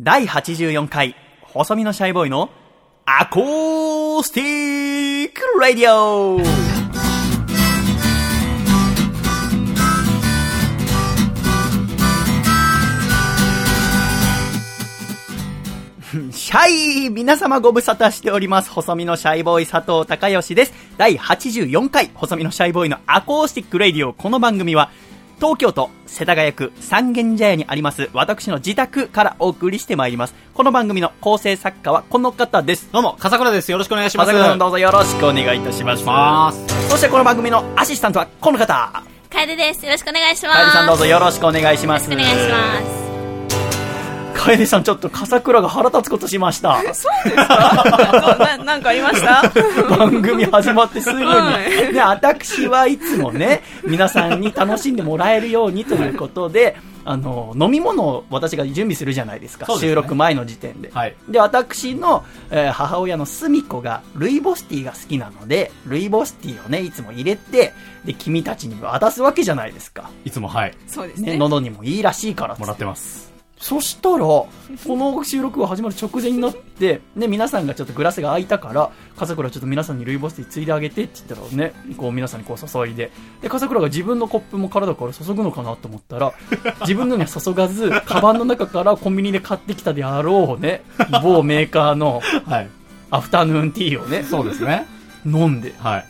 第84回、細身のシャイボーイのアコースティックレディオシャイ皆様ご無沙汰しております。細身のシャイボーイ佐藤孝義です。第84回、細身のシャイボーイのアコースティックレディオ。この番組は、東京都世田谷区三軒茶屋にあります私の自宅からお送りしてまいります。この番組の構成作家はこの方です。どうも、笠倉です。よろしくお願いします。まさかさんどうぞよろしくお願いいたします。ます。そしてこの番組のアシスタントはこの方。楓です。よろしくお願いします。かえりさんどうぞよろしくお願いしよます。ろしくお願いします。かえりさんちょっと笠倉が腹立つことしました。ななんかありました？番組始まってすぐに、はいね、私はいつもね、皆さんに楽しんでもらえるようにということで、あの、飲み物を私が準備するじゃないですか。そうですね収録前の時点で。はいで、私の、えー母親のすみ子が、ルイボスティーが好きなので、ルイボスティーをね、いつも入れて、で、君たちに渡すわけじゃないですか。いつも、はい。ね、そうですね。喉にもいいらしいからつもらってます。そしたら、この収録が始まる直前になって、ね、皆さんがちょっとグラスが空いたから、笠倉ちょっと皆さんにルイボスティーついであげてって言ったらね、こう皆さんにこう注いで、で、笠倉が自分のコップも体から注ぐのかなと思ったら、自分のには注がず、カバンの中からコンビニで買ってきたであろうね、某メーカーのはい。アフタヌーンティーをね、そうですね。飲んで、はい。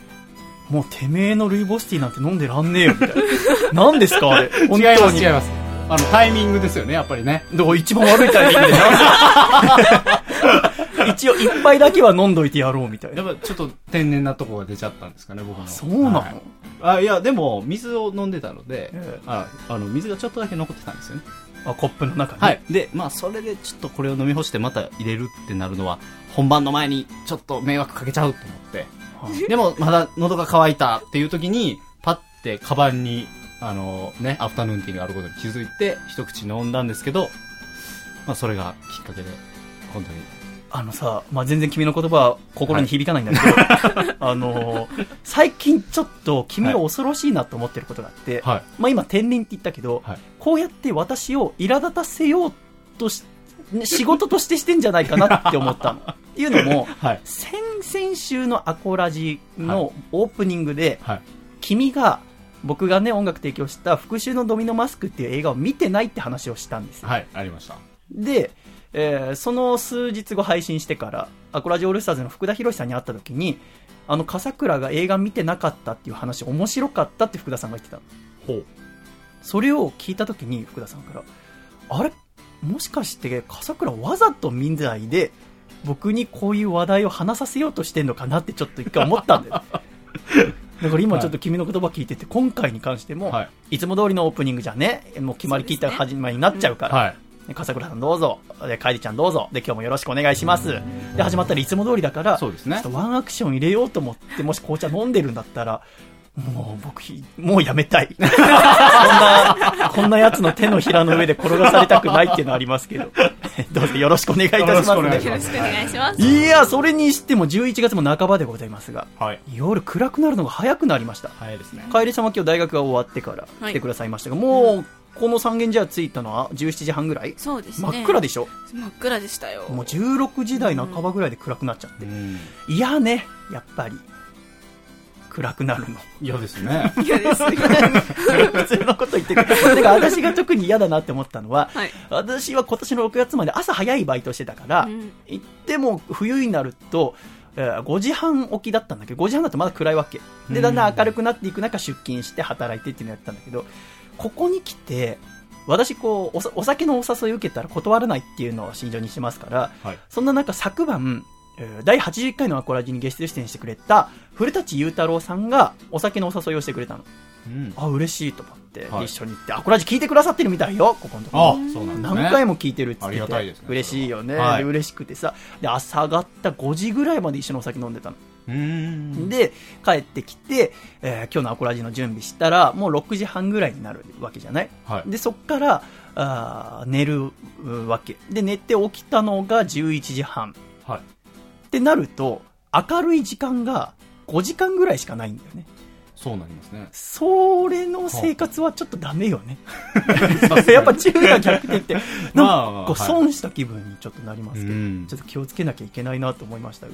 もうてめえのルイボスティーなんて飲んでらんねえよ、みたいな。何ですかあれ。本 違います、違います。あの、タイミングですよね、やっぱりね。だから一番悪いタイミングで 一応一杯だけは飲んどいてやろうみたいな。やっぱちょっと天然なとこが出ちゃったんですかね、僕も。そうなの、はいあ、いや、でも、水を飲んでたので、ええああの、水がちょっとだけ残ってたんですよね。あ、コップの中に？はい。で、まあ、それでちょっとこれを飲み干してまた入れるってなるのは、本番の前にちょっと迷惑かけちゃうと思って。はいでも、まだ喉が渇いたっていう時に、パッてカバンに、あのね、アフタヌーンティーがあることに気づいて、一口飲んだんですけど、まあ、それがきっかけで、本当に。あのさ、まあ、全然君の言葉は心に響かないんだけど、あのー最近ちょっと君が恐ろしいなと思ってることがあって、はい。まあ今天然って言ったけど、はいこうやって私を苛立たせようとし、ね仕事としてしてんじゃないかなって思ったの。っ ていうのも、はい。先々週のアコラジはのオープニングで、はい。君が僕がね音楽提供した復讐のドミノマスクっていう映画を見てないって話をしたんですよ、はい。ありました。で、えーその数日後配信してからアコラジオールスターズの福田博さんに会った時にあの笠倉が映画見てなかったっていう話面白かったって福田さんが言ってたのほう。それを聞いた時に福田さんからあれ？もしかして笠倉わざと見ないで僕にこういう話題を話させようとしてんのかなってちょっと一回思ったんだよ だから今ちょっと君の言葉聞いてて今回に関しても、はい。いつも通りのオープニングじゃね、もう決まりきった始まりになっちゃうから、はい。で笠倉さんどうぞ、で、かえりちゃんどうぞ、で、今日もよろしくお願いします。で、始まったらいつも通りだから、そうですねちょっとワンアクション入れようと思って、もし紅茶飲んでるんだったら、もう僕、もうやめたい。こんな、こんなやつの手のひらの上で転がされたくないっていうのはありますけど、どうぞよろしくお願いいたします、よろしくお願いしまよろしくお願いします。いや、それにしても11月も半ばでございますが、はい。夜暗くなるのが早くなりました。早いですね。楓さんは今日大学が終わってから来てくださいましたが、もうこの三軒茶屋着いたのは17時半ぐらい、そうですね。真っ暗でしょ？真っ暗でしたよ。もう16時台半ばぐらいで暗くなっちゃって、うん。いやねやっぱり暗くなるの嫌ですね。嫌です。普通のこと言ってくるだから私が特に嫌だなって思ったのははい。私は今年の6月まで朝早いバイトしてたから、うん行っても冬になると、えー5時半起きだったんだけど、5時半だとまだ暗いわけ。で、だんだん明るくなっていく中出勤して働いてっていうのをやったんだけど、ここに来て、私こうお酒のお誘い受けたら断らないっていうのを心情にしてますから、はい。そんな中昨晩、えー第81回のアコラジにゲスト出演してくれた古舘雄太郎さんがお酒のお誘いをしてくれたの。うん。あ、嬉しいと思って、はい一緒に行って、アコラジ聞いてくださってるみたいよ、ここのところ。あ、そうなんですね。何回も聞いてるっつっててありがたいですね嬉しいよね、はいで嬉しくてさで朝がった5時ぐらいまで一緒にお酒飲んでたの、うーん。で帰ってきて、えー今日のアコラジの準備したらもう6時半ぐらいになるわけじゃない？はい。でそっからあー寝るうわけで寝て起きたのが11時半はい。ってなると明るい時間が5時間ぐらいしかないんだよねそうなりますね。それの生活はちょっとダメよね。やっぱ昼夜逆転って、ま なあんか損した気分にちょっとなりますけど、うんちょっと気をつけなきゃいけないなと思いましたが、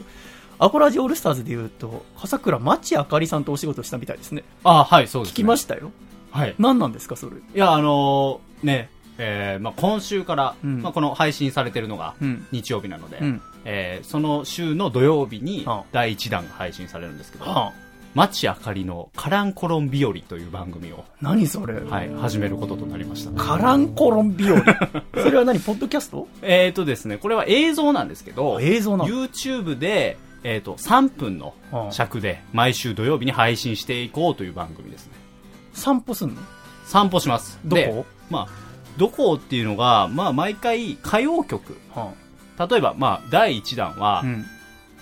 アコラジオールスターズで言うと、笠倉町あかりさんとお仕事したみたいですね。あはい、そうです、ね。聞きましたよ。はい。何なんですか、それ。いや、あのーね、えーまあ、今週から、うん。まあ、この配信されてるのがうん。日曜日なので、うん。えーその週の土曜日にはあ。第1弾が配信されるんですけど、はあ、町あかりのカランコロン日和という番組を、何それ、はい、始めることとなりました。カランコロン日和？それは何ポッドキャスト？えーとですね、これは映像なんですけど、映像なの YouTube で、えー、と3分のはあ。尺で毎週土曜日に配信していこうという番組ですね。散歩すんの？散歩します。どでこまあ、どこっていうのが、まあ、毎回歌謡曲。は例えば、まあ、第1弾は、あ、うん。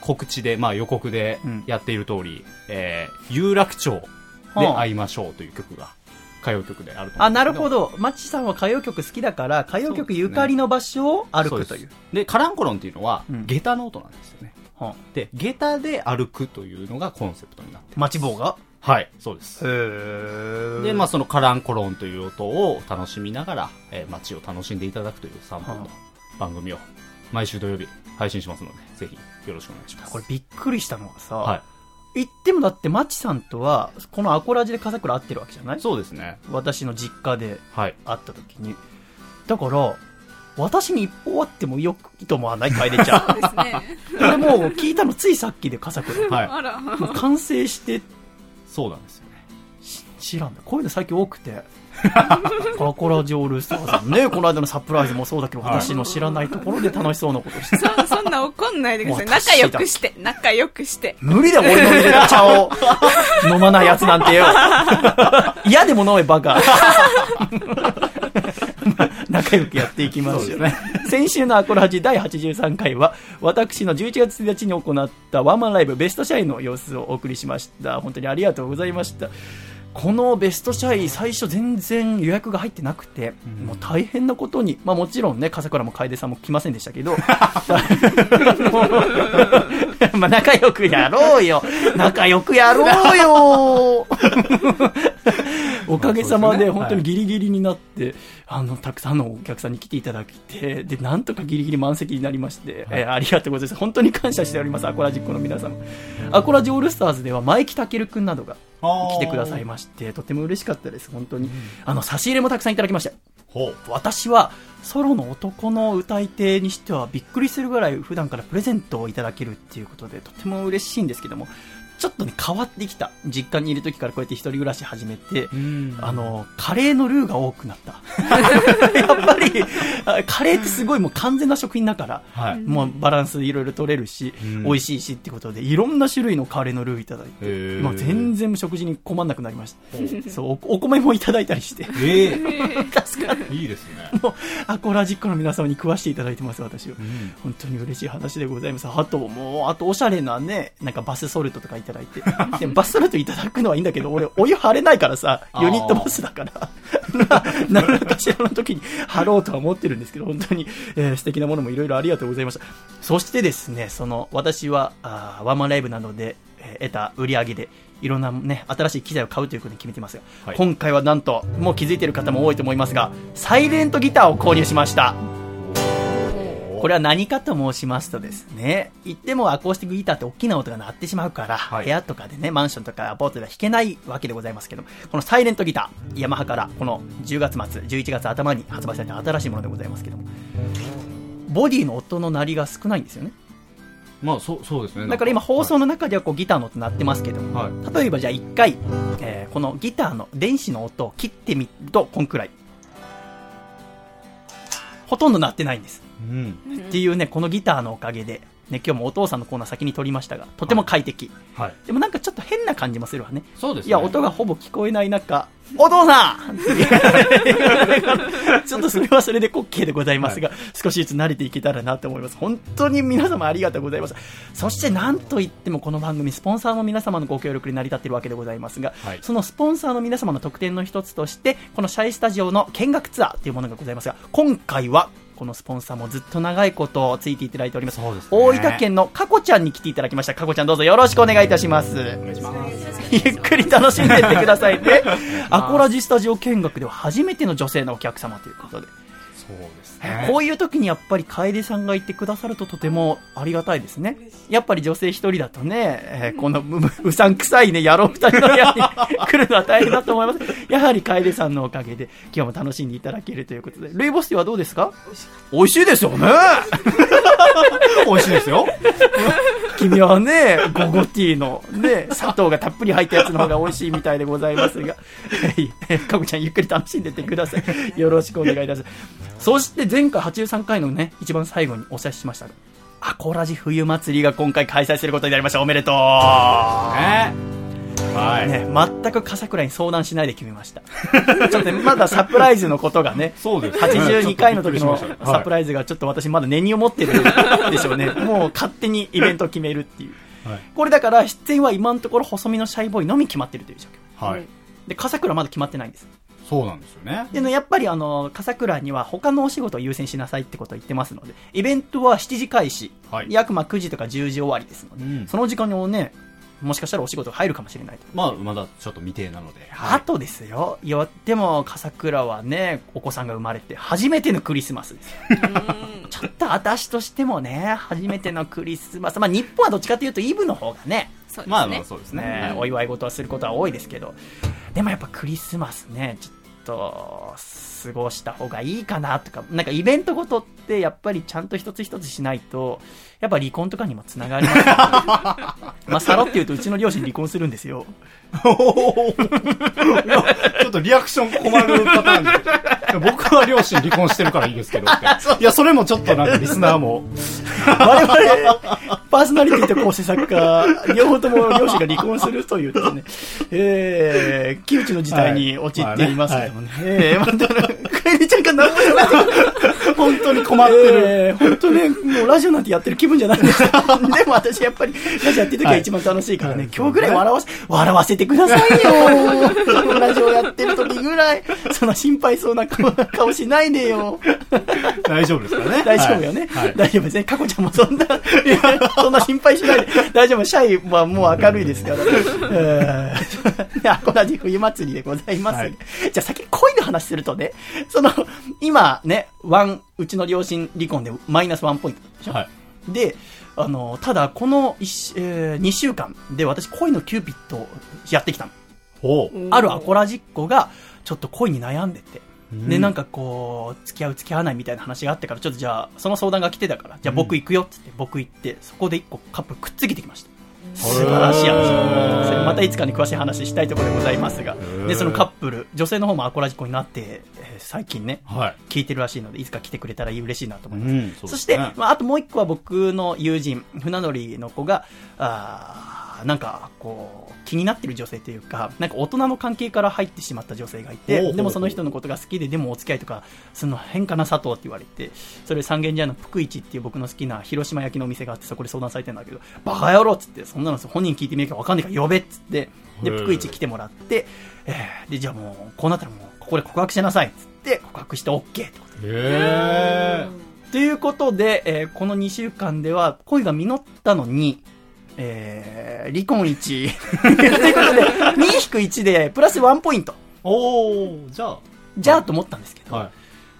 告知で、まあ、予告でうん。やっている通り、えー有楽町で会いましょうという曲が歌謡曲であるあ、なるほど。マッチさんは歌謡曲好きだから、歌謡曲ゆかりの場所を歩くという。です。でカランコロンっていうのは、うん。下駄の音なんですよね。はあ、で下駄で歩くというのがコンセプトになってる待ち棒が？はいそうです。へで、まあ、そのカランコロンという音を楽しみながら、えー街を楽しんでいただくという3分の番組を毎週土曜日配信しますのでぜひよろしくお願いします。これびっくりしたのがさ、は言ってもだってマチさんとは、このアコラジで笠倉会ってるわけじゃない？いそうですね。私の実家ではい。会った時に。だから、私に一方あってもよくいいと思わない？楓ちゃん。そうですね。これもう聞いたのついさっきで笠倉。はい。完成してそうなんですよね知らんだ。こういうの最近多くて。ア コラジオールスターさんね、この間のサプライズもそうだけど、はい私の知らないところで楽しそうなことして。そ、そんな怒んないでください。仲良くして、仲良くして。無理だよ、俺の入れた茶を飲まないやつなんてよ。嫌でも飲め、バカ。ま あ仲良くやっていきますよね。先週のアコラジ第83回は、私の11月1日に行ったワンマンライブベストシャイの様子をお送りしました。本当にありがとうございました。このベストシャイ、最初全然予約が入ってなくて、もう大変なことに、まあもちろんね、笠倉も楓さんも来ませんでしたけど、まあ仲良くやろうよ。仲良くやろうよ。おかげさまで本当にギリギリになって、あの、たくさんのお客さんに来ていただいて、で、なんとかギリギリ満席になりまして、えーありがとうございます。本当に感謝しております、アコラジックの皆様。アコラジオールスターズでは、前木健くんなどが来てくださいまして、とても嬉しかったです、本当に。あの、差し入れもたくさんいただきました。ほう私はソロの男の歌い手にしてはびっくりするぐらい普段からプレゼントをいただけるっていうことでとても嬉しいんですけどもちょっとね変わってきた。実家にいる時からこうやって一人暮らし始めてうん。あのカレーのルーが多くなった。やっぱりあカレーってすごいもう完全な食品だからはい。もうバランスいろいろ取れるし、うん。美味しいしってことでいろんな種類のカレーのルーいただいてもう全然食事に困んなくなりました。そうおお米もいただいたりして。え助 かるえいいですね。もうアコラジックの皆様に食わしていただいてます、私は。うん。本当に嬉しい話でございます。あと、もう、あと、おしゃれなね、なんかバスソルトとかいただいて。でバスソルトいただくのはいいんだけど、俺、お湯張れないからさ、ユニットバスだから、な何らかしらの時に張ろうとは思ってるんですけど、本当に、えー素敵なものもいろいろありがとうございました。そしてですね、その、私は、あーワンマンライブなどで、えー得た売り上げで、いろんなね、新しい機材を買うということに決めてますが、はい今回はなんと、もう気づいている方も多いと思いますが、サイレントギターを購入しました。これは何かと申しますとですね、言ってもアコースティックギターって大きな音が鳴ってしまうから、はい部屋とかでね、マンションとかアパートでは弾けないわけでございますけど、このサイレントギター、ヤマハからこの10月末、11月頭に発売された新しいものでございますけども、ボディの音の鳴りが少ないんですよね。まあそうそうですねだから今放送の中ではこうギターの音鳴ってますけども、はい例えばじゃあ1回、えーこのギターの電子の音を切ってみると、こんくらい。ほとんど鳴ってないんです。うん。っていうね、このギターのおかげで、ね、今日もお父さんのコーナー先に撮りましたが、とても快適。はい。でもなんかちょっと変な感じもするわね。そうですね。いや、音がほぼ聞こえない中、お父さん！ちょっとそれはそれで滑稽でございますが、少しずつ慣れていけたらなと思います。本当に皆様ありがとうございます。そしてなんといってもこの番組、スポンサーの皆様のご協力で成り立っているわけでございますが、はい。そのスポンサーの皆様の特典の一つとして、このシャイスタジオの見学ツアーというものがございますが、今回はこのスポンサーもずっと長いことついていただいております。すね大分県のかこちゃんに来ていただきました。かこちゃんどうぞよろしくお願いいたします。ゆっくり楽しんでってくださいね。アコラジスタジオ見学では初めての女性のお客様ということで。そうですね。こういう時にやっぱり楓さんがいてくださるととてもありがたいですね。やっぱり女性一人だとね、えーこのううさんくさいね、野郎二人の部屋に来るのは大変だと思います。やはり楓さんのおかげで今日も楽しんでいただけるということで。ルイボスティーはどうですか？美味しいですよね。美味しいですよ。君はね、ゴゴティーのね、砂糖がたっぷり入ったやつの方が美味しいみたいでございますが、はいかこちゃんゆっくり楽しんでってください。よろしくお願いいたします。そして前回83回のね、一番最後にお知らせしましたが、アコラジ冬祭りが今回開催することになりました。おめでとうね。はい。ね、全く笠倉に相談しないで決めました。ちょっとねまだサプライズのことがね、そうですね82回の時のサプライズがちょっと私まだ根に思ってるでしょうね。もう勝手にイベントを決めるっていう。はい。これだから出演は今のところ細身のシャイボーイのみ決まってるという状況。はい。で、笠倉まだ決まってないんです。そうなんですよね。でね、やっぱりあの、笠倉には他のお仕事を優先しなさいってことを言ってますので、イベントは7時開始、はい約まあ9時とか10時終わりですので、うんその時間にね、もしかしたらお仕事が入るかもしれないと。まあ、まだちょっと未定なので。あとですよ、いや、でも笠倉はね、お子さんが生まれて初めてのクリスマスですよ。ちょっと私としてもね、初めてのクリスマス、まあ日本はどっちかというとイブの方がね、そうですね。まあまあ、そうですね。ね、お祝い事をすることは多いですけど、でもやっぱクリスマスね、ちょっと、過ごした方がいいかなとか、なんかイベントごとってやっぱりちゃんと一つ一つしないと、やっぱ離婚とかにもつながります、ね、まあ、さらって言うとうちの両親離婚するんですよ。ちょっとリアクション困るパターンで。僕は両親離婚してるからいいですけど。いや、それもちょっとなんかリスナーも。我々、パーソナリティと構成作家、両方とも両親が離婚するというですね、えー、窮地の事態に陥っていますけどもね。えー、また、かえりちゃんが何も本当に困ってる。えー、本当ね、もうラジオなんてやってる気分じゃないんですよ でも私やっぱり、ラジオやってる時は一番楽しいからね、はい今日ぐらい笑わせ、笑わせてくださいよ ラジオやってる時ぐらい、そんな心配そうな顔顔しないでよ。大丈夫ですかね大丈夫よね。はいはい大丈夫ですね。かこちゃんもそんな、そんな心配しないで。大丈夫。シャイはもう明るいですから。えーアコラジ冬祭りでございます。はいじゃあ先に恋の話するとね、その、今ね、ワン、うちの両親離婚でマイナスワンポイントでしょ。はい。で、あの、ただこの一、え2週間で私恋のキューピッドをやってきたの。ほう。あるアコラジっ子が、ちょっと恋に悩んでて。で、うんなんかこう、付き合う付き合わないみたいな話があってから、ちょっとじゃあ、その相談が来てたから、じゃあ僕行くよって言って、僕行って、そこで一個カップルくっつけてきました。素晴らしい話。それまたいつかに詳しい話したいところでございますが。ーで、そのカップル、女性の方もアコラジっ子になって、えー最近ね、はい。聞いてるらしいので、いつか来てくれたら嬉しいなと思います。うんそして、まあ、あともう一個は僕の友人、船乗りの子が、あーなんか、こう、気になってる女性というか、なんか大人の関係から入ってしまった女性がいて、でもその人のことが好きで、でもお付き合いとか、その変かな佐藤って言われて、それ三軒茶屋の福一っていう僕の好きな広島焼きのお店があって、そこで相談されてるんだけど、バカ野郎っつって、そんなの本人聞いてみるかわかんないから呼べっつって、で、福一来てもらって、えーで、じゃあもう、こうなったらもう、ここで告白しなさいっつって、告白して OK ってことへということで、えーこの2週間では恋が実ったのに、えー離婚1。ということで、2-1でプラス1ポイント。おー、じゃあ。じゃあと思ったんですけど、はい。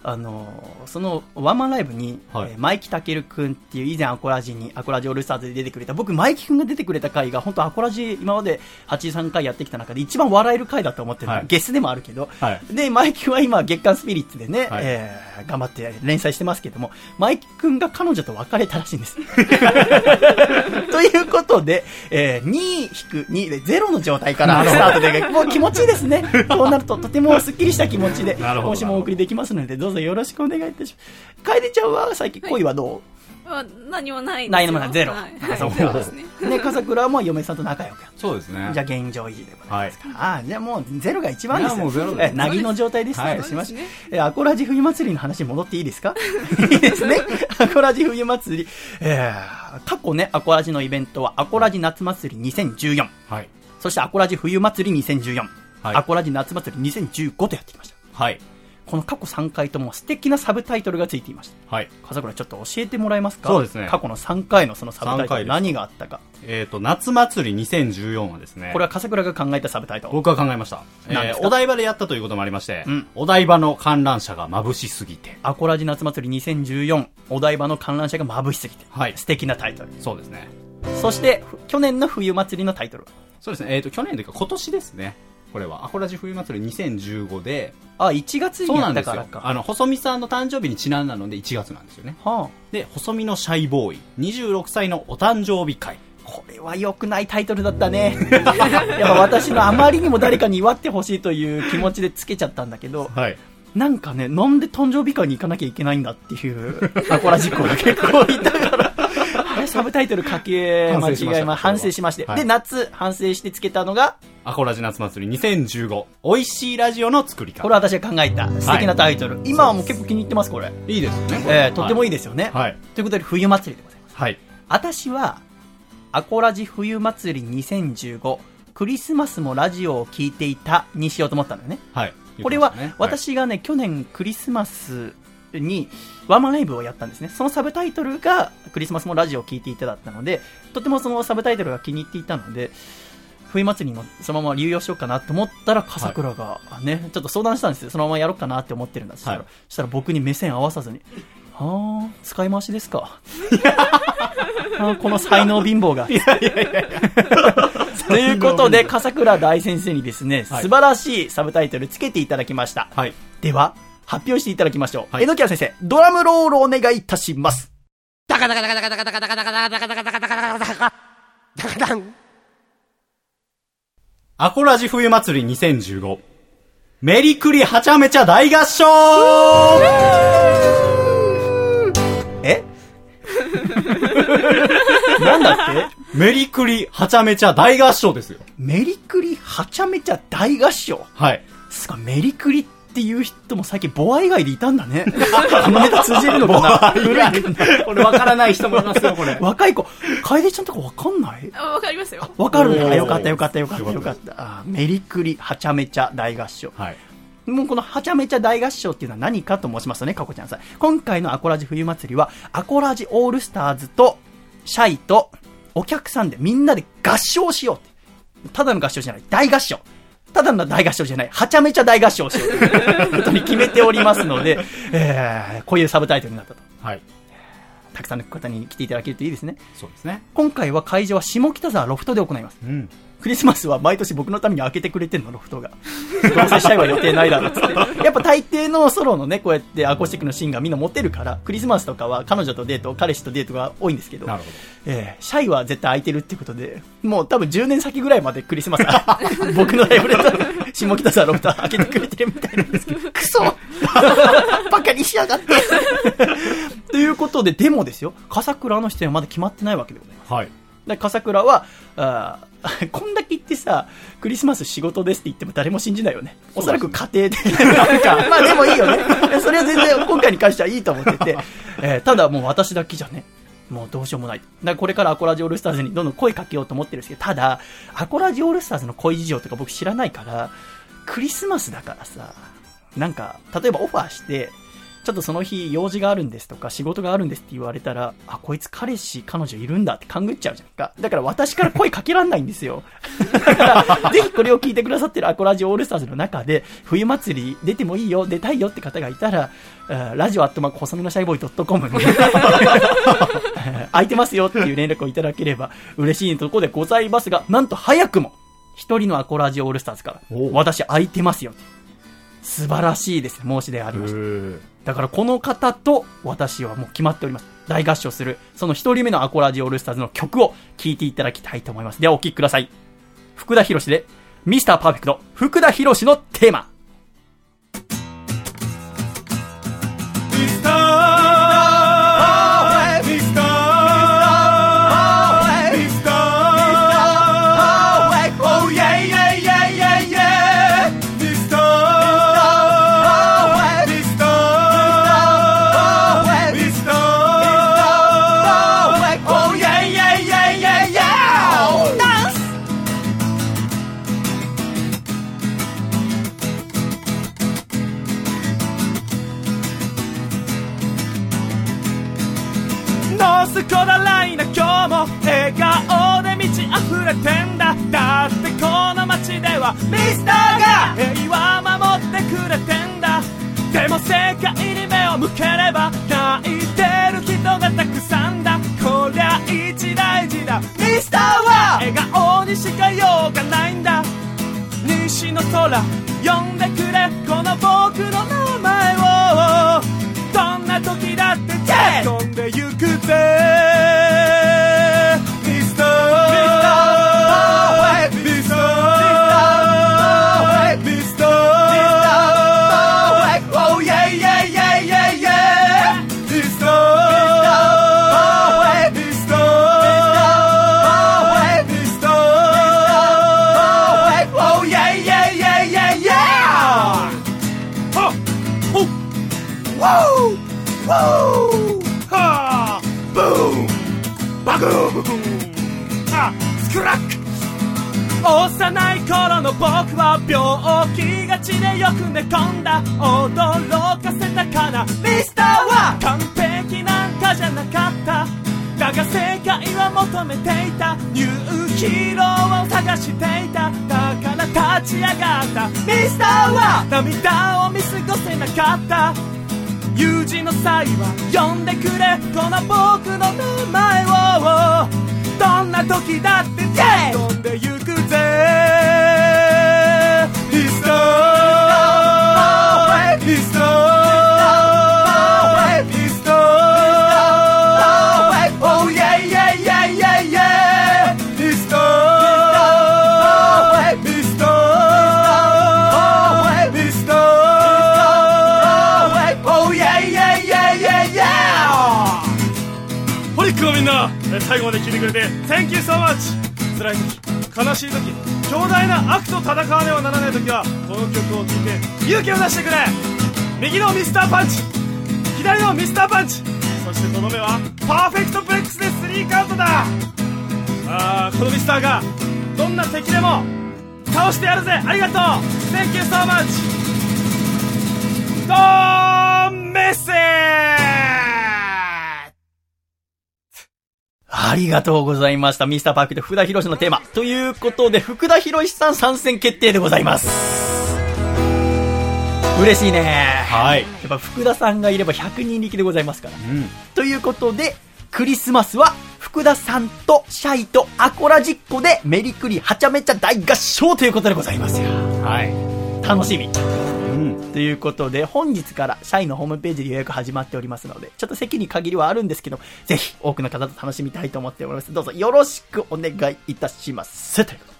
あのーそのワンマンライブに、はい。えーマイキタケルくんっていう以前アコラジに、アコラジオールスターズで出てくれた、僕マイキくんが出てくれた回が、本当アコラジ今まで83回やってきた中で一番笑える回だと思ってる、はい。ゲスでもあるけど、はい。で、マイキは今、月刊スピリッツでね、はい。えー頑張って連載してますけども、マイキ君が彼女と別れたらしいんです。ということで、えー、2-2で0の状態からスタートで、もう気持ちいいですね。こうなるととてもスッキリした気持ちで、今週もお送りできますので、どうぞよろしくお願いいたします。楓ちゃんは最近恋はどあ何もないんですよ何もないゼロはいあそう ですね。う、ね、笠倉はもう嫁さんと仲良くやそうですね。じゃあ現状維持でございますから。ああ、じゃあもうゼロが一番ですもうゼロですえなぎの状態でスタートしました。はいえアコラジ冬祭りの話に戻っていいですか？いいですね。アコラジ冬祭り。えー、過去ね、アコラジのイベントは、アコラジ夏祭り2014。はい。そしてアコラジ冬祭り2014。はいアコラジ夏祭り2015とやってきました。はい。この過去3回とも素敵なサブタイトルがついていました。はい。笠倉ちょっと教えてもらえますか？そうですね過去の3回のそのサブタイ3回ですトル何があったか。えっ、と、夏祭り2014はですね。これは笠倉が考えたサブタイトル。僕が考えました。えーお台場でやったということもありまして、うんお台場の観覧車が眩しすぎて。アコラジ夏祭り2014、お台場の観覧車が眩しすぎて。はい素敵なタイトル。そうですね。そして、ふ去年の冬祭りのタイトル。そうですね。えっ、と、去年というか今年ですね。これは。アコラジ冬祭り2015で、あ、1月にやっ。たからか。あの、細見さんの誕生日にちなんだので1月なんですよね。はあ、で、細見のシャイボーイ、26歳のお誕生日会。これは良くないタイトルだったね。やっぱ私のあまりにも誰かに祝ってほしいという気持ちでつけちゃったんだけど、はい。なんかね、なんで誕生日会に行かなきゃいけないんだっていう、アコラ事故が結構いたから、サブタイトル書け間違えま、反省しまして。はいで、夏、反省してつけたのが、アコラジ夏祭り2015、美味しいラジオの作り方。これ私が考えた素敵なタイトル。今はもう結構気に入ってます、これ。いいですよね。えー、とってもいい。いですよね。はい。ということで、冬祭りでございます。はい。私は、アコラジ冬祭り2015、クリスマスもラジオを聞いていたにしようと思ったのよね。はい。これは私がね、去年クリスマスにワンマンライブをやったんですね。そのサブタイトルがクリスマスもラジオを聞いていただったので、とてもそのサブタイトルが気に入っていたので、冬祭りにもそのまま流用しようかなと思ったら、笠倉がね、ちょっと相談したんですよ。そのままやろうかなって思ってるんだ。そしたら、はいそしたら僕に目線合わさずに、はあ、使い回しですか? この才能貧乏が。ということで、笠倉大先生にですね、はい素晴らしいサブタイトルつけていただきました。はい。では、発表していただきましょう。はいえのきや先生、ドラムロールお願いいたします。アコラジ冬祭り2015、メリクリはちゃめちゃ大合唱えなんだってメリクリはちゃめちゃ大合唱ですよ。メリクリはちゃめちゃ大合唱。はい。すごい、メリクリっていう人も最近ボア以外でいたんだね。このネタ通じるのかな？古いかなこれわからない人もいますよ、これ。若い子、楓ちゃんとかわかんない？あわかりますよ。わかるね。よかったよかったよかったよかよった。あメリクリはちゃめちゃ大合唱。はい。もうこのはちゃめちゃ大合唱っていうのは何かと申しますとね、かこちゃんさん。今回のアコラジ冬祭りは、アコラジオールスターズと、シャイと、お客さんでみんなで合唱しようって。ただの合唱じゃない、大合唱。ただの大合唱じゃない、はちゃめちゃ大合唱をしようということに決めておりますので、えー、こういうサブタイトルになったと。はい。たくさんの方に来ていただけるといいですね。そうですね。今回は会場は下北沢ロフトで行います。うん。クリスマスは毎年僕のために開けてくれてんの、ロフトが。どうせしたいは予定ないだろ、つって。やっぱ大抵のソロのね、こうやってアコースティックのシーンがみんな持てるから、クリスマスとかは彼女とデート、彼氏とデートが多いんですけど、なるほえーシャイは絶対空いてるってことで、もう多分10年先ぐらいまでクリスマス、僕のライブで下北沢ロフト開けてくれてるみたいなんですけど、クソバカにしやがってということで、でもですよ、笠倉の出演はまだ決まってないわけでございます。ど。はい。で笠倉はあー こんだけ言ってさクリスマス仕事ですって言っても誰も信じないよね。おそらく家庭で。なんか まあでもいいよね。それは全然今回に関してはいいと思ってて、えーただもう私だけじゃねもうどうしようもない。だからこれからアコラジオールスターズにどんどん声かけようと思ってるんですけど、ただ、アコラジオールスターズの恋事情とか僕知らないから、クリスマスだからさ、なんか、例えばオファーして、ちょっとその日用事があるんですとか仕事があるんですって言われたら、あ、こいつ彼氏、彼女いるんだって勘ぐっちゃうじゃんか。だから私から声かけらんないんですよ。だから、ぜひこれを聞いてくださってるアコラジオオールスターズの中で、冬祭り出てもいいよ、出たいよって方がいたら、あラジオアットマーク細身のシャイボーイ .com に 空いてますよっていう連絡をいただければ嬉しいところでございますが、なんと早くも、一人のアコラジオオールスターズからお、私空いてますよって。素晴らしいですね、申し出がありました。だからこの方と私はもう決まっております。大合唱する、その一人目のアコラジオールスターズの曲を聴いていただきたいと思います。ではお聴きください。福田博士で、ミスターパーフェクト、福田博士のテーマ。ミスターが平和守ってくれてんだ。でも世界に目を向ければ泣いてる人がたくさんだ。こりゃ一大事だ。ミスターは笑顔にしかようがないんだ。西の空呼んでくれこの僕の名前を。どんな時だって飛んでゆくぜ。病気がちでよく寝込んだ驚かせたかな。ミスターは完璧なんかじゃなかった。だが世界は求めていた。ニューヒーローを探していた。だから立ち上がった。ミスターは涙を見過ごせなかった。有事の際は呼んでくれ。この僕の名前を。どんな時だって飛んでゆくぜ。Thank you so much. 辛い時悲しい時強大な悪と戦わねばならない時はこの曲を聴いて勇気を出してくれ。右のミスターパンチ左のミスターパンチ。そしてとどめはパーフェクトブレックスでスリーカウントだ。あーこのミスターがどんな敵でも倒してやるぜ。ありがとう。Thank you so much. ドーンメッセージありがとうございました。ミスターパークで福田博士のテーマ。ということで、福田博士さん参戦決定でございます。嬉しいね。はい。やっぱ福田さんがいれば100人力でございますから。うん。ということで、クリスマスは福田さんとシャイとアコラジッコでメリクリはちゃめちゃ大合唱ということでございますよ。はい。楽しみ。うん。ということで、本日から社員のホームページで予約始まっておりますので、ちょっと席に限りはあるんですけど、ぜひ多くの方と楽しみたいと思っております。どうぞよろしくお願いいたします。ということで。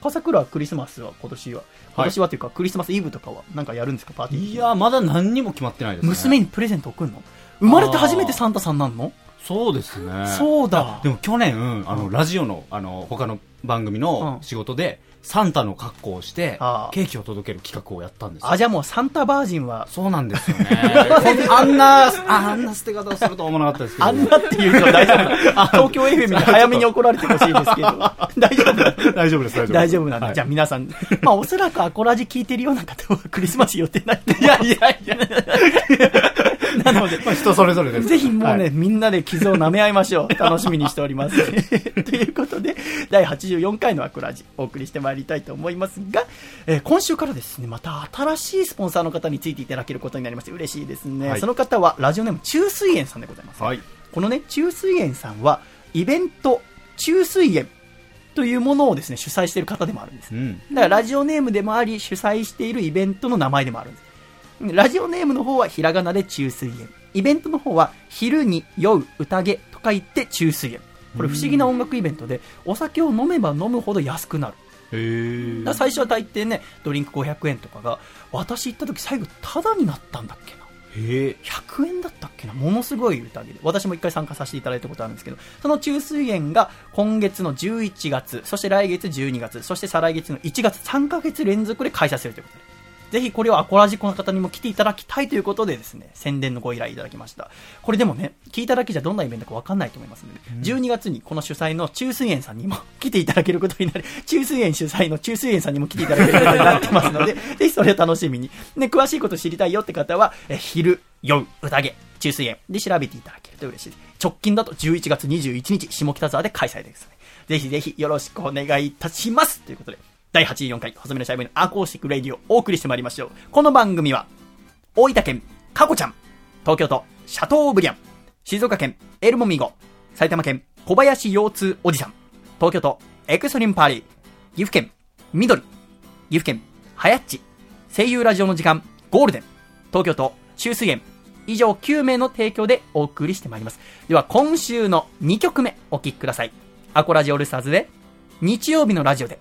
笠倉はクリスマスは今年は、今年はというかクリスマスイブとかはなんかやるんですか？パーティー。いや、まだ何にも決まってないですね。娘にプレゼント送るの生まれて初めてサンタさんなんの？そうですね。そうだでも去年、あの、ラジオの、あの、他の番組のうん仕事で、サンタの格好をしてケーキを届ける企画をやったんですよあ、じゃあもうサンタバージンは、そうなんですよね。あんな、ああんな捨て方をするとは思わなかったですけど。あんなって言うと大丈夫 東京 FM に早めに怒られてほしいですけど、大丈夫大丈夫です、大丈夫です。大丈夫なんだ。はいじゃあ皆さん、まあおそらくアコラジ聞いてるような方はクリスマス予定ない。いやいやいや。なので、まあ人それぞれです。ぜひもうね、はいみんなで傷を舐め合いましょう。楽しみにしております。ということで、第84回のアコラジ、お送りしてまいりたいと思いますが、えー今週からですね、また新しいスポンサーの方についていただけることになりまして、嬉しいですね。はいその方は、ラジオネーム、中水園さんでございます。はい。このね、中水園さんは、イベント、中水園というものをですね、主催している方でもあるんです。うん。だからラジオネームでもあり、主催しているイベントの名前でもあるんです。ラジオネームの方はひらがなで中水園。イベントの方は、昼に酔う宴と書いて中水園。これ不思議な音楽イベントで、お酒を飲めば飲むほど安くなる。だ最初は大抵ね、ドリンク500円とかが、私行った時最後タダになったんだっけな。へえ。100円だったっけなものすごい宴で。私も一回参加させていただいたことあるんですけど、その中水園が今月の11月、そして来月12月、そして再来月の1月、3ヶ月連続で開催するということで。ぜひこれをアコラジコの方にも来ていただきたいということでですね、宣伝のご依頼いただきました。これでもね、聞いただけじゃどんなイベントかわかんないと思いますので、12月にこの主催の中水園さんにも来ていただけることになり、中水園主催の中水園さんにも来ていただけることになってますので、ぜひそれを楽しみに。ね、詳しいこと知りたいよって方は、え昼、夜、宴、中水園で調べていただけると嬉しいです。直近だと11月21日、下北沢で開催ですので、ぜひぜひよろしくお願いいたしますということで、第84回、細身のシャイボーイのアコースティックレディオをお送りしてまいりましょう。この番組は、大分県、かこちゃん、東京都、シャトーブリアン、静岡県、エルモミゴ、埼玉県、小林腰痛おじさん、東京都、エクストリームパーリー、岐阜県、緑、岐阜県、はやっち、声優ラジオの時間、ゴールデン、東京都、中水園、以上9名の提供でお送りしてまいります。では、今週の2曲目、お聴きください。アコラジオールスターズで、日曜日のラジオで、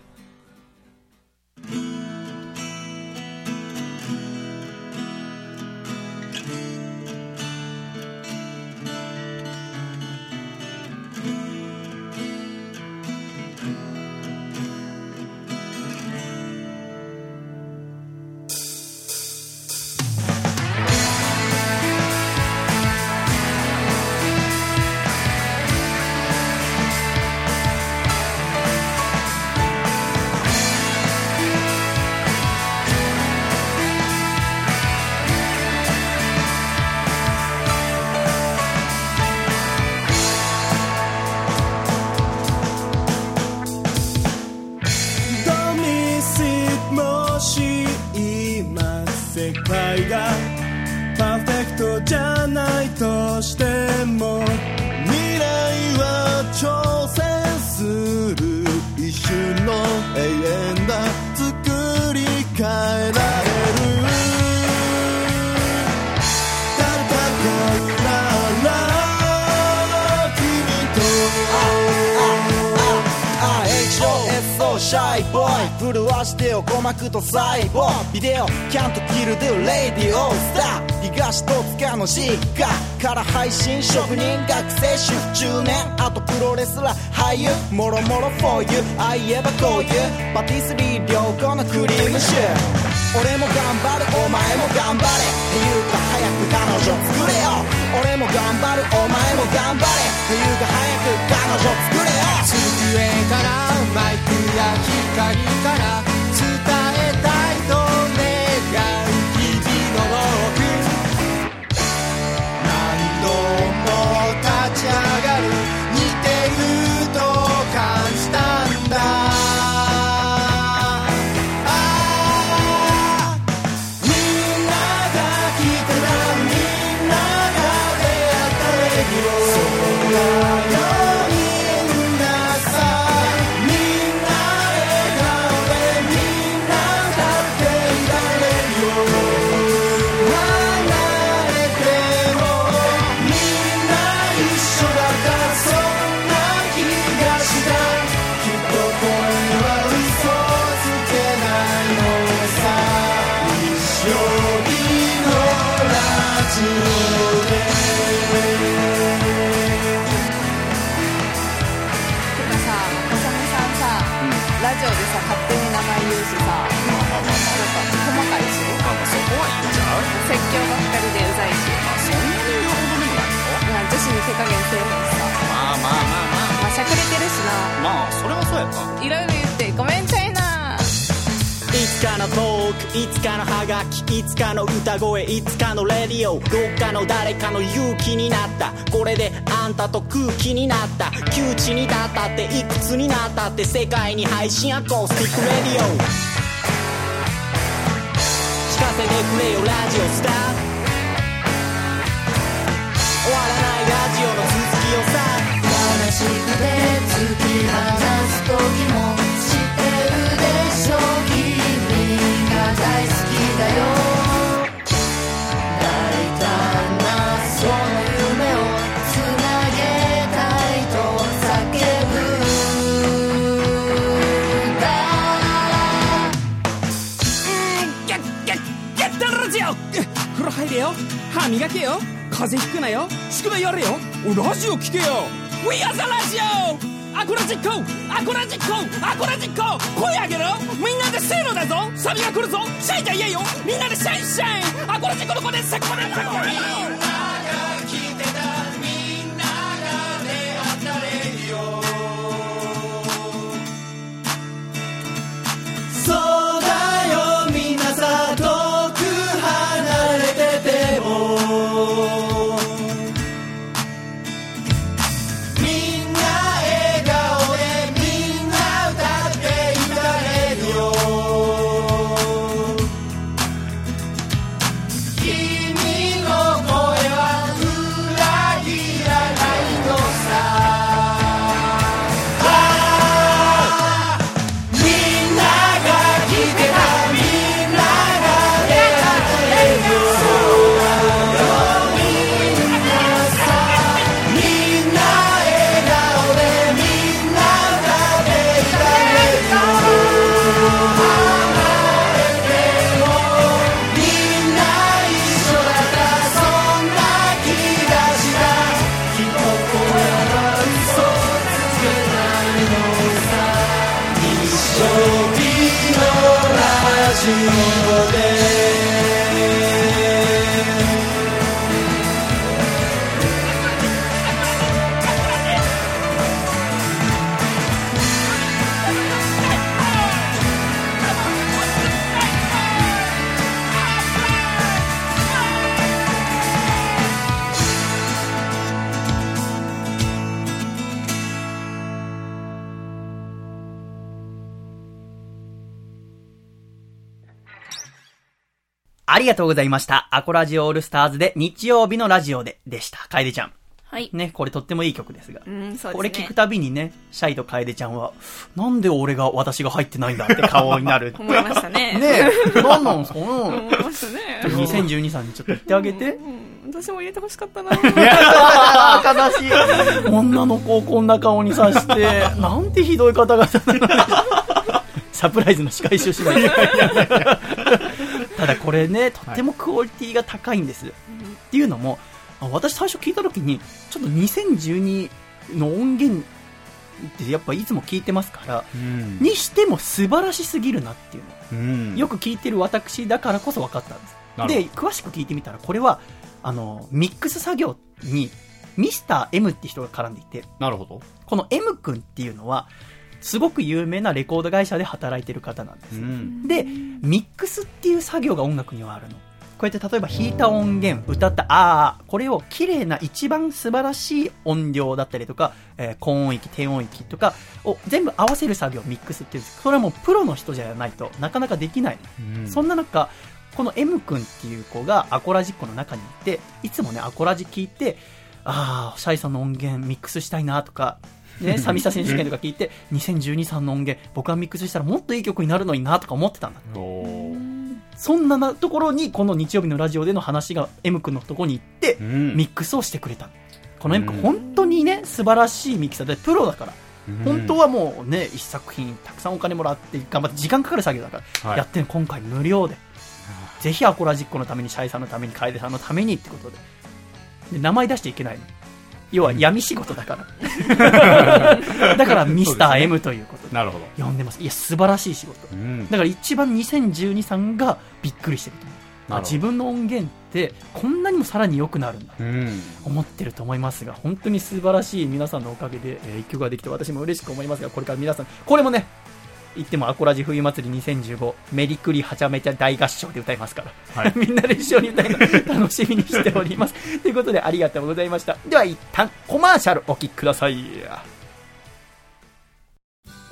と細胞ビデオキャントキルでレディオスター。東戸塚の実家から配信職人学生主婦中年あとプロレスラー俳優。もろもろ for you あいえばこういう。パティスリー良好のクリームシュー俺も頑張るお前も頑張れ。っていうか早く彼女作れよ。俺も頑張るお前も頑張れ。っていうか早く彼女作れよ。机からマイクや光からいつかのハガキいつかの歌声いつかのレディオ。どっかの誰かの勇気になった。これであんたと空気になった。窮地に立ったっていくつになったって世界に配信アコースティックレディオ。聞かせてくれよラジオスター。終わらないラジオの続きをさ。話しかで突き放す時も。風呂入れよ歯磨けよ風邪ひくなよ宿題やれよラジオ聞けよ We are the ラジオアコラジックアコラジックアコラジック声上げろ。みんなでせーのだぞ。サビが来るぞ。シャイじゃ言えよ。みんなでシャイシャイ。アコラジッコの子でセコマでセありがとうございました。アコラジオールスターズで日曜日のラジオででした。楓ちゃん。はい。ね、これとってもいい曲ですが。うん、そうですね。これ聞くたびにね、シャイと楓ちゃんは、なんで俺が、私が入ってないんだって顔になる。思いましたね。ねえ、なんなんすかね思いましたね。2012さんにちょっと言ってあげて。うん、私も入れてほしかったな。悲しい。女の子をこんな顔にさして、なんてひどい方々 サプライズの仕返しをしないただこれね、とってもクオリティが高いんです。っていうのも、あ私最初聞いた時に、ちょっと2012の音源ってやっぱいつも聞いてますから、うんにしても素晴らしすぎるなっていうの。うんよく聞いてる私だからこそ分かったんです。で、詳しく聞いてみたら、これは、あの、ミックス作業に、ミスター M って人が絡んでいて、なるほど。この M 君っていうのは、すごく有名なレコード会社で働いてる方なんです。うん。で、ミックスっていう作業が音楽にはあるの。こうやって例えば弾いた音源、歌ったあー、これを綺麗な一番素晴らしい音量だったりとか、えー高音域、低音域とかを全部合わせる作業をミックスっていうんですそれはもうプロの人じゃないとなかなかできない。うんそんな中、この M 君っていう子がアコラジっ子の中にいて、いつもね、アコラジ聞いて、ああ、シャイさんの音源ミックスしたいなとか、ね、サミサ選手権とか聞いて、2012さんの音源、僕がミックスしたらもっといい曲になるのになとか思ってたんだ。そんななところに、この日曜日のラジオでの話が M 君のところに行ってう、んミックスをしてくれた。この M 君、うん本当にね、素晴らしいミキサーで、プロだから。うん本当はもうね、一作品たくさんお金もらって頑張って時間かかる作業だから、はいやってる今回無料で。ぜひアコラジッコのために、シャイさんのために、楓さんのためにってことで。で、名前出しちゃいけないの。要は闇仕事だから。だからミスター M ということでなるほど。呼んでます。いや、素晴らしい仕事。うん。だから一番2012さんがびっくりしてると思う。自分の音源ってこんなにもさらに良くなるんだ。うん。思ってると思いますが、本当に素晴らしい皆さんのおかげで、えー一曲ができて私も嬉しく思いますが、これから皆さん、これもね、言ってもアコラジ冬祭り2015、メリクリはちゃめちゃ大合唱で歌いますから、はい みんなで一緒に歌いの楽しみにしております。ということでありがとうございました。では一旦コマーシャルお聴きください。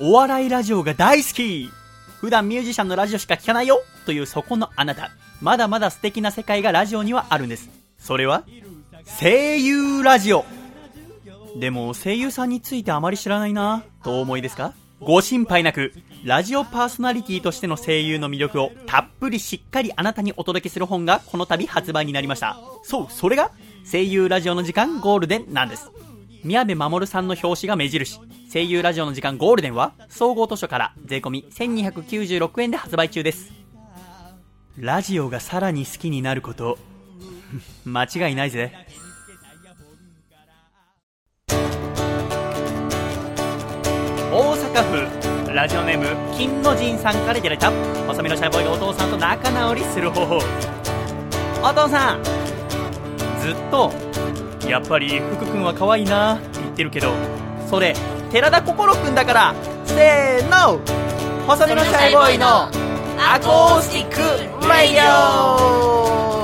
お笑いラジオが大好き普段ミュージシャンのラジオしか聞かないよというそこのあなた。まだまだ素敵な世界がラジオにはあるんです。それは、声優ラジオ。でも声優さんについてあまり知らないなとお思いですか？ご心配なく、ラジオパーソナリティとしての声優の魅力をたっぷりしっかりあなたにお届けする本がこの度発売になりました。そう、それが声優ラジオの時間ゴールデンなんです。宮部守さんの表紙が目印。声優ラジオの時間ゴールデンは、総合図書から税込1296円で発売中です。ラジオがさらに好きになること、間違いないぜ。大阪府ラジオネーム金の神さんからいただいた細身のシャイボーイがお父さんと仲直りする方法。お父さんずっとやっぱり福君は可愛いなって言ってるけどそれ寺田心君だからせーの細身のシャイボーイのアコースティックレディオ。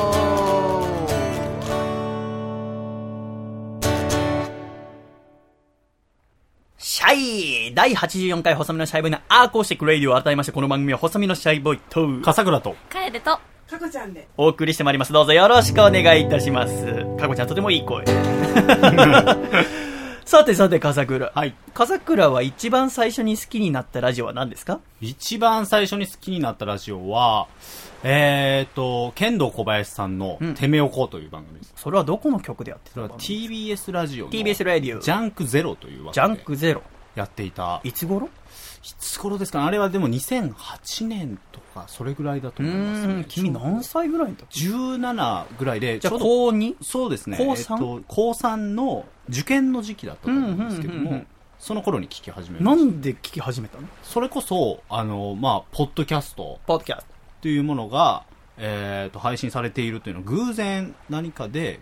シャイ第84回細身のシャイボーイのアーコースティックレイディオ改めましてこの番組は細身のシャイボーイと笠倉と帰ると。かこちゃんで。お送りしてまいります。どうぞよろしくお願いいたします。かこちゃんとてもいい声。さてさて、笠倉。はい笠倉は一番最初に好きになったラジオは何ですか？一番最初に好きになったラジオはえーと剣道小林さんのうん「てめおこ」という番組です、それはどこの曲でやってそれはたの TBS ラジオの TBS ラディオ。ジャンクゼロというジャンクゼロ。やっていた。いつ頃？いつ頃ですか？ねあれはでも2008年とかそれぐらいだとう思います、ね、、君何歳ぐらいの時17ぐらいでじゃあ高 2? そうですね。高三？えっと、高3の受験の時期だったと思うんですけどもその頃に聞き始めました。なんで聞き始めたの？それこそあのまあポッドキャスト。ポッドキャスト。というものが、えー、と配信されているというのを偶然何かで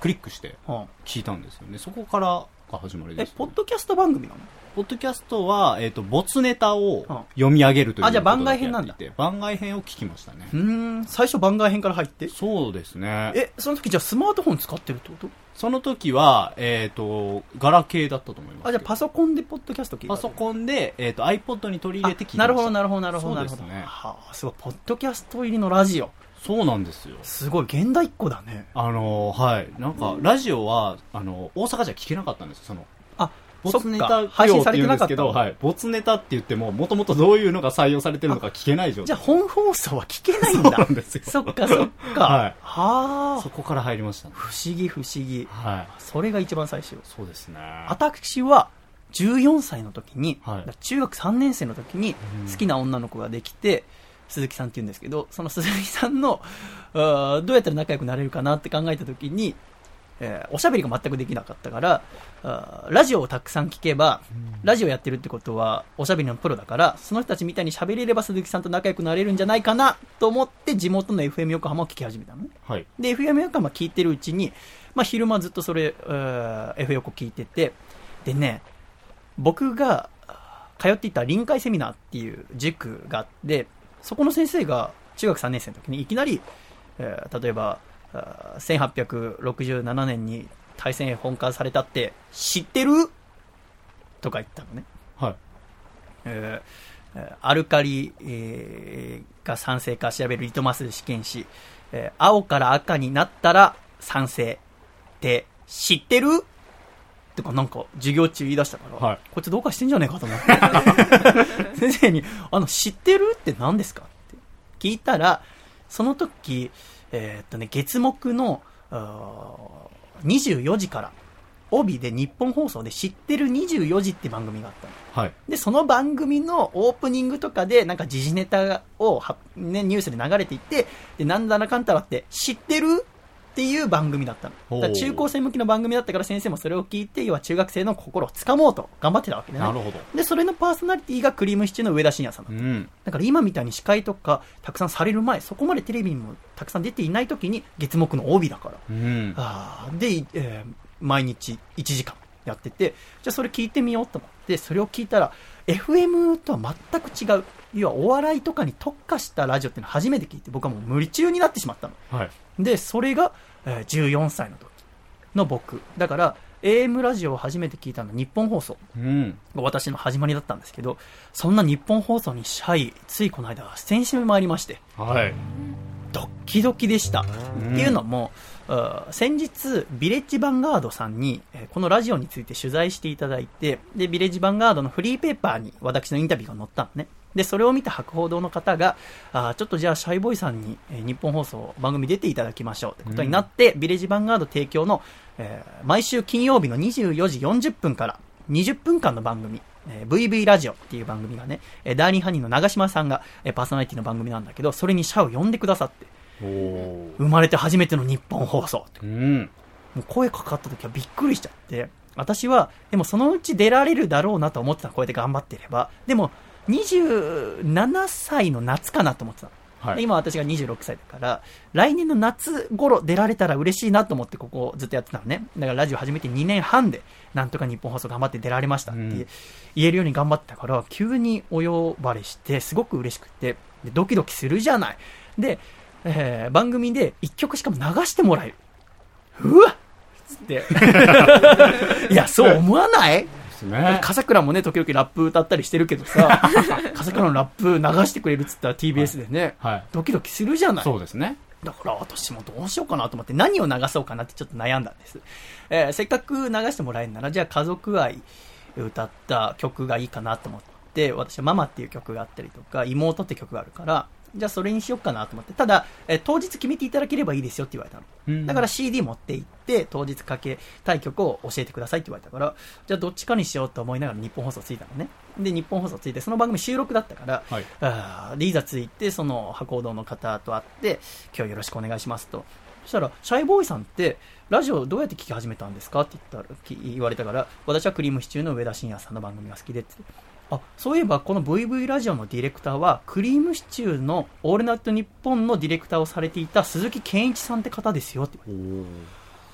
クリックしては聞いたんですよね。そこからが始まりです、ポッドキャスト番組なの？ポッドキャストは、えー、と没ネタをあ読み上げるというあじゃあ番外編なんだやっていて番外編を聞きましたねうーん、最初番外編から入って？そうですねえ、その時じゃあスマートフォン使ってるってこと？その時は、えっ、と、ガラケーだったと思います。あ、じゃあパソコンでポッドキャスト聞いたパソコンで、えっ、と、iPod に取り入れて聞いてましたなるほど、なるほど、なるほど、なるほど。そうですね。はあ、すごい、ポッドキャスト入りのラジオ。そうなんですよ。すごい、現代っ子だね。あのーはい。なんか、ラジオは、あの大阪じゃ聞けなかったんですよ、その。あ、没ネタ配信されてなかったけど、はい。没ネタって言っても、もともとどういうのが採用されてるのか聞けない状態。じゃあ本放送は聞けないんそうだ。なんですよ。そっか、そっか。はいはあそ。こから入りましたね。不思議、不思議。はい。それが一番最初。そうですね。私は、14歳の時に、はい中学3年生の時に好きな女の子ができて、鈴木さんって言うんですけど、その鈴木さんの、どうやったら仲良くなれるかなって考えた時に、えーおしゃべりが全くできなかったから、ラジオをたくさん聞けば、ラジオやってるってことは、おしゃべりのプロだから、その人たちみたいに喋れれば鈴木さんと仲良くなれるんじゃないかなと思って、地元の FM 横浜を聞き始めたのね。はい。で、FM 横浜聞いてるうちに、まあ、昼間ずっとそれ、えー F 横聞いてて、でね、僕が通っていた臨海セミナーっていう塾があって、そこの先生が中学3年生の時にいきなり、えー例えば、あー1867年に大戦本化されたって知ってる？とか言ったのね。はい。えーえーアルカリ、えーが酸性か調べるリトマス試験紙、えー青から赤になったら酸性って知ってる？とかなんか授業中言い出したから、はい。こいつどうかしてんじゃねえかと思って。先生にあの知ってるって何ですか？って聞いたらその時、えーっとね月目の24時から帯で日本放送で知ってる24時って番組があったのはい。で、その番組のオープニングとかで、なんか時事ネタをは、ね、ニュースで流れていって、で、なんだらかんだらって、知ってるっていう番組だったの。だ中高生向きの番組だったから先生もそれを聞いて、要は中学生の心をつかもうと頑張ってたわけね。なるほど。で、それのパーソナリティがクリームシチューの上田晋也さんだったうん。だから今みたいに司会とかたくさんされる前、そこまでテレビにもたくさん出ていない時に月目の帯だから。うん。あーで、えー毎日1時間やってて、じゃあそれ聞いてみようと思って、それを聞いたら、FM とは全く違う。要はお笑いとかに特化したラジオっていうのを初めて聞いて、僕はもう無理中になってしまったの。はい。で、それが、えー14歳の時の僕。だから、AM ラジオを初めて聞いたのは日本放送うん。が私の始まりだったんですけど、そんな日本放送にシャイ、ついこの間、出演してまいりまして、はい。ドッキドキでした。んっていうのも、先日、ビレッジヴァンガードさんに、えーこのラジオについて取材していただいて、で、ビレッジヴァンガードのフリーペーパーに私のインタビューが載ったのね。で、それを見た博報堂の方が、あーちょっとじゃあ、シャイボーイさんに、えー日本放送番組出ていただきましょうってことになって、ビレッジヴァンガード提供の、えー毎週金曜日の24時40分から20分間の番組、えー VV ラジオっていう番組がね、えーダーニーハニーの長島さんが、えーパーソナリティの番組なんだけど、それにシャを呼んでくださって。生まれて初めての日本放送ってうん。もう声かかった時はびっくりしちゃって、私は、でもそのうち出られるだろうなと思ってたのこうやって頑張ってれば。でも、27歳の夏かなと思ってたの。はいで今私が26歳だから、来年の夏頃出られたら嬉しいなと思ってここずっとやってたのね。だからラジオ始めて2年半で、なんとか日本放送頑張って出られましたってうん言えるように頑張ってたから、急にお呼ばれして、すごく嬉しくて、でドキドキするじゃない。で、えー番組で1曲しかも流してもらえる。うわっつって。いや、そう思わない？ですね。笠倉もね、時々ラップ歌ったりしてるけどさ、笠倉のラップ流してくれるっつったら TBS でね、はい。ドキドキするじゃない。そうですね。だから私もどうしようかなと思って何を流そうかなってちょっと悩んだんです。えーせっかく流してもらえるなら、じゃあ家族愛歌った曲がいいかなと思って、私はママっていう曲があったりとか、妹って曲があるから、じゃあそれにしようかなと思って。ただ、えー当日決めていただければいいですよって言われたの。うんだから CD 持って行って、当日かけたい曲を教えてくださいって言われたから、じゃあどっちかにしようと思いながら日本放送ついたのね。で、日本放送ついて、その番組収録だったから、はい。あーでいざ着いて、その博報堂の方と会って、今日よろしくお願いしますと。そしたら、シャイボーイさんって、ラジオどうやって聞き始めたんですかって言ったら、き言われたから、私はクリームシチューの上田晋也さんの番組が好きでって。あ、そういえばこの VV ラジオのディレクターは、クリームシチューのオールナイトニッポンのディレクターをされていた鈴木健一さんって方ですよ。って。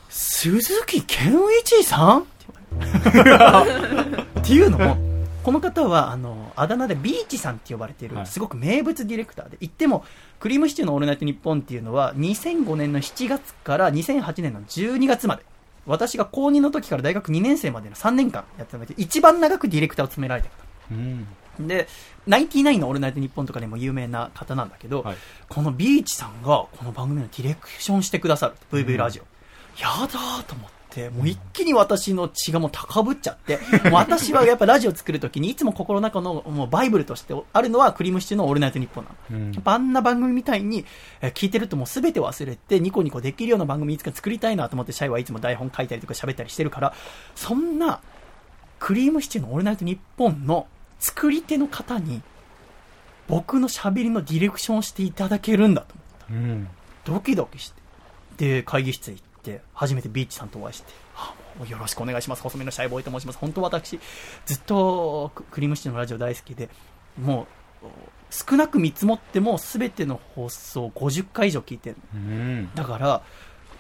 鈴木健一さん？っていうのも、この方は、あの、あだ名でビーチさんって呼ばれているは、い。すごく名物ディレクターで、言っても、クリームシチューのオールナイトニッポンっていうのは、2005年の7月から2008年の12月まで、私が高2の時から大学2年生までの3年間やってたので、一番長くディレクターを務められてるうん。方。で、ナインティナインのオールナイトニッポンとかでも有名な方なんだけど、はいこのビーチさんがこの番組のディレクションしてくださる。VV ラジオ。やだーと思って、もう一気に私の血がもう高ぶっちゃって、私はやっぱラジオ作るときにいつも心の中のもうバイブルとしてあるのはクリームシチューのオールナイトニッポンなの。うんあんな番組みたいに、えー聞いてるともう全て忘れてニコニコできるような番組いつか作りたいなと思ってシャイはいつも台本書いたりとか喋ったりしてるから、そんなクリームシチューのオールナイトニッポンの作り手の方に僕の喋りのディレクションをしていただけるんだと思ってうん。ドキドキして。で、会議室へ行って、初めてビーチさんとお会いして、はあよろしくお願いします。細身のシャイボーイと申します。本当私、ずっとククリームシチューのラジオ大好きで、もう、少なく見積もっても全ての放送50回以上聞いてる。うん。だから、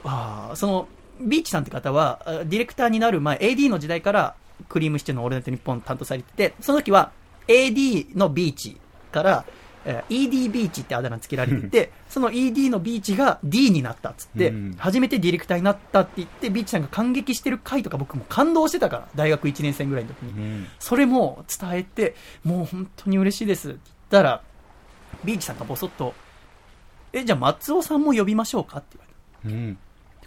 あーその、ビーチさんって方は、あディレクターになる前、AD の時代から、クリームシチューのオールナイトニッポン担当されてて、その時は、AD のビーチから、えー ED ビーチってあだ名つけられてて、その ED のビーチが D になったっつって、うん初めてディレクターになったって言って、ビーチさんが感激してる回とか僕も感動してたから、大学1年生ぐらいの時に。うん。それも伝えて、もう本当に嬉しいですって言ったら、ビーチさんがボソッと、え、じゃあ松尾さんも呼びましょうかって言われうん。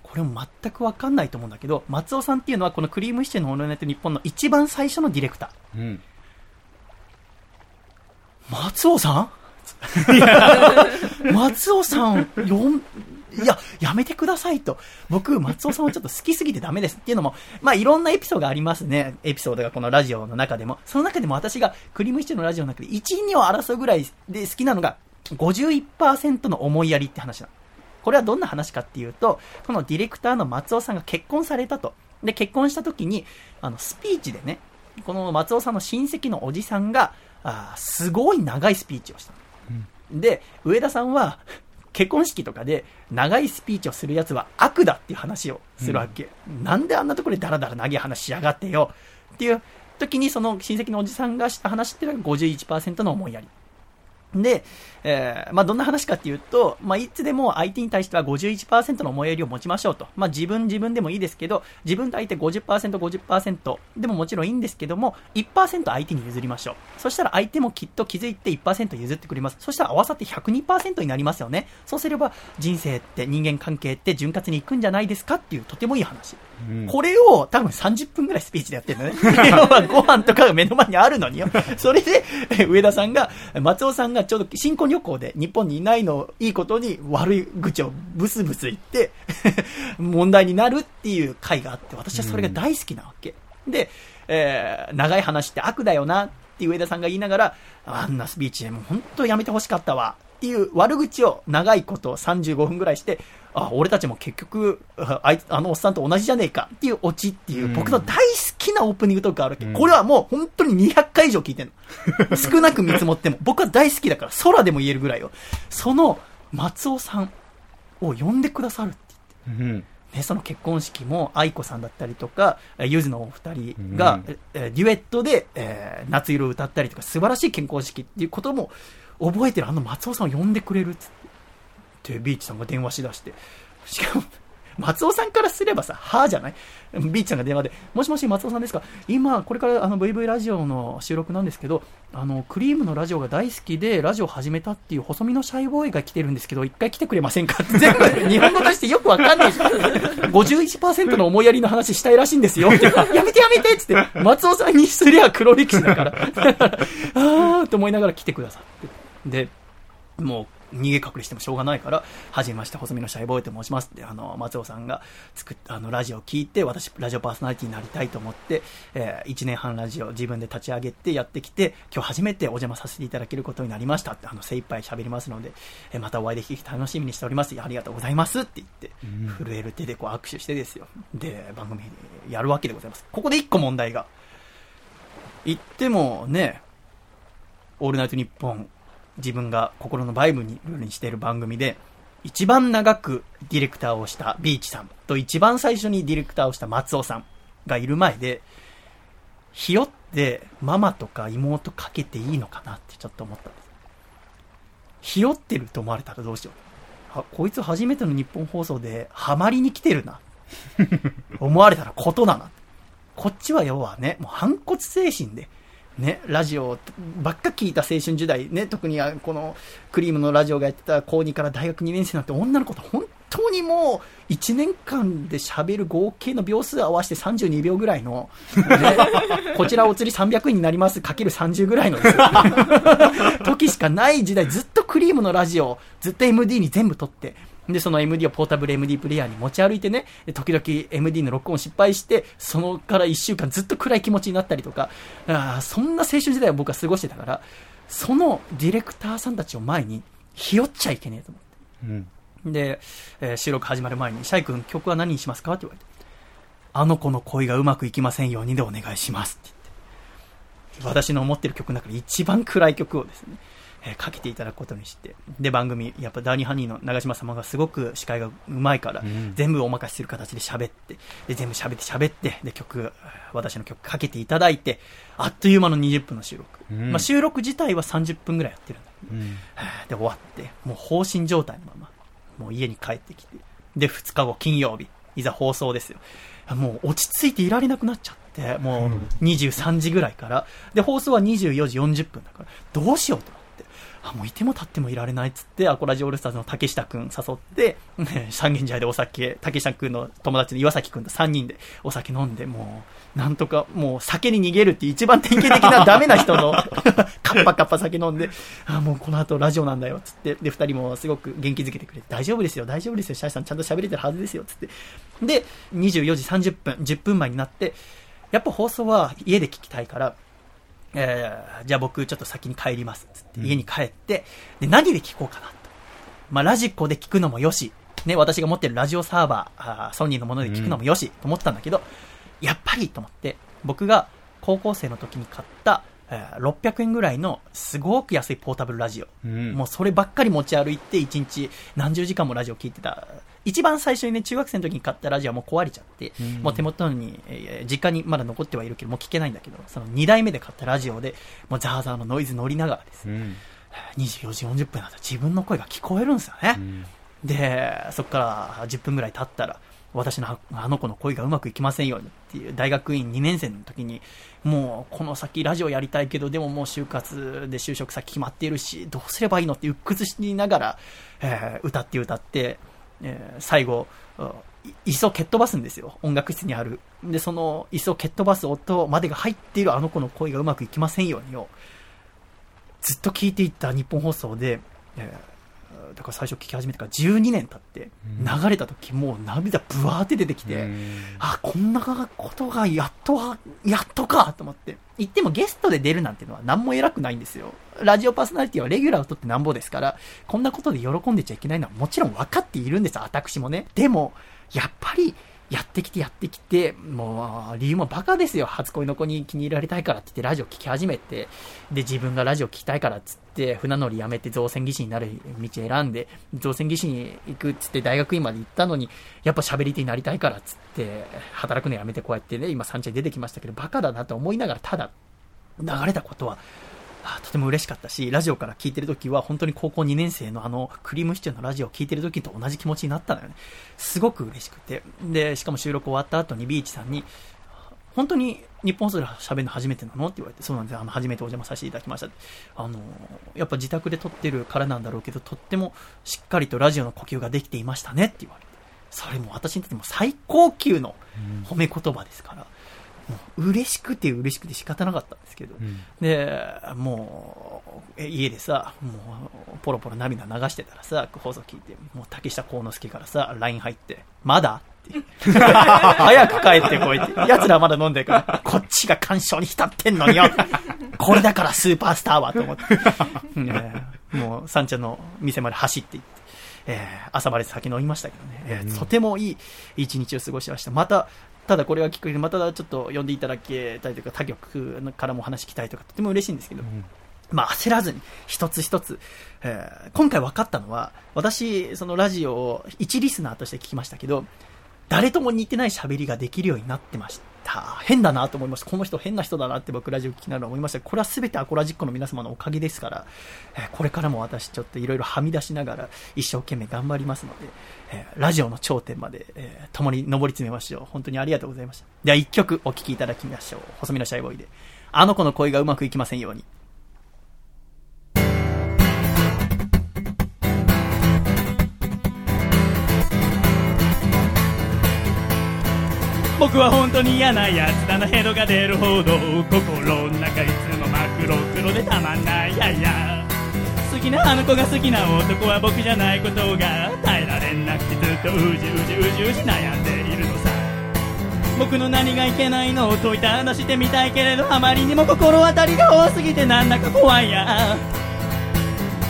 た。これも全くわかんないと思うんだけど、松尾さんっていうのはこのクリームシチューのオールナイトニッポンの一番最初のディレクター。うん。松尾さん？いや松尾さん、よん、いや、やめてくださいと。僕、松尾さんはちょっと好きすぎてダメです。っていうのも、まあ、いろんなエピソードがありますね。エピソードがこのラジオの中でも。その中でも私がクリームシチューのラジオの中で1、2を争うぐらいで好きなのが、51%の思いやりって話なの。これはどんな話かっていうと、このディレクターの松尾さんが結婚されたと。で、結婚した時に、あの、スピーチでね、この松尾さんの親戚のおじさんが、あーすごい長いスピーチをしたの。で、上田さんは、結婚式とかで長いスピーチをするやつは悪だっていう話をするわけ。なんであんなところでダラダラ長い話しやがってよ。っていう時にその親戚のおじさんがした話っていうのが51%の思いやり。で、えーまあ、どんな話かっていうと、まあ、いつでも相手に対しては51%の思いやりを持ちましょうと。まあ、自分自分でもいいですけど、自分と相手50%、50%でももちろんいいんですけども、1%相手に譲りましょう。そしたら相手もきっと気づいて1%譲ってくれます。そしたら合わさって102%になりますよね。そうすれば人生って人間関係って潤滑にいくんじゃないですかっていうとてもいい話。うんこれを多分30分ぐらいスピーチでやってるのね。要はご飯とかが目の前にあるのによ。それで、え上田さんが、松尾さんがちょうど新婚旅行で日本にいないのをいいことに悪い愚痴をブスブス言って、問題になるっていう回があって、私はそれが大好きなわけ。で、えー長い話って悪だよなって上田さんが言いながら、あんなスピーチでもう本当やめてほしかったわっていう悪口を長いこと35分ぐらいして、あ、俺たちも結局、ああいつ、あのおっさんと同じじゃねえかっていうオチっていう、僕の大好きなオープニングトークがあるわけ。これはもう本当に200回以上聞いてんの。少なく見積もっても。僕は大好きだから、空でも言えるぐらいよ。その、松尾さんを呼んでくださるって言って。うん。ね、その結婚式も愛子さんだったりとか、えーゆずのお二人が、うんえーデュエットで、えー夏色を歌ったりとか、素晴らしい結婚式っていうことも覚えてるあの松尾さんを呼んでくれるっつって。で、ビーチさんが電話しだして。しかも、松尾さんからすればさ、はぁじゃない？ビーチさんが電話で、もしもし松尾さんですか？今、これからあの VV ラジオの収録なんですけど、あの、クリームのラジオが大好きで、ラジオ始めたっていう細身のシャイボーイが来てるんですけど、一回来てくれませんか？っ て全部日本語としてよくわかんない。51%の思いやりの話したいらしいんですよ。やめてやめてっつって、松尾さんにすりゃ黒歴史だから。だからあーって思いながら来てくださって。で、もう、逃げ隠れしてもしょうがないから、はじめまして、細身のシャイボーイと申しますって、あの、松尾さんが作った、あの、ラジオを聞いて、私、ラジオパーソナリティになりたいと思って、えー、1年半ラジオ自分で立ち上げてやってきて、今日初めてお邪魔させていただけることになりましたって、あの、精一杯喋りますので、えーまたお会いできる日楽しみにしております。ありがとうございますって言って、震える手でこう握手してですよ。で、番組やるわけでございます。ここで一個問題が。言ってもね、オールナイトニッポン、自分が心のバイブにルールにしている番組で、一番長くディレクターをしたビーチさんと一番最初にディレクターをした松尾さんがいる前で、ひよってママとか妹かけていいのかなってちょっと思ったんです。ひよってると思われたらどうしよう。あ、こいつ初めての日本放送でハマりに来てるな。思われたらことだな。こっちは要はね、もう反骨精神で、ね、ラジオばっか聞いた青春時代、ね、特にあこのクリームのラジオがやってた高2から大学2年生なんて女の子と本当にもう1年間で喋る合計の秒数合わせて32秒ぐらいの、ね、こちらお釣り300円になりますかける30ぐらいの 時しかない時代ずっとクリームのラジオずっと MD に全部撮ってで、その MD をポータブル MD プレイヤーに持ち歩いてね、で時々 MD の録音失敗して、そのから1週間ずっと暗い気持ちになったりとか、あーそんな青春時代を僕は過ごしてたから、そのディレクターさんたちを前に、ひよっちゃいけねえと思って。うん。で、えー収録始まる前に、シャイ君曲は何にしますか？って言われて、あの子の恋がうまくいきませんようにでお願いしますって言って、私の思ってる曲の中で一番暗い曲をですね、えーかけていただくことにして、で、番組、やっぱダーニーハニーの長嶋様がすごく司会がうまいから、ん全部お任せする形で喋って、で、全部喋って喋って、で、曲、私の曲かけていただいて、あっという間の20分の収録。うんまあ、収録自体は30分ぐらいやってるんだけど、うん。で、終わって、もう放心状態のまま、もう家に帰ってきて、で、2日後、金曜日、いざ放送ですよ。もう落ち着いていられなくなっちゃって、もう23時ぐらいから、で、放送は24時40分だから、どうしようと。あ、もういても立ってもいられないっつって、アコラジオールスターズの竹下くん誘って、ね三軒茶屋でお酒、竹下くんの友達の岩崎くんと3人でお酒飲んで、もう、なんとか、もう酒に逃げるって一番典型的な ダメな人の、カッパカッパ酒飲んで、あ、もうこの後ラジオなんだよ、つって、で、二人もすごく元気づけてくれて、大丈夫ですよ、大丈夫ですよ、シャイさんちゃんと喋れてるはずですよ、つって。で、24時30分、10分前になって、やっぱ放送は家で聞きたいから、えーじゃあ僕ちょっと先に帰ります、つって、家に帰って、で、何で聞こうかなと。まあ、ラジコで聞くのもよし、ね、私が持ってるラジオサーバー、あーソニーのもので聞くのもよし、と思ったんだけど、やっぱりと思って、僕が高校生の時に買った、えー600円ぐらいのすごく安いポータブルラジオ。うんもうそればっかり持ち歩いて、1日何十時間もラジオ聞いてた。一番最初にね、中学生の時に買ったラジオはもう壊れちゃって、うんもう手元に、えー実家にまだ残ってはいるけど、もう聞けないんだけど、その2代目で買ったラジオで、もうザーザーのノイズ乗りながらですね、うん。24時40分だと自分の声が聞こえるんですよね。うんで、そこから10分ぐらい経ったら、私のああの子の恋がうまくいきませんようにっていう大学院2年生の時に、もうこの先ラジオやりたいけど、でももう就活で就職先決まっているし、どうすればいいのって鬱屈しながら、えー歌って歌って、えー最後、椅子を蹴っ飛ばすんですよ。音楽室にある。で、その椅子を蹴っ飛ばす音までが入っているあの子の恋がうまくいきませんようにを、ずっと聞いていった日本放送で、えーだから最初聞き始めてから12年経って、流れた時もう涙ブワーって出てきて、あ、こんなことがやっとは、やっとかと思って。言ってもゲストで出るなんてのは何も偉くないんですよ。ラジオパーソナリティはレギュラーを取ってなんぼですから、こんなことで喜んでちゃいけないのはもちろん分かっているんです、私もね。でも、やっぱり、やってきてやってきて、もう、理由もバカですよ。初恋の子に気に入られたいからって言ってラジオ聞き始めて、で、自分がラジオ聞きたいからっつって、船乗りやめて造船技師になる道選んで、造船技師に行くっつって大学院まで行ったのに、やっぱ喋り手になりたいからっつって、働くのやめてこうやってね、今三茶に出てきましたけど、バカだなと思いながら、ただ、流れたことは、あとても嬉しかったし、ラジオから聞いてるときは、本当に高校2年生のあの、クリームシチューのラジオを聞いてるときと同じ気持ちになったのよね。すごく嬉しくて。で、しかも収録終わった後にビーチさんに、本当に日本放送で喋るの初めてなのって言われて、そうなんです。あの、初めてお邪魔させていただきました。あの、やっぱ自宅で撮ってるからなんだろうけど、とってもしっかりとラジオの呼吸ができていましたねって言われて。それも私にとっても最高級の褒め言葉ですから。嬉しくて嬉しくて仕方なかったんですけど、で、もう、え家でさ、もう、ポロポロ涙流してたらさ、放送聞いて、もう竹下幸之助からさ、LINE 入って、まだ？って。早く帰ってこいって。奴らはまだ飲んでるから、こっちが干渉に浸ってんのによ。これだからスーパースターはと思って。ねもう、三茶の店まで走って行って。えー朝まで酒飲みましたけどね、えーとてもいい一日を過ごしました。また、ただこれがきっかけで、またちょっと呼んでいただけたりとか、他局からもお話聞きたいとか、とても嬉しいんですけど、まあ焦らずに、一つ一つ、えー今回分かったのは、私、そのラジオを一リスナーとして聞きましたけど、誰とも似てない喋りができるようになってました。変だなと思いました。この人変な人だなって僕ラジオ聞きながら思いました。これは全てアコラジックの皆様のおかげですから、えこれからも私ちょっといろいろはみ出しながら一生懸命頑張りますので、えラジオの頂点まで、え共に上り詰めましょう。本当にありがとうございました。では一曲お聴きいただきましょう。細身のシャイボーイで。あの子の恋がうまくいきませんように。僕は本当に嫌なやつだな。ヘドが出るほど心の中いつも真っ黒黒でたまんない。やいや。好きなあの子が好きな男は僕じゃないことが耐えられなくてずっとうじうじうじうじ悩んでいるのさ。僕の何がいけないのを問いただしてみたいけれどあまりにも心当たりが多すぎてなんだか怖いや。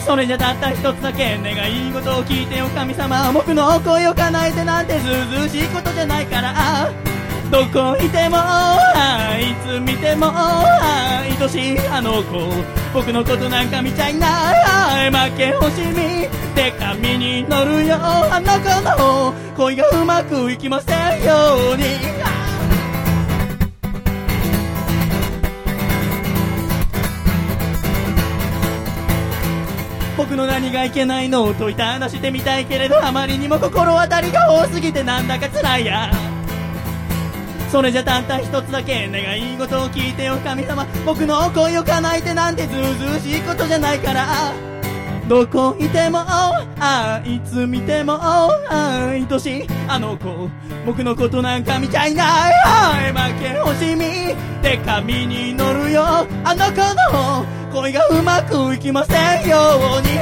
それじゃたった一つだけ願い事を聞いてよ神様。僕の声を叶えてなんてずずしいことじゃないから。どこいてもいつ見ても愛しいあの子。僕のことなんか見ちゃいない。負け惜しみで紙に乗るよ。あの子の恋がうまくいきませんように。僕の何がいけないのを問いた話してみたいけれどあまりにも心当たりが多すぎてなんだか辛いや。それじゃたった一つだけ願い事を聞いてよ神様。僕の恋を叶えてなんてずうずうしいことじゃないから。どこいてもあいつ見ても愛しいあの子僕のことなんか見ちゃいないはい負け惜しみで紙に乗るよあの子の恋がうまくいきませんように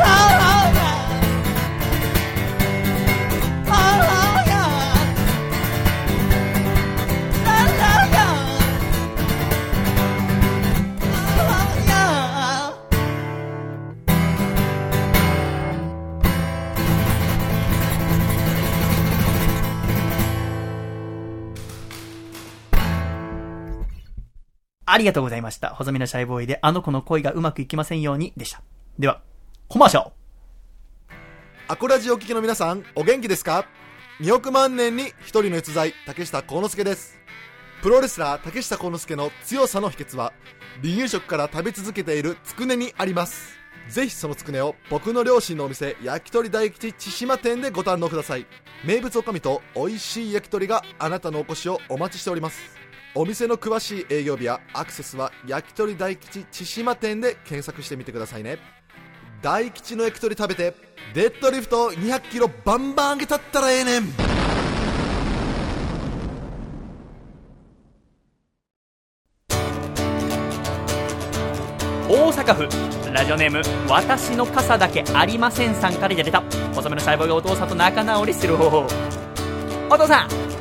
ありがとうございました。細身のシャイボーイで、あの子の恋がうまくいきませんようにでした。では、コマーシャルアコラジお聞きの皆さん、お元気ですか ?2 億万年に一人の逸材、竹下幸之助です。プロレスラー竹下幸之助の強さの秘訣は、離乳食から食べ続けているつくねにあります。ぜひそのつくねを僕の両親のお店、焼き鳥大吉千島店でご堪能ください。名物おかみと美味しい焼き鳥があなたのお越しをお待ちしております。お店の詳しい営業日やアクセスは焼き鳥大吉千島店で検索してみてくださいね。大吉の焼き鳥食べてデッドリフト200キロバンバン上げたったらええねん。大阪府。ラジオネーム私の傘だけありませんさんからいただいた。細めの細胞がお父さんと仲直りする方法。お父さん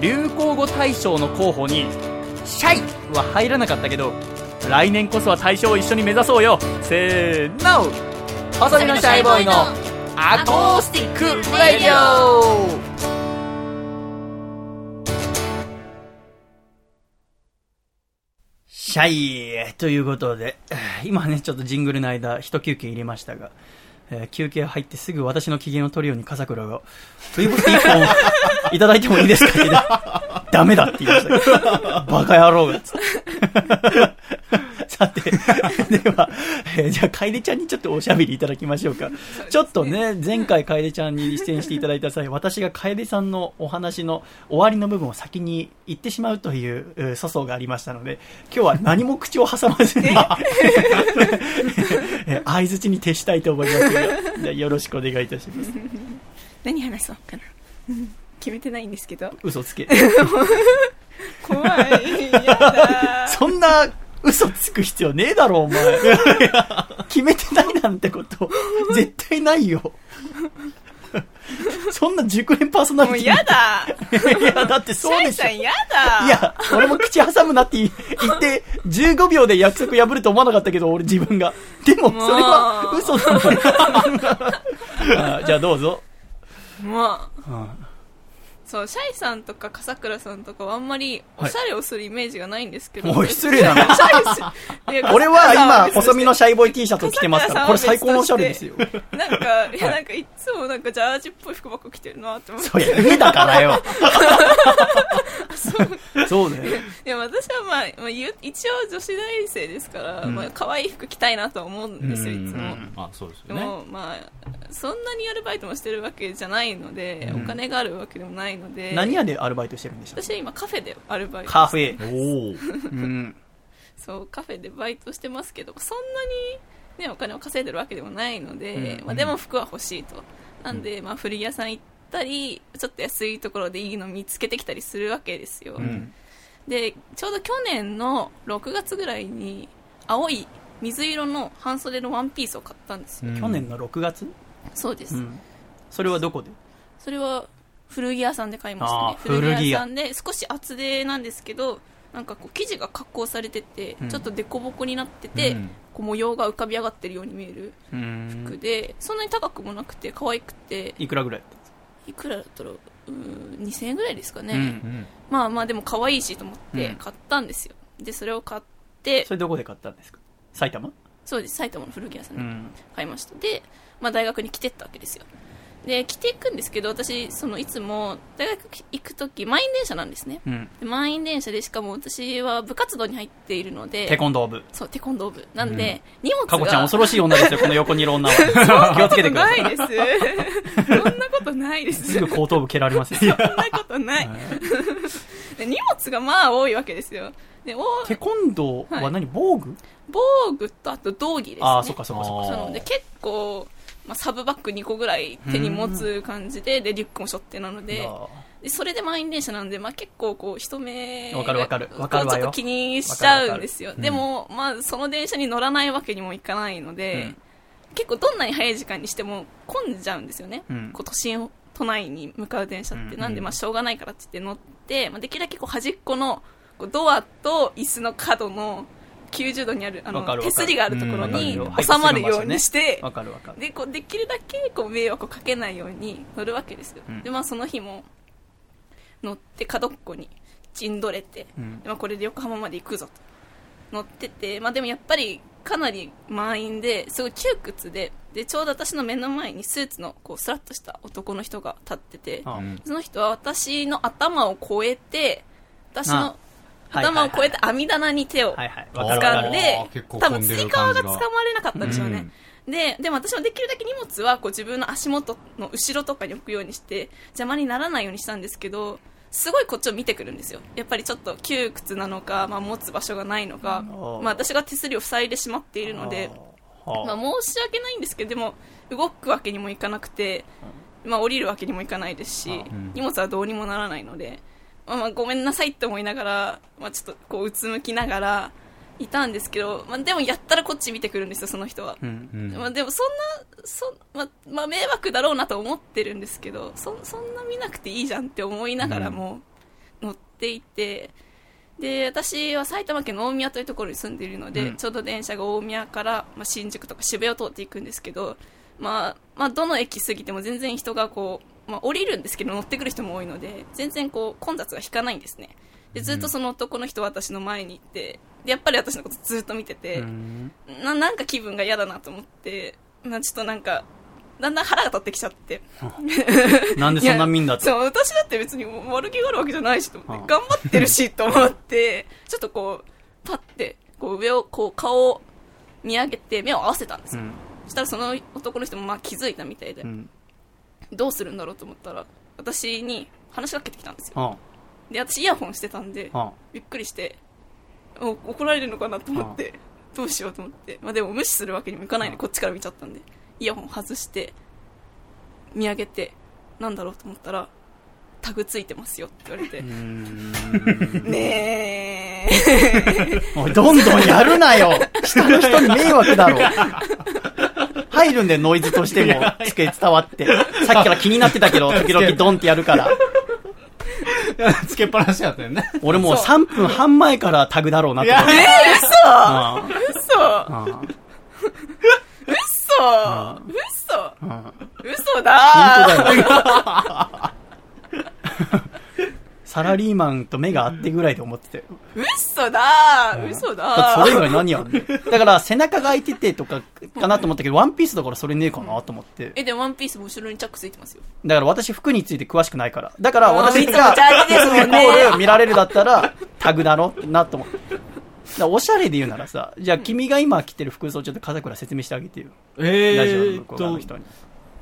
流行語大賞の候補にシャイは入らなかったけど来年こそは大賞を一緒に目指そうよ。せーの。細身のシャイボーイのアコースティックレディオ。シャイということで、今ね、ちょっとジングルの間、一休憩入れましたが、えー休憩入ってすぐ私の機嫌を取るように笠倉が、ということで一本 いただいてもいいですかって、ダメだって言いましたけど、バカ野郎が、つって。さて、では、えーじゃあ、楓ちゃんにちょっとおしゃべりいただきましょうか。ちょっとね、前回楓ちゃんに出演していただいた際、私が楓さんのお話の終わりの部分を先に言ってしまうというう粗相がありましたので、今日は何も口を挟まずに、えー相づちに徹したいと思いますが、じゃあよろしくお願いいたします。何話そうかな。決めてないんですけど。嘘つけ。怖い。やだ。そんな嘘つく必要ねえだろ、お前。決めてないなんてこと、絶対ないよ。そんな熟練パーソナリティ。もうやだ。いや、だってそうでしょ。シャイさんやだ。いや、俺も口挟むなって言って、15秒で約束破ると思わなかったけど、俺自分が。でも、それは嘘だもん あじゃあどうぞ。もう、うんそう、シャイさんとか笠倉さんとかはあんまりおしゃれをするイメージがないんですけど。もう失礼だな。シャイ俺は今、細身のシャイボーイ T シャツを着てますから、これ最高のおしゃれですよ。なんか、いや、なんかいつもなんかジャージっぽい服ばっか着てるなって思って。そりゃ、上だからよ。そうね。いや、私はまあ、まあ、一応女子大生ですから、うんまあ、可愛い服着たいなとは思うんですよ、いつも。あ、そうですよね。でも、まあ、そんなにアルバイトもしてるわけじゃないので、うんお金があるわけでもないので。何屋でアルバイトしてるんでしょう私は今カフェでアルバイトカフェ。おお。うん。そうカフェでバイトしてますけどそんなに、ね、お金を稼いでるわけでもないので、うん。まあ、でも服は欲しいと。なんで、まあ、古着屋さん行ったりちょっと安いところでいいの見つけてきたりするわけですよ、ん。でちょうど去年の6月ぐらいに青い水色の半袖のワンピースを買ったんですよ、去年の6月？そうです、うん。それはどこで？それは古着屋さんで買いましたあねー古着屋屋さんで少し厚手なんですけどなんかこう生地が加工されてて、うん。ちょっと凸凹になってて、うん。こう模様が浮かび上がってるように見えるうん。服で、そんなに高くもなくて可愛くていくらぐらいいくらだったらうーん2000円ぐらいですかね、うんうん。まあまあでも可愛いしと思っうん。て買ったんですよ。でそれを買ってそれどこで買ったんですか？埼玉？そうです埼玉の古着屋さんでうん。買いました。で、まあ、大学に来てったわけですよで着ていくんですけど私そのいつも大学行く時満員電車なんですねうん。で満員電車でしかも私は部活動に入っているのでテコンドー部。そうテコンドー部なんで、荷物がかこちゃん恐ろしい女ですよ、この横にいる女は。気をつけてください。ないですそんなことないですすぐ後頭部蹴られますよ。そんなことない。で荷物がまあ多いわけですよ。で、おテコンドーは何？防具？防具とあと道着ですね。ああ、そっかそっかそっか。なので結構、まあ、サブバッグ2個ぐらい手に持つ感じで、で、リュックも背負ってなので、あでそれで満員電車なので、まあ、結構こう人目がわかる。わかるちょっと気にしちゃうんですよ。わかるでも、まあ、その電車に乗らないわけにもいかないので、うん。結構どんなに早い時間にしても混んじゃうんですよね、うん。こう都心都内に向かう電車って、うん。なんでまあしょうがないからって言って乗って、まあ、できるだけこう端っこのこうドアと椅子の角の90度にあるあの手すりがあるところによ収まるようにして。でこうできるだけこう迷惑をかけないように乗るわけですよ、うん。でまあその日も乗って角っこに陣取れて、うん。でまあ、これで横浜まで行くぞと。乗ってて、まあ、でもやっぱりかなり満員ですごい窮屈ででちょうど私の目の前にスーツのこうスラッとした男の人が立っててその人は私の頭を越えて私の頭を越えて網棚に手を。掴んで多分つり革が。掴まれなかったんでしょうね、ででも私もできるだけ荷物はこう自分の足元の後ろとかに置くようにして邪魔にならないようにしたんですけどすごいこっちを見てくるんですよ。やっぱりちょっと窮屈なのか、まあ、持つ場所がないのか、ー。まあ、私が手すりを塞いでしまっているのでまあ、申し訳ないんですけどでも動くわけにもいかなくて、まあ、降りるわけにもいかないですし、ん。荷物はどうにもならないので、まあ、まあごめんなさいって思いながら、まあ、ちょっとこううつむきながらいたんですけど、まあ、でもやったらこっち見てくるんですよその人は、うん。うん。まあ、でもそんなそ、まあまあ、迷惑だろうなと思ってるんですけどそそんな見なくていいじゃんって思いながらも乗っていてで私は埼玉県の大宮というところに住んでいるので、うん。ちょうど電車が大宮から、まあ、新宿とか渋谷を通っていくんですけど、まあ、まあどの駅過ぎても全然人がこう、まあ、降りるんですけど乗ってくる人も多いので全然こう混雑が引かないんですね。でずっとその男の人は私の前にいてでやっぱり私のことずっと見てて、ななんか気分が嫌だなと思って、まあ、ちょっとなんかだんだん腹が立ってきちゃって。なんでそんな見んだと？そう、私だって別に悪気があるわけじゃないしと思って、あ。頑張ってるしと思って、ちょっとこう、パッて、こう上を、こう顔を見上げて目を合わせたんですよ。うん。そしたらその男の人もまあ気づいたみたいで、うん。どうするんだろうと思ったら、私に話しかけてきたんですよ。あで、私イヤホンしてたんで、あびっくりして、お怒られるのかなと思って、どうしようと思って、まあでも無視するわけにもいかないんで、こっちから見ちゃったんで、イヤホン外して、見上げて、なんだろうと思ったら、タグついてますよって言われて、ねえ。おい、どんどんやるなよ。下の人に迷惑だろ。入るんで、ノイズとしても、机伝わって。さっきから気になってたけど、時々ドンってやるから。つけっぱなしやったよね。俺もう3分半前からタグだろうなって思って。えあ嘘。ああ嘘。あ嘘。ああ嘘。だ本当だよ。サラリーマンと目が合ってぐらいで思ってて。嘘だ嘘だってだそれ以外何やんの？だから背中が開いててとかかなと思ったけど、ワンピースだからそれねえかなと思って。え、でもワンピースも後ろにチャックついてますよ。だから私服について詳しくないから。だから私あーいつもジャージですもんねイコール見られるだったらタグだろなと思って。おしゃれで言うならさ、じゃあ君が今着てる服装ちょっと風倉説明してあげてよ。えラジオのー向こう側の人に。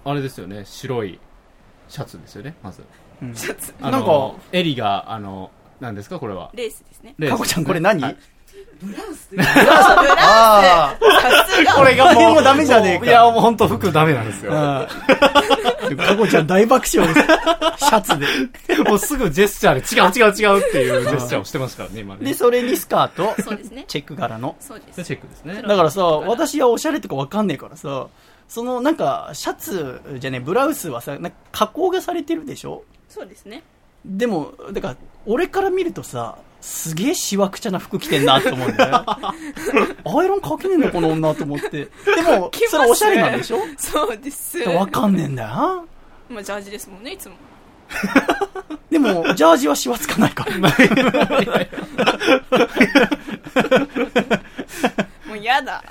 あれですよね、白いシャツですよね、まず。うんシャツ。あなんかの、襟が、あの、何ですか、これは。レースですね。レースかこちゃんこれ何、はいあさすが。これがもう、これもダメじゃねえかいや、もう本当服ダメなんですよ。かこちゃん大爆笑です。シャツで。もうすぐジェスチャーで違う違う違うっていうジェスチャーをしてますからね、今で、ね。それにスカート、そうですね。チェック柄の。そうですで。チェックですね。だからさ、私はおしゃれとかわかんねえからさ、そのなんか、シャツじゃねえ、ブラウスはさ、なんか加工がされてるでしょ？そうですね。でも、だから、俺から見るとさ、すげえしわくちゃな服着てんなって思うんだよ。アイロンかけねえんだこの女と思って。でも、それおしゃれなんでしょ？そうです。わかんねえんだよな。まあ、ジャージですもんね、いつも。でも、ジャージはしわつかないから。もう嫌だ。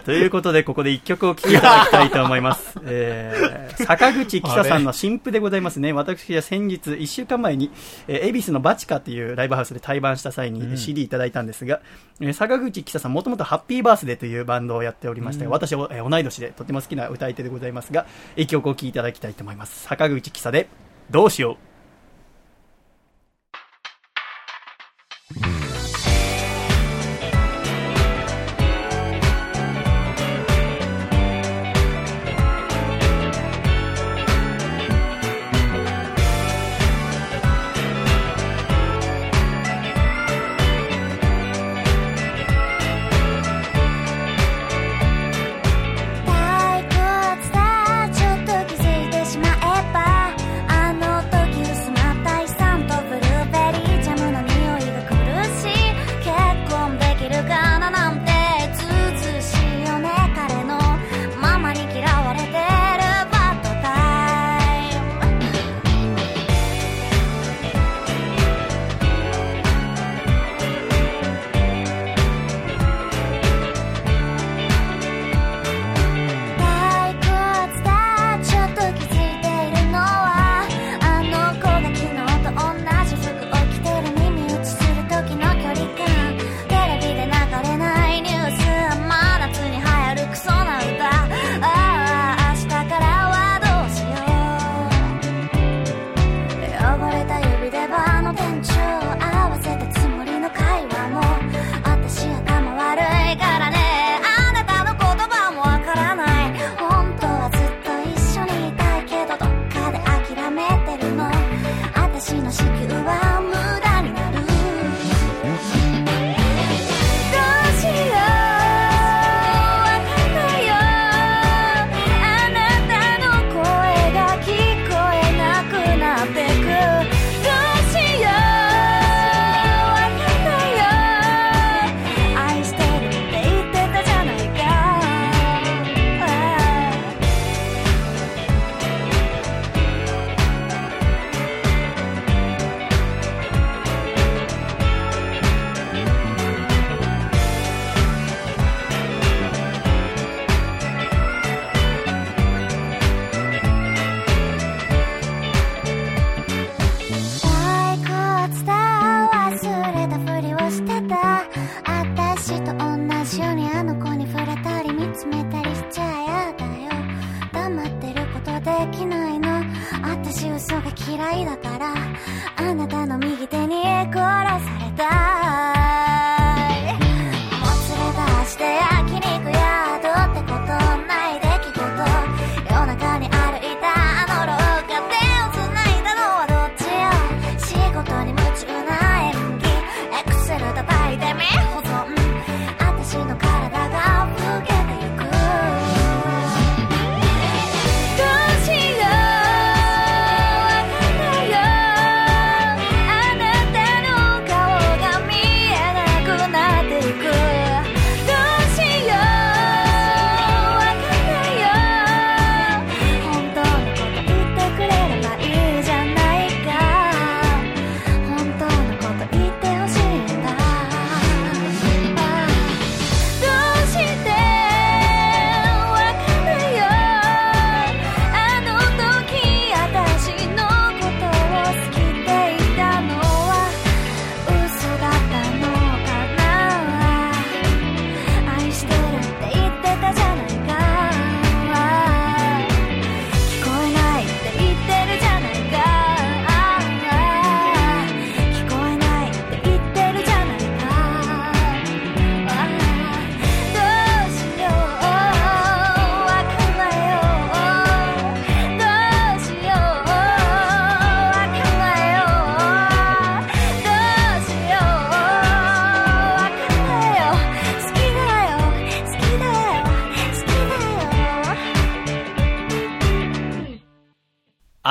ということで、ここで一曲を聴いていただきたいと思います。えー、坂口紀沙さんの新譜でございますね。私は先日、一週間前に、えー、恵比寿のバチカっていうライブハウスで対バンした際に CD いただいたんですが、えー坂口紀沙さん、もともとハッピーバースデーというバンドをやっておりまして、私は、えー同い年でとても好きな歌い手でございますが、一曲を聴いていただきたいと思います。坂口紀沙で、どうしよう。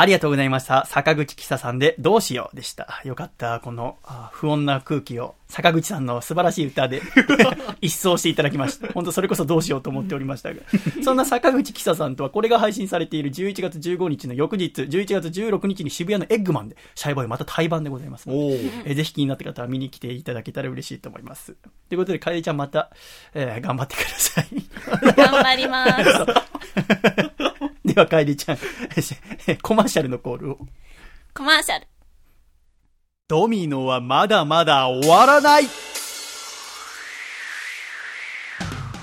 りがとうございました。坂口紀沙さんで、どうしようでした。よかった。この、あ不穏な空気を、坂口さんの素晴らしい歌で、一掃していただきました。本当それこそどうしようと思っておりましたが。そんな坂口紀沙さんとは、これが配信されている11月15日の翌日、11月16日に渋谷のエッグマンで、シャイボーイまた対バンでございますので。えーぜひ気になった方は見に来ていただけたら嬉しいと思います。ということで、かえりちゃんまた、えー頑張ってください。頑張ります。では、かえりちゃん、コマーシャルのコールを。コマーシャル。ドミノはまだまだ終わらない。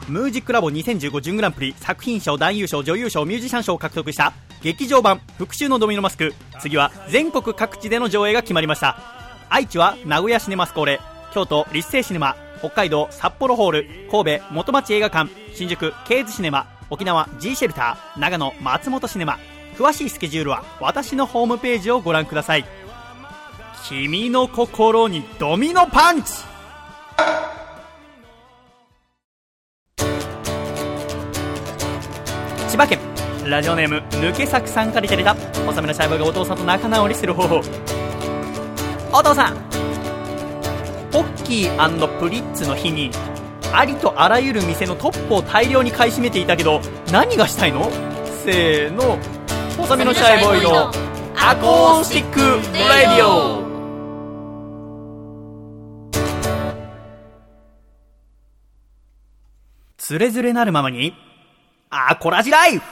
ムージックラボ2015準グランプリ作品賞男優賞女優賞ミュージシャン賞を獲得した。劇場版復讐のドミノマスク。次は全国各地での上映が決まりました。愛知は名古屋シネマスコーレ。京都立成シネマ。北海道札幌ホール。神戸元町映画館。新宿ケーズシネマ沖縄 G シェルター長野松本シネマ。詳しいスケジュールは私のホームページをご覧ください。君の心にドミノパンチ。千葉県。ラジオネーム抜け作さんからいただいた。細めのシャイボーがお父さんと仲直りする方法。お父さん。ポッキープリッツの日にありとあらゆる店のトップを大量に買い占めていたけど何がしたいの？せーの。細めのシャイボーイのアコースティックラディオつれづれなるままにアコラジライフ！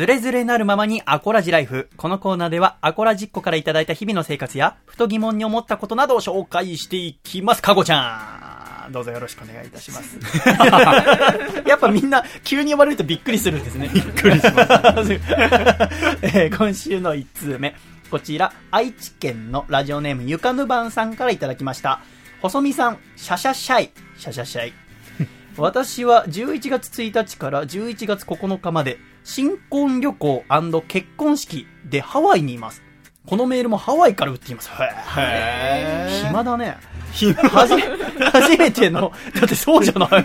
つれづれなるままにアコラジライフ。このコーナーではアコラジッコからいただいた日々の生活や、ふと疑問に思ったことなどを紹介していきます。かごちゃん。どうぞよろしくお願いいたします。やっぱみんな急に呼ばれるとびっくりするんですね。びっくりします。えー今週の1通目。こちら、愛知県のラジオネームゆかぬばんさんからいただきました。細見さん、シャシャシャイ。シャシャシャイ。私は11月1日から11月9日まで新婚旅行結婚式でハワイにいます。このメールもハワイから打っています。へー暇だね。はじめ、初めての、だってそうじゃない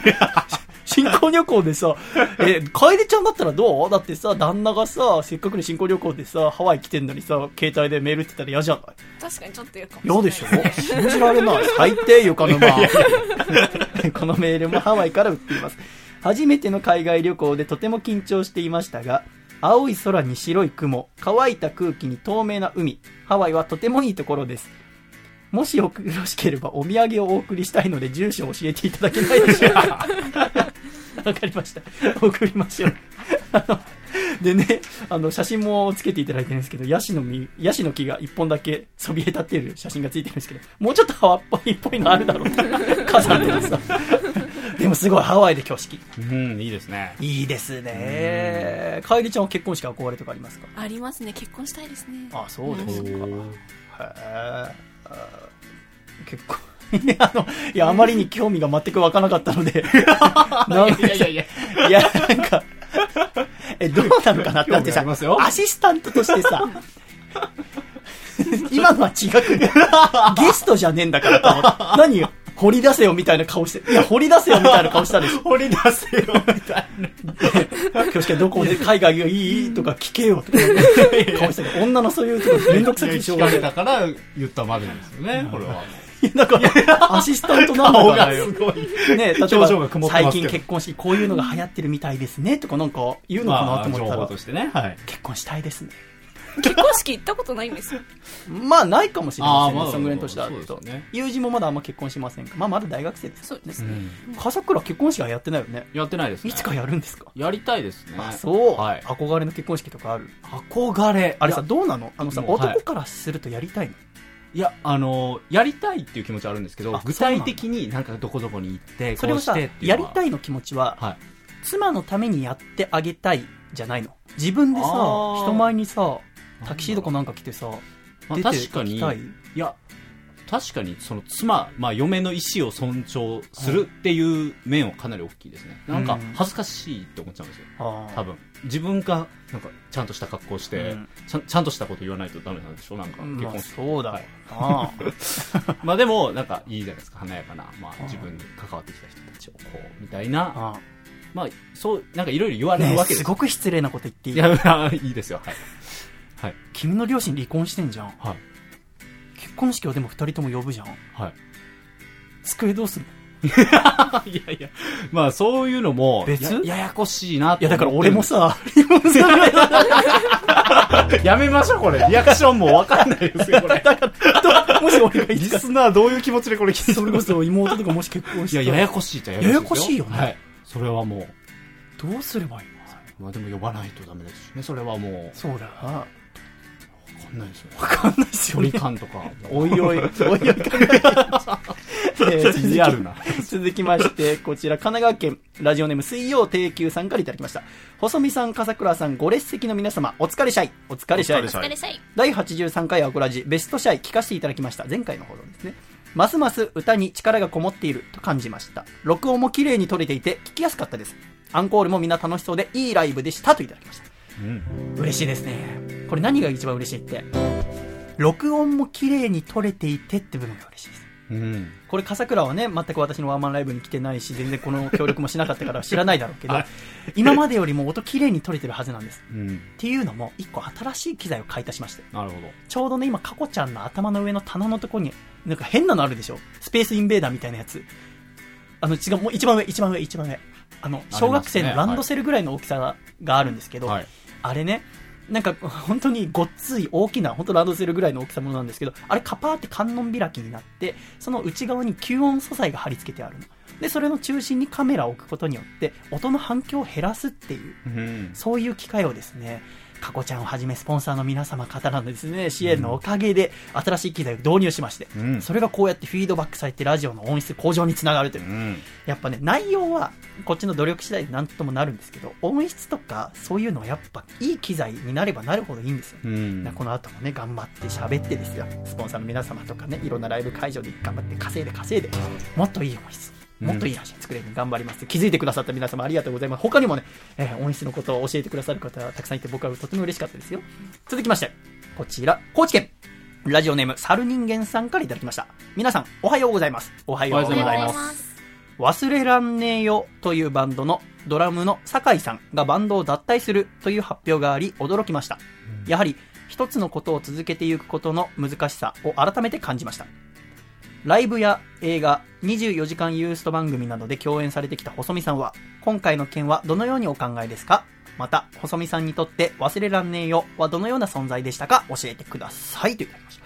新婚旅行でさ、え、楓ちゃんだったらどう？だってさ、旦那がさ、せっかくに新婚旅行でさ、ハワイ来てんのにさ、携帯でメールって言ったら嫌じゃない？確かにちょっと嫌かもしれない。嫌でしょ？信じられない。最低よ、かのま。このメールもハワイから売っています。初めての海外旅行でとても緊張していましたが、青い空に白い雲、乾いた空気に透明な海、ハワイはとてもいいところです。もしよろしければお土産をお送りしたいので住所を教えていただけないでしょうか？わかりました。送りましょう。でね、あの、写真もつけていただいてるんですけど、ヤシの実、ヤシの木が一本だけそびえ立ってる写真がついてるんですけど、もうちょっとハワっぽいっぽいのあるだろう。火山とかさ。ででもすごいハワイで挙式。うん、いいですね。いいですね。かえりちゃんは結婚式憧れとかありますか？ありますね結婚したいですねあ、そうですか。へえ。あ結構。いや、あの、いや、あまりに興味が全く湧かなかったので。いやいやいや。いや、なんか、え、どうなのかな？ってだってさ興味ありますよ、アシスタントとしてさ、今のは違くね、ゲストじゃねえんだからと思って。何よ？掘り出せよみたいな顔して。いや、掘り出せよみたいな顔したでしょ。掘り出せよ、みたいな。今日しかどこで海外がいいとか聞けよとか顔してる。女のそういうとこめんどくさくてしょう聞かがない。れたから言ったまでですよね、これは。から、アシスタントなんだ顔から。ね、例えば最近結婚式こういうのが流行ってるみたいですねとかなんか言うのかなと思ったら、としてね。はい。結婚したいですね。結婚式行ったことないんですよまあないかもしれませんね、そんぐらいの年だとね。友人もまだあんま結婚しませんか？まあまだ大学生ですそうですねうん。笠倉結婚式はやってないよね。やってないですね。いつかやるんですか？やりたいですね。あ、そう。はい。憧れの結婚式とかある？憧れ。あれさ、どうなの？あのさ、男からするとやりたいの？いや、あの、やりたいっていう気持ちはあるんですけどあ、具体的になんかどこどこに行って、それをさこうしてって、いうやりたいの気持ちは、はい。妻のためにやってあげたいじゃないの。自分でさ、人前にさ、タキシードかなんか着てさ、まあ確かに、いや、確かに、その妻、まあ、嫁の意思を尊重するっていう面はかなり大きいですね。なんかうん、恥ずかしいって思っちゃうんですよ。あー多分。自分が、なんか、ちゃんとした格好して、うんちゃん、ちゃんとしたこと言わないとダメなんでしょ？なんか、結まあ婚式。そうだろはい。う なまあでも、なんか、いいじゃないですか。華やかな、まあ、自分に関わってきた人たちを、こう、みたいな。あまあ、そう、なんかいろいろ言われねるわけですすごく失礼なこと言っていいいや、いいですよ。はい。はい。君の両親離婚してんじゃん。はい。結婚式をでも二人とも呼ぶじゃん。はい。机どうすんの？いやいや、まあそういうのも、別？やややこしいなといやだから俺もさ、やめましょう、これ。リアクションもわかんないですよ、これ。もし俺がいリスナーどういう気持ちでこれ聞いてそれこそ妹とかもし結婚しいや、ややこしいじゃややこしいよねはい。それはもう、どうすればいいの？まあでも呼ばないとダメですしね。それはもう、そうだよな。わかんないですよ。わかんないっす距よね離。感とか。おいおい、おいおい考えてえー続きリアルな。続きまして、こちら、神奈川県、ラジオネーム水曜定休さんからいただきました。細見さん、笠倉さん、ご列席の皆様、お疲れシャイ。お疲れシャイ。お疲れお疲れさい第83回アコラジベストシャイ聞かせていただきました前回の放送ですねますます歌に力がこもっていると感じました録音も綺麗に撮れていて聞きやすかったですアンコールもみんな楽しそうでいいライブでしたといただきましたうん。嬉しいですねこれ何が一番嬉しいって録音も綺麗に撮れていてって部分が嬉しいですうん。これ笠倉はね全く私のワンマンライブに来てないし全然この協力もしなかったから 知らないだろうけど、はい今までよりも音綺麗に撮れてるはずなんですうん。っていうのも一個新しい機材を買い足しましてなるほど。ちょうどね、今、カコちゃんの頭の上の棚のとこに、なんか変なのあるでしょ？スペースインベーダーみたいなやつ。あの、違う、もう一番上、一番上、一番上。あの、小学生のランドセルぐらいの大きさがあるんですけど、はい。あれね、なんか、本当にごっつい大きな、本当ランドセルぐらいの大きさものなんですけど、あれカパーって観音開きになって、その内側に吸音素材が貼り付けてあるの。で、それの中心にカメラを置くことによって、音の反響を減らすっていう、うん。そういう機会をですね、かこちゃんをはじめスポンサーの皆様方のですね、支援のおかげで新しい機材を導入しまして、うんそれがこうやってフィードバックされてラジオの音質向上につながるというう。ん。やっぱね、内容はこっちの努力次第で何ともなるんですけど、音質とかそういうのはやっぱいい機材になればなるほどいいんですよ。うんこの後もね、頑張って喋ってですよ。スポンサーの皆様とかね、いろんなライブ会場で頑張って稼いで稼いで、もっといい音質、もっといい配信作れるように頑張ります。気づいてくださった皆様ありがとうございます。他にもね、えー音質のことを教えてくださる方たくさんいて僕はとても嬉しかったですよ。続きまして、こちら、高知県。ラジオネーム、猿人間さんからいただきました。皆さん、おはようございます。おはようございますざいます。忘れらんねえよというバンドのドラムの酒井さんがバンドを脱退するという発表があり驚きました。やはり一つのことを続けていくことの難しさを改めて感じました。ライブや映画、24時間ユースト番組などで共演されてきた細見さんは、今回の件はどのようにお考えですか？また、細見さんにとって忘れらんねえよはどのような存在でしたか？教えてくださいといただきました。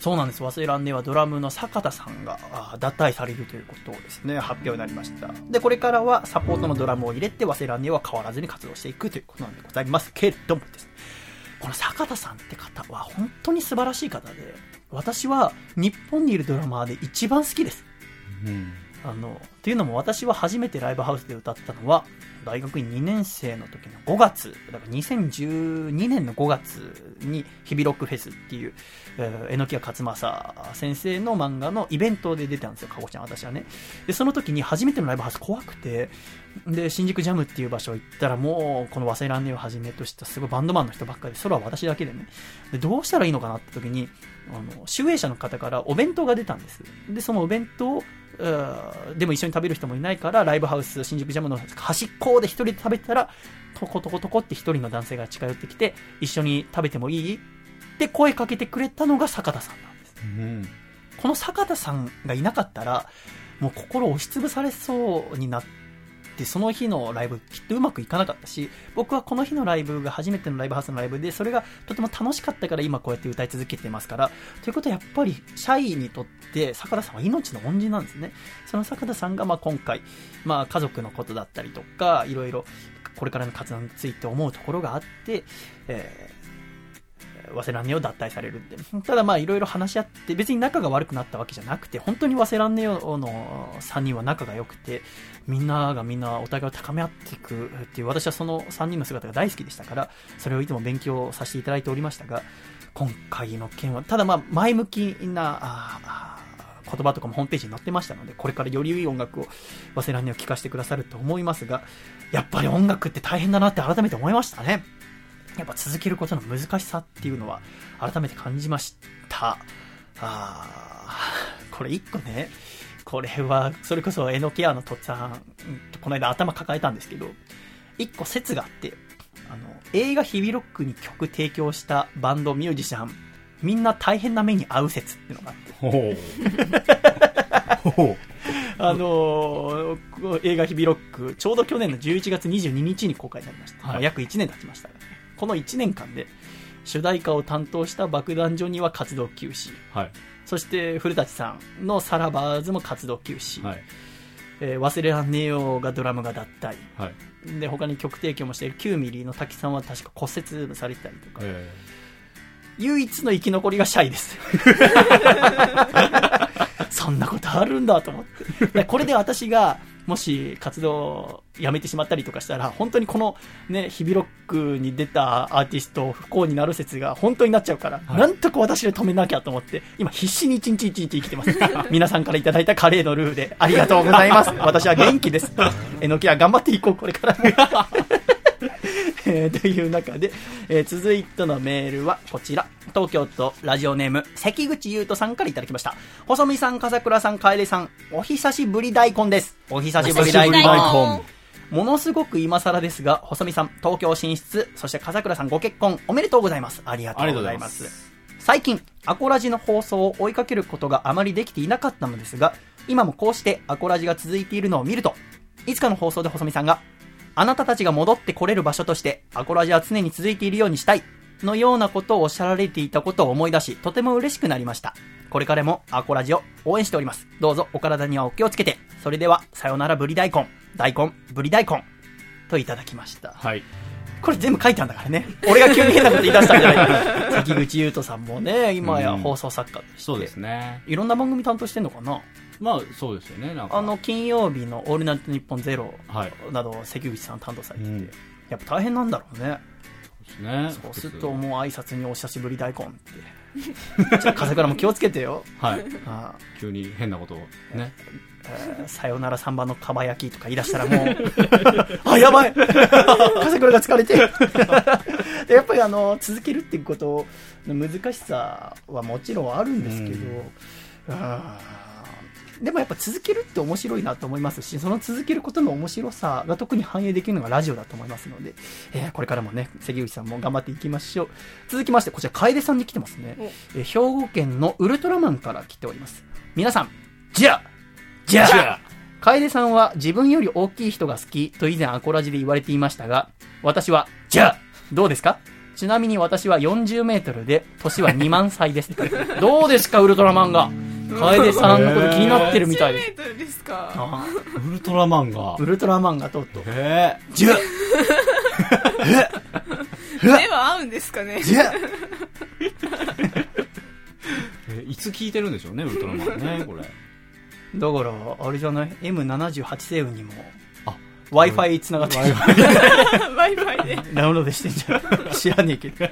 そうなんです。忘れらんねえはドラムの坂田さんがあ脱退されるということをですね、発表になりました。で、これからはサポートのドラムを入れて忘れらんねえは変わらずに活動していくということなんでございますけれどもですね、この坂田さんって方は本当に素晴らしい方で、私は日本にいるドラマーで一番好きです。うん。あの、っていうのも私は初めてライブハウスで歌ったのは、大学院2年生の時の5月、だから2012年の5月に日々ロックフェスっていう、えー、榎谷勝正先生の漫画のイベントで出たんですよ、かごちゃん、私はね。で、その時に初めてのライブハウス怖くて、で、新宿ジャムっていう場所行ったらもう、この忘れらんねえをはじめとしたすごいバンドマンの人ばっかりで、それは私だけでね。で、どうしたらいいのかなって時に、あの、集英社の方からお弁当が出たんです。で、そのお弁当をうんでも一緒に食べる人もいないから、ライブハウス、新宿ジャムの端っこで一人で食べてたら、トコトコトコって一人の男性が近寄ってきて、一緒に食べてもいいって声かけてくれたのが坂田さんなんです。うん。この坂田さんがいなかったら、もう心押しつぶされそうになって、その日のライブきっとうまくいかなかったし、僕はこの日のライブが初めてのライブハウスのライブで、それがとても楽しかったから今こうやって歌い続けてますから、ということはやっぱり、シャイにとって坂田さんは命の恩人なんですね。その坂田さんがまあ今回、まあ家族のことだったりとか、いろいろこれからの活動について思うところがあって、えー早稲らんねよ脱退されるって。ただまあいろいろ話し合って、別に仲が悪くなったわけじゃなくて、本当に早稲らんねよの3人は仲が良くて、みんながみんなお互いを高め合っていくっていう、私はその3人の姿が大好きでしたから、それをいつも勉強させていただいておりましたが、今回の件は、ただまあ前向きな、あ言葉とかもホームページに載ってましたので、これからより良い音楽を早稲らんねを聴かせてくださると思いますが、やっぱり音楽って大変だなって改めて思いましたね。やっぱ続けることの難しさっていうのは改めて感じました。あーこれ一個ね、これは、それこそエノケアのとっつぁん、うんこの間頭抱えたんですけど、一個説があって、あの、映画ヒビロックに曲提供したバンドミュージシャン、みんな大変な目に遭う説っていうのがあって。あのー映画ヒビロック、ちょうど去年の11月22日に公開になりました。はいまあ約1年経ちましたが、この1年間で、主題歌を担当した爆弾ジョニーは活動休止。はい。そして古舘さんのサラバーズも活動休止。はい。えー忘れらんねえよがドラムが脱退。はい。で、他に曲提供もしている9ミリの滝さんは確か骨折されてたりとか、え唯一の生き残りがシャイです。そんなことあるんだと思って。でこれで私が、もし活動をやめてしまったりとかしたら、本当にこのね、ヒビロックに出たアーティスト不幸になる説が本当になっちゃうから、はいなんとか私で止めなきゃと思って、今必死に一日一日生きてます。皆さんからいただいたカレーのルーでありがとうございます。私は元気です。えのきは頑張っていこう、これからも。え ーという中で、えー続いてのメールはこちら。東京都ラジオネーム、関口優斗さんからいただきました。細見さん、笠倉さん、楓さん、お久しぶり大根です。お久しぶり大根。ものすごく今更ですが、細見さん、東京進出、そして笠倉さんご結婚、おめでとうございます。ありがとうございます。最近、アコラジの放送を追いかけることがあまりできていなかったのですが、今もこうしてアコラジが続いているのを見ると、いつかの放送で細見さんが、あなたたちが戻ってこれる場所として、アコラジは常に続いているようにしたい、のようなことをおっしゃられていたことを思い出し、とても嬉しくなりました。これからもアコラジを応援しております。どうぞお体にはお気をつけて。それでは、さよならブリ大根、大根、ブリ大根、といただきました。はい。これ全部書いたんだからね。俺が急に変なこと言い出したんじゃない 関口優斗さんもね、今や放送作家として。そうですね。いろんな番組担当してんのかなまあ、そうですよね。なんか。あの、金曜日のオールナイトニッポンゼロはい。など、関口さん担当されてて、うんやっぱ大変なんだろうね。ですね。そうするともう挨拶にお久しぶり大根って。ちょっと風倉も気をつけてよ。はい。あ急に変なことをね。えーさよなら3番のかば焼きとか言い出したらもう、あ、やばい 風倉が疲れて やっぱりあの、続けるっていうことの難しさはもちろんあるんですけど、あーでもやっぱ続けるって面白いなと思いますし、その続けることの面白さが特に反映できるのがラジオだと思いますので、えーこれからもね、関口さんも頑張っていきましょう。続きまして、こちら、楓さんに来てますね。えー兵庫県のウルトラマンから来ております。皆さん、じゃあじゃあ楓さんは自分より大きい人が好きと以前アコラジで言われていましたが、私は、じゃあどうですか?ちなみに私は40メートルで、年は2万歳です。どうですか、ウルトラマンが? 楓さんのこと気になってるみたいです。1メートルですかあウルトラマンがー。ウルトラマンがとうとう。へえ。じゃあ目は合うんですかねじゃあ えいつ聞いてるんでしょうね、ウルトラマンね、これ。だから、あれじゃない ?M78 星雲にも、あ Wi-Fi 繋がってる。バイバイで。ダウンロードしてんじゃん。知らねえけど。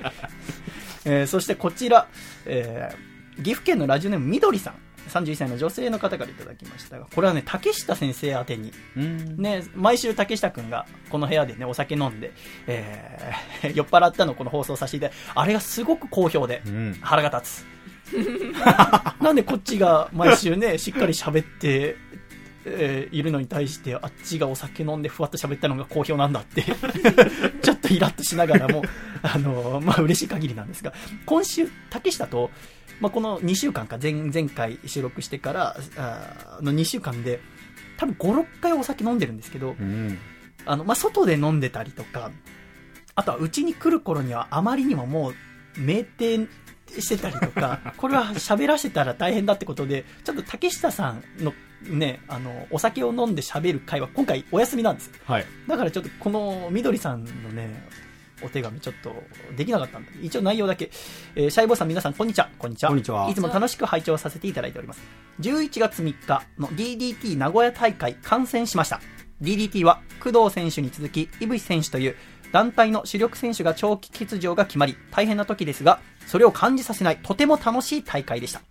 えーそしてこちら、えー岐阜県のラジオネームみどりさん。31歳の女性の方からいただきましたが、これはね、竹下先生宛てに、うん。ね、毎週竹下くんがこの部屋でね、お酒飲んで、えー 酔っ払ったのをこの放送させていただいて、あれがすごく好評で、うん。腹が立つ。なんでこっちが毎週ね、しっかり喋って、えーいるのに対して、あっちがお酒飲んでふわっと喋ったのが好評なんだって、ちょっとイラッとしながらも、あのーまあ嬉しい限りなんですが、今週、竹下と、まあ、この2週間か前、前回収録してから、あーの2週間で、多分5、6回お酒飲んでるんですけど、うん。あの、まあ、外で飲んでたりとか、あとはうちに来る頃にはあまりにももう酩酊してたりとか、これは喋らせたら大変だってことで、ちょっと竹下さんのね、あの、お酒を飲んで喋る会は今回お休みなんですよ。はい。だからちょっとこのみどりさんのね、お手紙ちょっとできなかったんで、一応内容だけ。えーシャイボーさん皆さんこんにちは。こんにちは。こんにちはいつも楽しく拝聴させていただいております。11月3日の DDT 名古屋大会観戦しました。DDT は工藤選手に続き、井渕選手という団体の主力選手が長期欠場が決まり、大変な時ですが、それを感じさせないとても楽しい大会でした。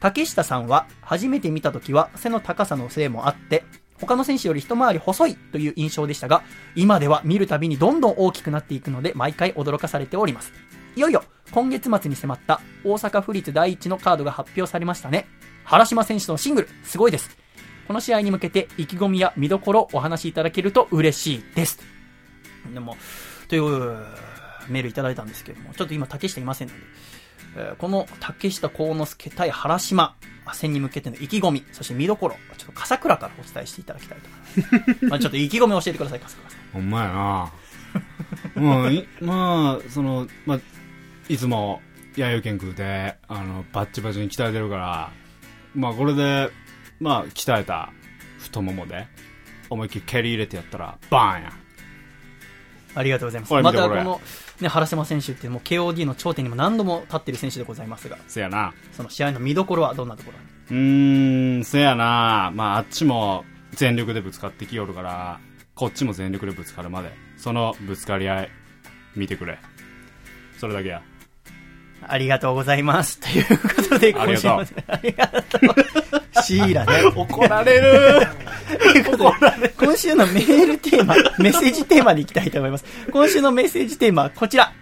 竹下さんは初めて見た時は背の高さのせいもあって、他の選手より一回り細いという印象でしたが、今では見るたびにどんどん大きくなっていくので、毎回驚かされております。いよいよ、今月末に迫った大阪府立第一のカードが発表されましたね。原島選手のシングル、すごいです。この試合に向けて意気込みや見どころをお話しいただけると嬉しいです。でも、というメールいただいたんですけども、ちょっと今竹下いませんので、この竹下幸之助対原島戦に向けての意気込み、そして見どころ、ちょっと笠倉からお伝えしていただきたいと思います。まあちょっと意気込みを教えてください、笠倉さん。ほんまやな もうい、まあ、その、まあ、いつも、弥生県空で、あの、バッチバチに鍛えてるから、まあ、これで、まあ、鍛えた太ももで、思いっきり蹴り入れてやったら、バーンや。ありがとうございます。またこの、ね、原島選手ってもう KOD の頂点にも何度も立っている選手でございますが、せやな。その試合の見どころはどんなところうーん、せやな。まあ、あっちも全力でぶつかってきよるから、こっちも全力でぶつかるまで、そのぶつかり合い、見てくれ。それだけや。ありがとうございます。ということで、ありがとう今週もありがとう。シーラね。怒られる 今週のメールテーマ、メッセージテーマに行きたいと思います。今週のメッセージテーマはこちら。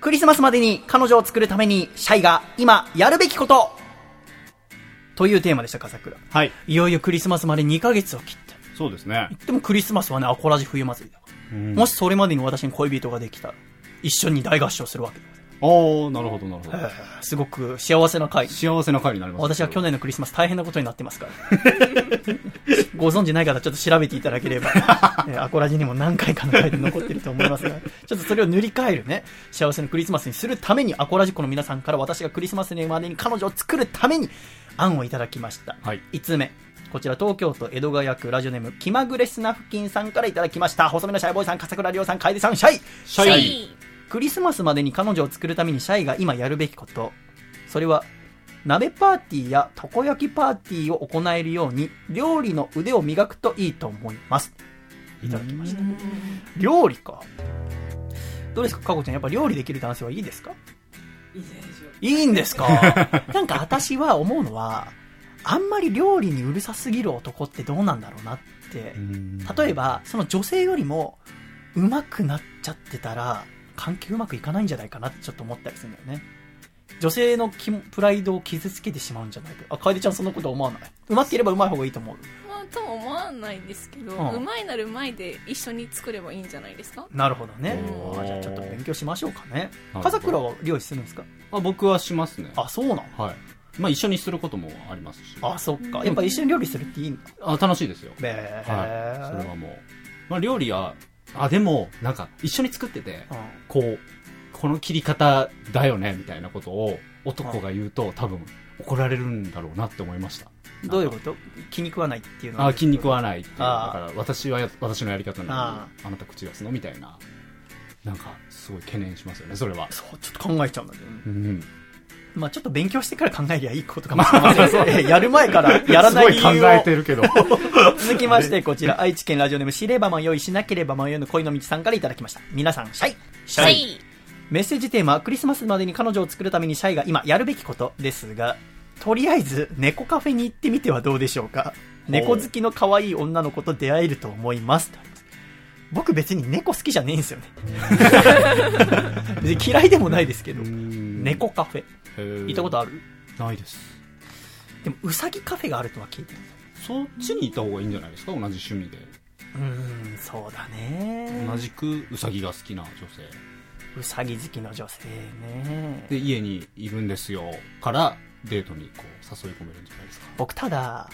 クリスマスまでに彼女を作るために、シャイが今やるべきことというテーマでした、笠倉。はい。いよいよクリスマスまで2ヶ月を切って。そうですね。でもクリスマスはね、アコラジ冬祭りだ。うんもしそれまでに私に恋人ができたら、一緒に大合唱するわけです。おー、なるほど、なるほど。すごく幸せな回。幸せな回になります。私は去年のクリスマス大変なことになってますから。ご存知ない方ちょっと調べていただければ、えーアコラジにも何回かの回で残ってると思いますが、ちょっとそれを塗り替えるね、幸せなクリスマスにするために、アコラジコの皆さんから私がクリスマスまでに彼女を作るために案をいただきました。はい。5つ目。こちら東京都江戸川区ラジオネーム気まぐれスナフキンさんからいただきました。細めのシャイボーイさん、笠倉亮さん、楓さん、シャイシャイクリスマスまでに彼女を作るためにシャイが今やるべきこと。それは、鍋パーティーやたこ焼きパーティーを行えるように、料理の腕を磨くといいと思います。いただきました。料理か。どうですか、かこちゃん。やっぱ料理できる男性はいいですか？いいんですか？なんか私は思うのは、あんまり料理にうるさすぎる男ってどうなんだろうなって。例えば、その女性よりも、上手くなっちゃってたら、関係うまくいかないんじゃないかなってちょっと思ったりするんだよね。女性のプライドを傷つけてしまうんじゃないか。あ、楓ちゃんそんなことは思わない？うまければうまい方がいいと思う？まあ、とも思わないんですけど、うんうまいなる前で一緒に作ればいいんじゃないですか？なるほどねじゃあちょっと勉強しましょうかね。笠倉は料理するんですか？あ僕はしますね。あ、そうなの？はい。まあ一緒にすることもありますし。あ、そっか。やっぱ一緒に料理するっていいんだ。あ楽しいですよ。べはい。それーはもう。まあ料理は、あ、でも、なんか一緒に作ってて、うんこう、この切り方だよね、みたいなことを男が言うと多分怒られるんだろうなって思いました。どういうこと？気に食わないっていうのは？あ、筋肉はないっていう。だから私はや私のやり方なのあに、あなた口出すの？みたいな。なんか、すごい懸念しますよね、それは。そう、ちょっと考えちゃうんだけどね。うん。まあちょっと勉強してから考えりゃいいことかもしれません。えーやる前からやらない理由をすごい考えてるけど。続きまして、こちら、愛知県ラジオネーム、知れば迷いしなければ迷いの恋の道さんからいただきました。皆さん、シャイシはい。メッセージテーマ、クリスマスまでに彼女を作るためにシャイが今やるべきことですが、とりあえず、猫カフェに行ってみてはどうでしょうか。猫好きの可愛い女の子と出会えると思います。僕別に猫好きじゃねえんですよね。嫌いでもないですけど、猫カフェ。行ったことある？ないです。でも、うさぎカフェがあるとは聞いてる。そっちに行った方がいいんじゃないですか？同じ趣味で。うーん、そうだね。同じくウサギが好きな女性。うさぎ好きの女性ね。で、家にいるんですよ。から、デートにこう、誘い込めるんじゃないですか？僕ただ、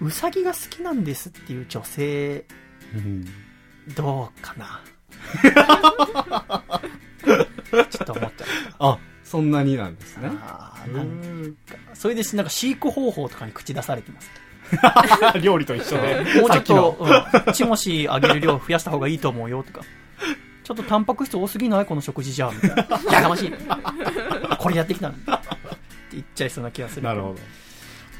うさぎが好きなんですっていう女性、うん。どうかな ちょっと思っちゃっあ、そんなになんですた。ね。なんかそれでしなんか飼育方法とかに口出されてます。料理と一緒で。もうちょっと、うん、チモシあげる量増やした方がいいと思うよとか。ちょっとタンパク質多すぎない？この食事じゃ。みたいな。やかましい。これやってきたの。って言っちゃいそうな気がする。なるほど。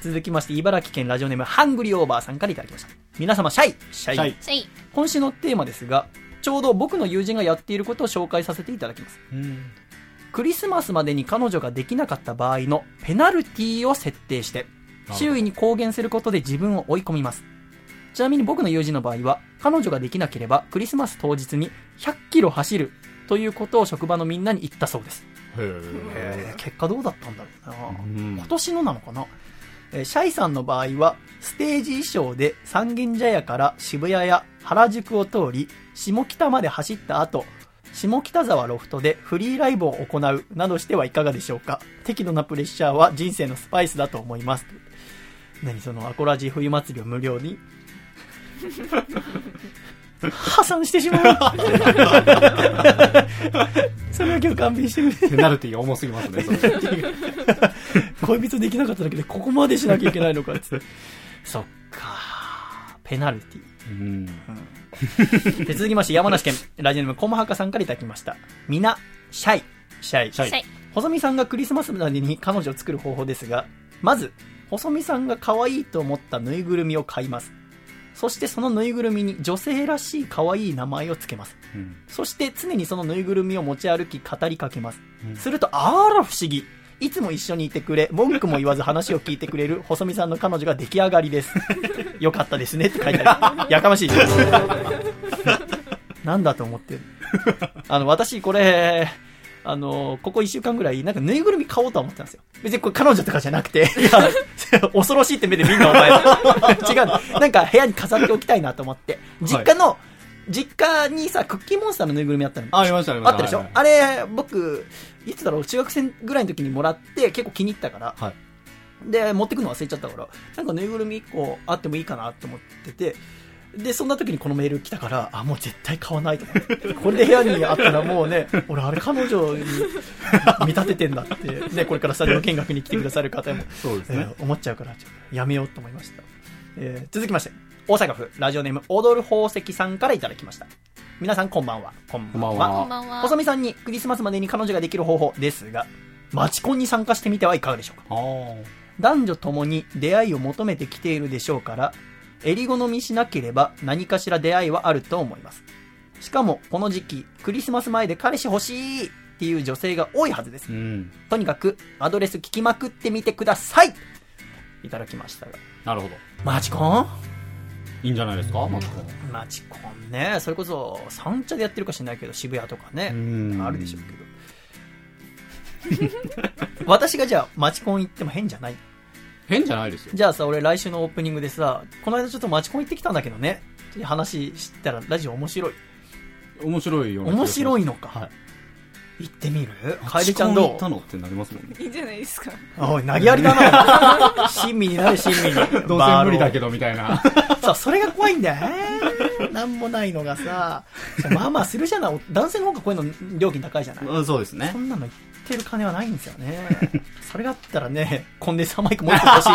続きまして、茨城県ラジオネーム、ハングリーオーバーさんからいただきました。皆様、シャイシャイ。今週のテーマですが、ちょうど僕の友人がやっていることを紹介させていただきます。うん。クリスマスまでに彼女ができなかった場合のペナルティを設定して、周囲に公言することで自分を追い込みます。ちなみに僕の友人の場合は、彼女ができなければクリスマス当日に100キロ走るということを職場のみんなに言ったそうです。へへー結果どうだったんだろうな、うん今年のなのかな、えシャイさんの場合はステージ衣装で三軒茶屋から渋谷や原宿を通り下北まで走った後下北沢ロフトでフリーライブを行うなどしてはいかがでしょうか。適度なプレッシャーは人生のスパイスだと思います。何そのアコラジ冬祭りを無料に？破産してしまう それだけは勘弁してくれペナルティが重すぎますね。恋人できなかっただけでここまでしなきゃいけないのかっつって。そっかペナルティ。うん。で続きまして、山梨県、ラジオネーム、コモハカさんからいただきました。みな、シャイ、シャイ。シャイシャイ。細身さんがクリスマスまでに彼女を作る方法ですが、まず、細身さんが可愛いと思ったぬいぐるみを買います。そしてそのぬいぐるみに女性らしい可愛い名前をつけます。うん。そして常にそのぬいぐるみを持ち歩き語りかけます。うんすると、あら不思議。いつも一緒にいてくれ、文句も言わず話を聞いてくれる細見さんの彼女が出来上がりです。よかったですねって書いてある。やかましい。なんだと思ってる。あの、私これ、あの、ここ一週間ぐらい、なんかぬいぐるみ買おうとは思ってたんですよ。別にこれ彼女とかじゃなくて、いや、恐ろしいって目で見んなお前。違う。なんか部屋に飾っておきたいなと思って。実家の、実家にさ、クッキーモンスターのぬいぐるみあったの。あ、ありました、ありました。あったでしょ、はいはいあれ、僕、いつだろう、中学生ぐらいの時にもらって、結構気に入ったから、はいで、持ってくの忘れちゃったから、なんかぬいぐるみ1個あってもいいかなと思ってて、で、そんな時にこのメール来たから、あ、もう絶対買わないと思って。これで部屋にあったらもうね、俺あれ彼女に見立ててんだって、ね、これからスタジオ見学に来てくださる方も、そうですね。えー思っちゃうから、やめようと思いました。えー続きまして、大阪府ラジオネーム踊る宝石さんからいただきました。皆さんこんばんは。こんばんは。細見さんにクリスマスまでに彼女ができる方法ですが、マチコンに参加してみてはいかがでしょうか？男女ともに出会いを求めてきているでしょうから、襟好みしなければ何かしら出会いはあると思います。しかもこの時期、クリスマス前で彼氏欲しいっていう女性が多いはずですう。ん。とにかくアドレス聞きまくってみてくださいいただきましたが。なるほど。マチコン？いいんじゃないですか、マツコ。マチコンね。それこそ、三茶でやってるか知らないけど、渋谷とかね。んあるでしょうけど。私がじゃあ、マチコン行っても変じゃない変じゃないですよ。じゃあさ、俺来週のオープニングでさ、この間ちょっとマチコン行ってきたんだけどね。って話したら、ラジオ面白い。面白いよ面白いのか。はい。行ってみる？楓ちゃんど行ったのってなりますもんね。いいんじゃないですか。うおい、投げやりだな。親身になれ、親身に。どうせ無理だけど。ど、みたいな。さ、それが怖いんだよね。なんもないのがさ、まあまあするじゃない。男性の方がこういうの料金高いじゃない。うんそうですねそ。んなの言ってる金はないんですよね。それがあったらね、コンデンサーマイクもう一個欲しい。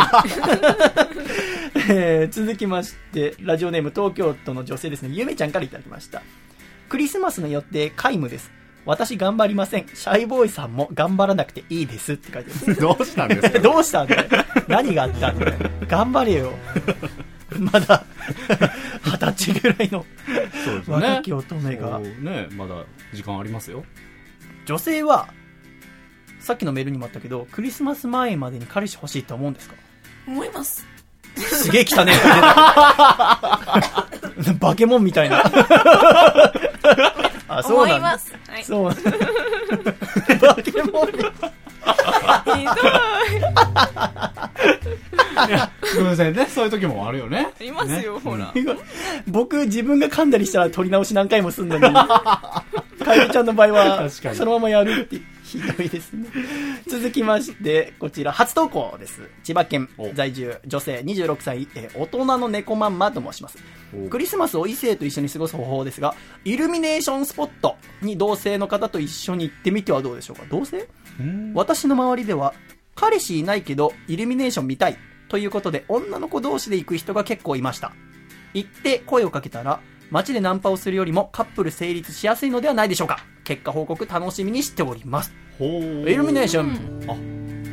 えー続きまして、ラジオネーム東京都の女性ですね、ゆめちゃんからいただきました。クリスマスの予定、皆無です。私頑張りません。シャイボーイさんも頑張らなくていいですって書いてます。どうしたんですか？どうしたんだよ。何があったんだよ。頑張れよ。まだ、二十歳ぐらいのそうですね若き乙女が。ねまだ時間ありますよ女性は、さっきのメールにもあったけど、クリスマス前までに彼氏欲しいと思うんですか？思います。すげえ汚ねえ。バケモンみたいな。あ、そうなんだ。思います。はい。そう。バケモン。ひどい。偶然ねそういう時もあるよねありますよ、ほら。僕、自分が噛んだりしたら取り直し何回もすんのに、かえりちゃんの場合は、確かにそのままやるって、ひどいですね。続きまして、こちら、初投稿です。千葉県お在住、女性26歳、えー大人の猫まんまと申します。おクリスマスを異性と一緒に過ごす方法ですが、イルミネーションスポットに同性の方と一緒に行ってみてはどうでしょうか？同性？うん私の周りでは、彼氏いないけど、イルミネーション見たい。ということで、女の子同士で行く人が結構いました。行って声をかけたら、街でナンパをするよりもカップル成立しやすいのではないでしょうか。結果報告楽しみにしております。ほうイルミネーション。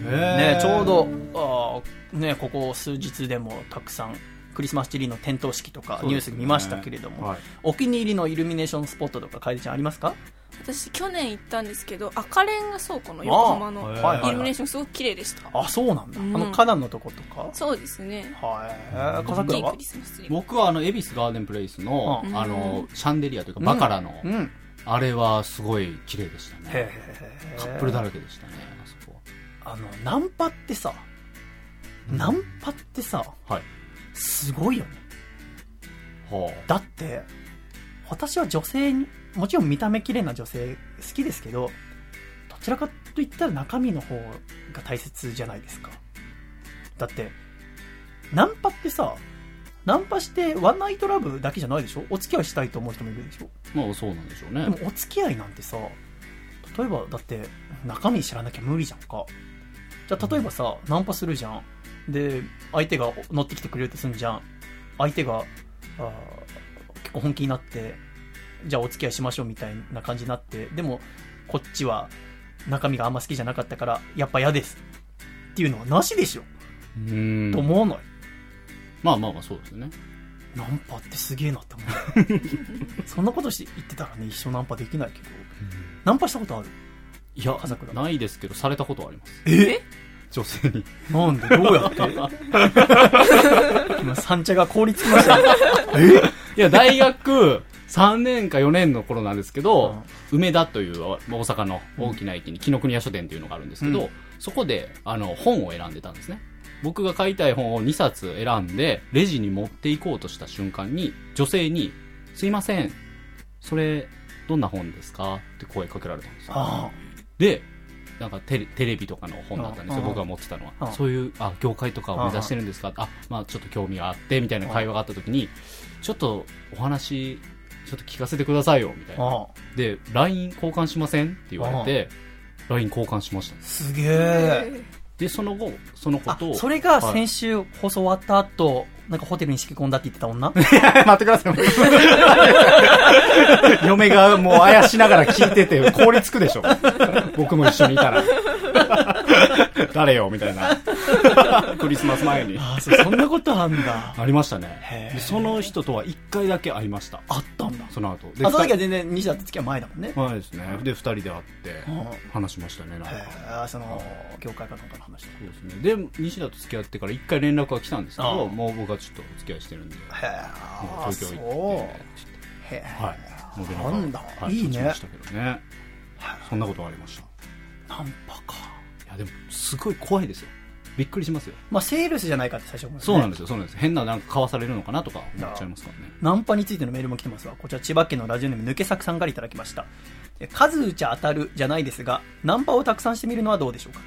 ねね、ちょうど、あーね、ここ数日でもたくさん、クリスマスツリーの点灯式とかニュースで見ましたけれども、はいお気に入りのイルミネーションスポットとか、楓ちゃんありますか？私、去年行ったんですけど、赤レンガ倉庫の横浜のイルミネーションすごく綺麗でした。あ、そうなんだ。うんあの、花壇のとことか？そうですね。はい。笠倉は？大きいクリスマスツリー。僕はあの恵比寿ガーデンプレイスのうんあのシャンデリアというかバカラのうん。あれはすごい綺麗でしたへねえ。カップルだらけでしたねあそこあの、ナンパってさ、ナンパってさ、はいすごいよね。はだって、私は女性に、もちろん見た目綺麗な女性好きですけど、どちらかと言ったら中身の方が大切じゃないですか。だって、ナンパってさ、ナンパしてワンナイトラブだけじゃないでしょ？お付き合いしたいと思う人もいるでしょ？あまあそうなんでしょうねでもお付き合いなんてさ、例えばだって中身知らなきゃ無理じゃんか。じゃあ例えばさ、ナンパするじゃん。で、相手が乗ってきてくれるとすんじゃん。相手が、あー結構本気になって、じゃあお付き合いしましょうみたいな感じになって、でもこっちは中身があんま好きじゃなかったから、やっぱ嫌です。っていうのはなしでしょ、うーんと思わない？まあまあまあそうですよねナンパってすげえなって思う。そんなことして言ってたらね、一生ナンパできないけど。ナンパしたことある？いやないですけどされたことはありますえ？女性に。なんで？どうやって？今、三茶が凍りつきましたよ。いや大学3年か4年の頃なんですけど、梅田という大阪の大きな駅に紀ノ国屋書店というのがあるんですけど、うん。そこであの本を選んでたんですね。僕が買いたい本を2冊選んでレジに持っていこうとした瞬間に女性に「すいません。それどんな本ですか?」って声かけられたんですよ。あ。でなんかテレテレビとかの本だったんですよ。うん僕が持ってたのは。うんそういうあ業界とかを目指してるんですか？あまあちょっと興味があってみたいな会話があった時にちょっとお話ちょっと聞かせてくださいよみたいな。あ、で LINE 交換しませんって言われて LINE 交換しました。ねすげえ。でその後その子あと、それがはい。先週放送終わった後、なんかホテルに仕込んだって言ってた女？待ってください。嫁がもうあやしながら聞いてて凍りつくでしょ。僕も一緒にいたら 誰よみたいな。クリスマス前に。あそうそんなことあんだ。ありましたね。その人とは1回だけ会いました。あったんだ。その後。であ、その時は二全然西田と付き合い前だもんね。人はいですね。で2人で会ってうん。話しましたねなんか。その、業界かなんかの話だ。そうですね。で西田と付き合ってから1回連絡が来たんですけあどもう僕はちょっとお付き合いしてるんで。へもえ、う東京行って。へえ、はい。もう連絡なんだ。はいいいね。立ちましたけどね。そんなことがありました。ナンパか。いやでもすごい怖いですよ。びっくりしますよ。まあ、セールスじゃないかって最初思うよね。そうなんですよそうなんです。変ななんか買わされるのかなとか思っちゃいますからね。ナンパについてのメールも来てますわ。こちら千葉県のラジオネーム抜け作さんからいただきました。え数打ちゃ当たるじゃないですが、ナンパをたくさんしてみるのはどうでしょうか。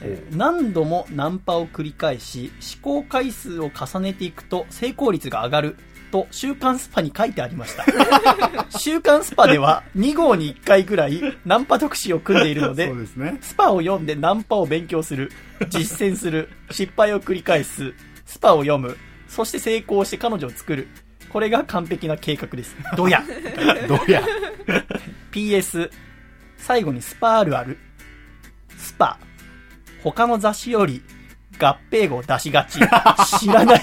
えー何度もナンパを繰り返し、試行回数を重ねていくと成功率が上がると週刊スパに書いてありました。週刊スパでは2号に1回ぐらいナンパ特集を組んでいるので、ねスパを読んでナンパを勉強する、実践する、失敗を繰り返す、スパを読む、そして成功して彼女を作る。これが完璧な計画です。どや。どうや PS、最後にスパールある。スパ。他の雑誌より合併号出しがち。知らない。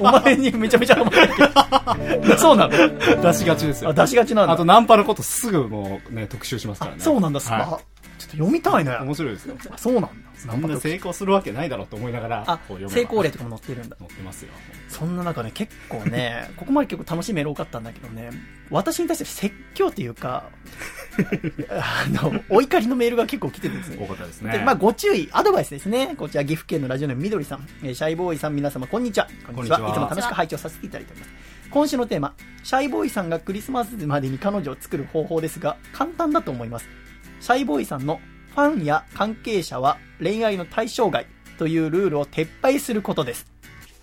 お前にめちゃめちゃハマってる。そうなの？出しがちですよ。あ、出しがちなんだ。あと、ナンパのことすぐもうね、特集しますからね。そうなんだ、スパ。はちょっと読みたいね。い面白いですよ。あそうなんだ。そんな成功するわけないだろうと思いながら、成功例とかも載ってるんだ。載ってますよ。そんな中ね、結構ね、ここまで結構楽しいメール多かったんだけどね、私に対して説教っていうか、あの、お怒りのメールが結構来てるんですね。多かったですね。でまあ、ご注意、アドバイスですね。こちら、岐阜県のラジオネームみどりさん、えーシャイボーイさん、皆様、こんにちは。こんにちはいつも楽しく拝聴させていただいております。今週のテーマ、シャイボーイさんがクリスマスまでに彼女を作る方法ですが、簡単だと思います。シャイボーイさんのファンや関係者は恋愛の対象外というルールを撤廃することです。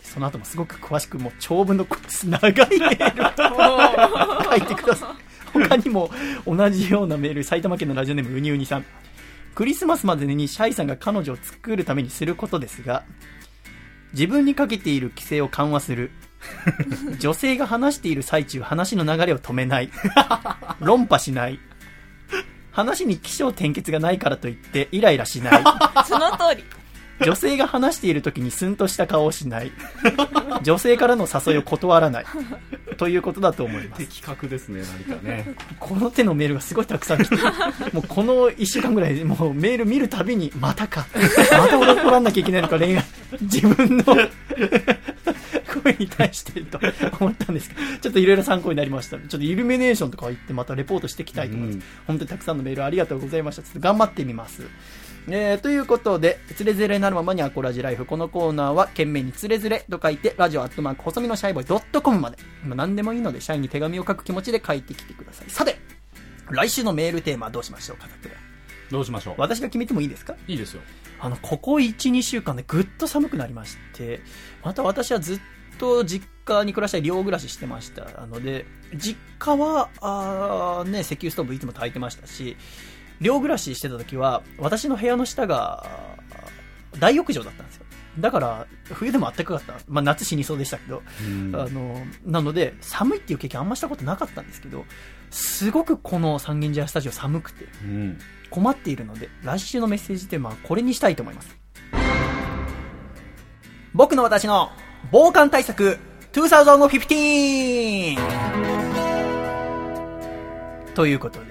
その後もすごく詳しく、もう長文の長いメールを 書いてください。他にも同じようなメール、埼玉県のラジオネームうにうにさん。クリスマスまでにシャイさんが彼女を作るためにすることですが、自分にかけている規制を緩和する。女性が話している最中、話の流れを止めない。論破しない。話に起承転結がないからといってイライラしない。その通り。女性が話している時にスンとした顔をしない。女性からの誘いを断らない。ということだと思います。的確ですね、何かね。この手のメールがすごいたくさん来て、もうこの1週間ぐらい、もうメール見るたびに、またか、また俺怒らんなきゃいけないのか、恋愛、自分の声に対してと思ったんですけど、ちょっといろいろ参考になりました。ちょっとイルミネーションとか行って、またレポートしていきたいと思います。うん本当にたくさんのメールありがとうございました。ちょっと頑張ってみます。えー、ということで、つれづれなるままにアコラジライフ。このコーナーは、懸命につれづれと書いて、ラジオアットマーク、細身のシャイボーイ .com まで。まあ、何でもいいので、社員に手紙を書く気持ちで書いてきてください。さて、来週のメールテーマはどうしましょうか、さてどうしましょう？私が決めてもいいですか？いいですよ。あの、ここ1、2週間でぐっと寒くなりまして、また私はずっと実家に暮らしたり寮暮らししてましたので、実家は、あーね、石油ストーブいつも炊いてましたし、寮暮らししてた時は、私の部屋の下が、大浴場だったんですよ。だから、冬でも暖かかった。まあ、夏死にそうでしたけど、うんあの、なので、寒いっていう経験あんましたことなかったんですけど、すごくこの三軒茶屋スタジオ寒くて、うん。困っているので、来週のメッセージテーマはこれにしたいと思います。僕の私の防寒対策 2015! ということで、はい。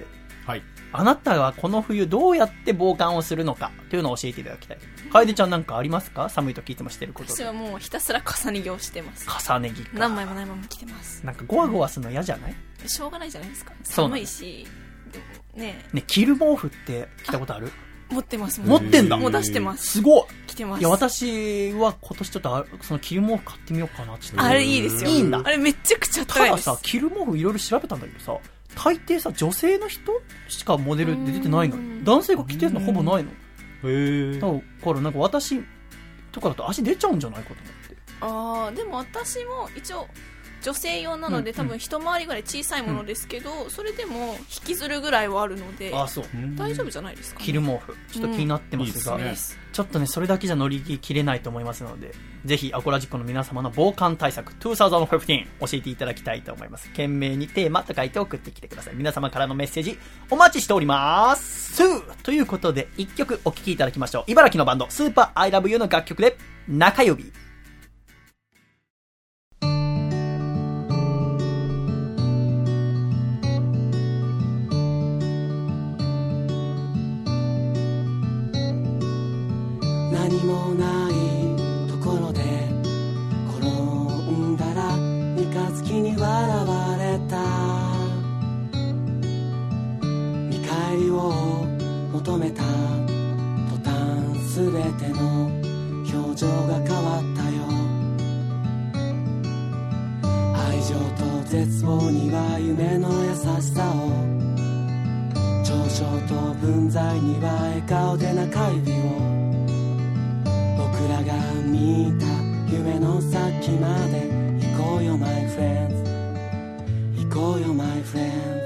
あなたはこの冬どうやって防寒をするのかというのを教えていただきたい。楓ちゃんなんかありますか？寒い時いつもしてることで。私はもうひたすら重ね着をしてます。重ね着か。何枚も何枚も着てます。なんかゴワゴワするの嫌じゃない？しょうがないじゃないですか。寒いし、ね、ね、着る毛布って着たことある？持ってます持ってんだもう出してます。すごい着てます。いや、私は今年ちょっとあその着る毛布買ってみようかなっとあれいいですよ。いいんだあれめちゃくちゃ高いです。たださ、着る毛布いろいろ調べたんだけどさ、大抵さ、女性の人しかモデルって出てないの男性が着てるのほぼないの。へえ。だからなんか私とかだと足出ちゃうんじゃないかと思って。ああ、でも私も一応、女性用なので、うん多分一回りぐらい小さいものですけど、それでも引きずるぐらいはあるので、そう。大丈夫じゃないですか、ね、着る毛布。ちょっと気になってますが、うんいいですちょっとね、それだけじゃ乗り切れないと思いますので、ぜひ、アコラジックの皆様の防寒対策2015教えていただきたいと思います。懸命にテーマと書いて送ってきてください。皆様からのメッセージ、お待ちしておりますということで、一曲お聴きいただきましょう。茨城のバンド、スーパー I love you の楽曲で、中指。何もないところで転んだら三日月に笑われた。見返りを求めた。途端すべての表情が変わったよ。愛情と絶望には夢の優しさを。嘲笑と分際には笑顔で中指を。僕らが見た夢の先まで。行こうよ my friends 行こうよ my friends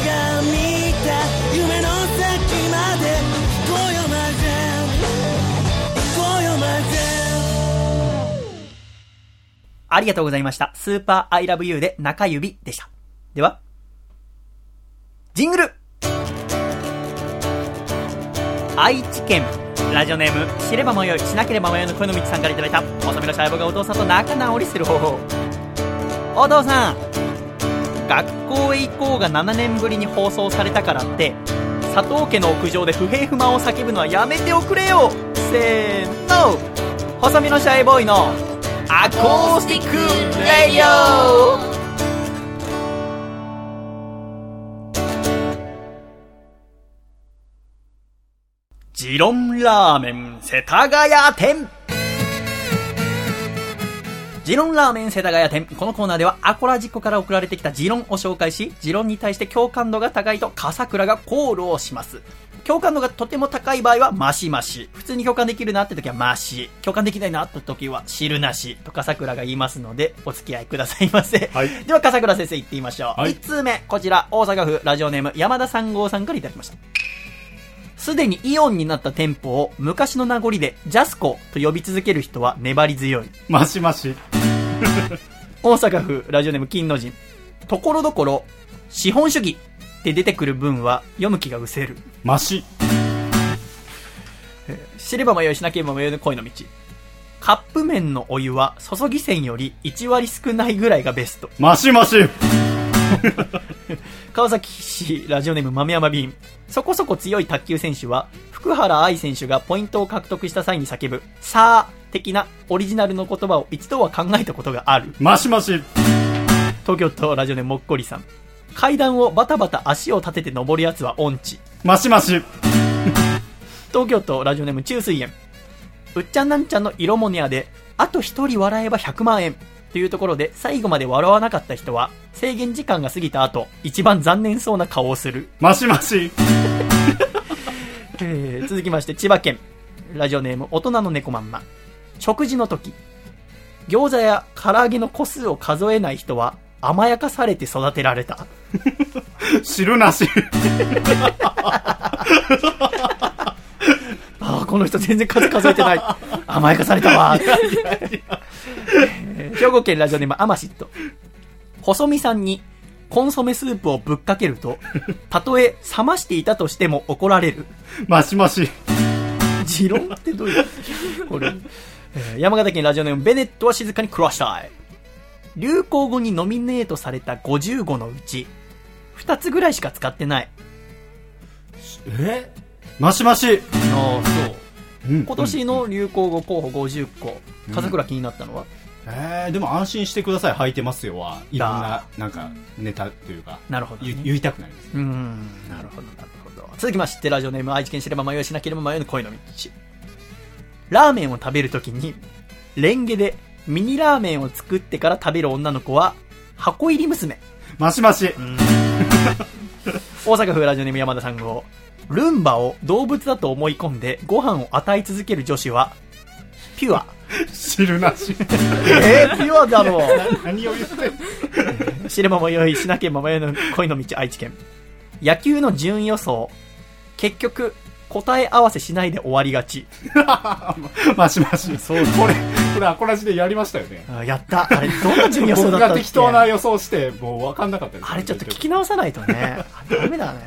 が見た夢の先まで。聞こよマジェンこよマジェンありがとうございました。スーパーアイラブユーで中指でした。では、ジングル。愛知県ラジオネーム知れば迷いしなければ迷いの声の道さんから頂いた。細身のシャイボがお父さんと仲直りする方法。お父さん学校へ行こうが7年ぶりに放送されたからって佐藤家の屋上で不平不満を叫ぶのはやめておくれよ。せーの。細身のシャイボーイのアコースティックレディオ。ジロンラーメン世田谷店。ジロンラーメン世田谷店。このコーナーではアコラジッコから送られてきたジロンを紹介し、ジロンに対して共感度が高いと笠倉がコールをします。共感度がとても高い場合はマシマシ。普通に共感できるなって時はマシ。共感できないなって時は汁なし。と笠倉が言いますので、お付き合いくださいませ。では笠倉先生言ってみましょう。はい1通目、こちら、大阪府ラジオネーム山田三号さんからいただきました。すでにイオンになった店舗を昔の名残でジャスコと呼び続ける人は粘り強い。マシマシ。大阪府ラジオネーム金の人。ところどころ、資本主義って出てくる文は読む気が失せる。マシ。知れば迷いしなければ迷いの恋の道。カップ麺のお湯は注ぎ線より1割少ないぐらいがベスト。マシマシ。川崎市ラジオネーム豆山ビーン。そこそこ強い卓球選手は、福原愛選手がポイントを獲得した際に叫ぶ、さあ的なオリジナルの言葉を一度は考えたことがある。マシマシ。東京都ラジオネームもっこりさん。階段をバタバタ足を立てて登るやつは音痴。マシマシ。東京都ラジオネーム中水炎。うっちゃんなんちゃんの色モニアで、あと一人笑えば100万円。というところで、最後まで笑わなかった人は、制限時間が過ぎた後、一番残念そうな顔をする。マシマシ。えー続きまして、千葉県。ラジオネーム、大人の猫まんま。食事の時。餃子や唐揚げの個数を数えない人は、甘やかされて育てられた。汁なし。ああ、この人全然数数えてない。甘やかされたわ。えー兵庫県ラジオネームアマシット。細見さんにコンソメスープをぶっかけると、たとえ冷ましていたとしても怒られる。マシマシ。持論ってどういう？これ、えー山形県ラジオネームベネットは静かに暮らしたい。流行語にノミネートされた50語のうち、2つぐらいしか使ってない。え？マシマシ。ああ、そう。うん今年の流行語候補50個。笠倉気になったのは、えー、でも安心してください。履いてますよは。いろんな、なんか、ネタというか、なるほど、ね言。言いたくなります。うーん、なるほど、なるほど。続きまして、ラジオネーム、愛知県知れば迷いしなければ迷いの恋の道。ラーメンを食べるときに、レンゲでミニラーメンを作ってから食べる女の子は、箱入り娘。マシマシ。大阪府ラジオネーム山田さん号。ルンバを動物だと思い込んでご飯を与え続ける女子は、ピュア。汁なし。えー、ピュアだろう。何を言ってんの？知れば迷いしなければ迷いの恋の道愛知県野球の順位予想結局答え合わせしないで終わりがちマシマシ。そうこれ、これアコラジでやりましたよね。あやったあれどんな順位予想だ僕がったっけ？適当な予想して、もう分かんなかったです。あれちょっと聞き直さないとねあダメだね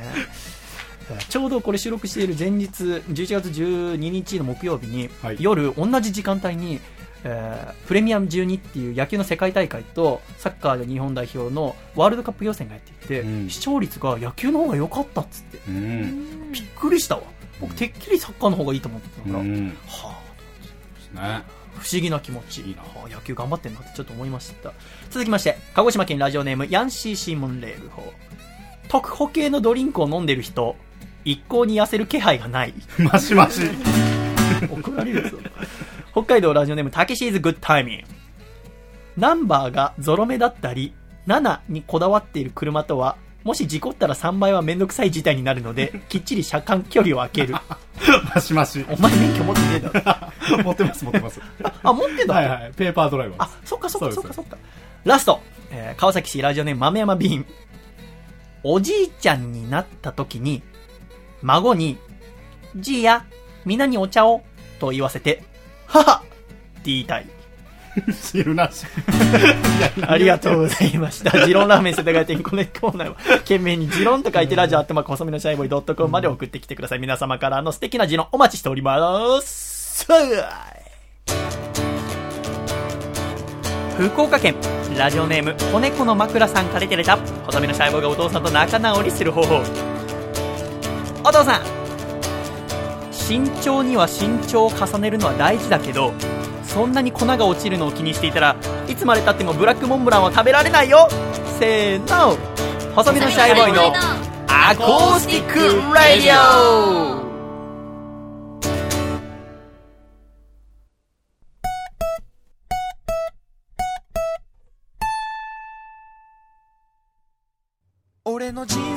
ちょうどこれ収録している前日11月12日の木曜日に、はい。夜同じ時間帯に、えープレミアム12っていう野球の世界大会とサッカーで日本代表のワールドカップ予選がやっていて、うん。視聴率が野球の方が良かったっつって。うん。びっくりしたわ。僕てっきりサッカーの方がいいと思ってたから、うん。はあ。ね。不思議な気持ち。いいな。はあ野球頑張ってんなってちょっと思いました。続きまして鹿児島県ラジオネームヤンシーシーモンレール法特保系のドリンクを飲んでる人一向に痩せる気配がないマシマシ。怒られるぞ北海道ラジオネームたけしーズグッドタイミングナンバーがゾロ目だったり7にこだわっている車とはもし事故ったら3倍はめんどくさい事態になるのできっちり車間距離を空ける マシマシ。お前免許持ってねえだろ 持ってます、持ってます。あ持ってんだはいはい。ペーパードライバーあそっかそっかそっかそっか。ラスト、えー川崎市ラジオネーム豆山ビーン。おじいちゃんになった時に、孫に、じいや、みんなにお茶を、と言わせて、母って言いたい。汁なし。ありがとうございました。ジロンラーメン世田谷店このコーナーは、懸命にジロンと書いてラジオアットマーク細身のシャイボーイ .com まで送ってきてください。皆様からの素敵なジロンお待ちしております。福岡県ラジオネーム子猫の枕さんからいただいた細身のシャイボーイがお父さんと仲直りする方法お父さん。慎重には慎重を重ねるのは大事だけどそんなに粉が落ちるのを気にしていたらいつまでたってもブラックモンブランは食べられないよ。せーの。細身のシャイボーイのアコースティックラディオ。俺の人生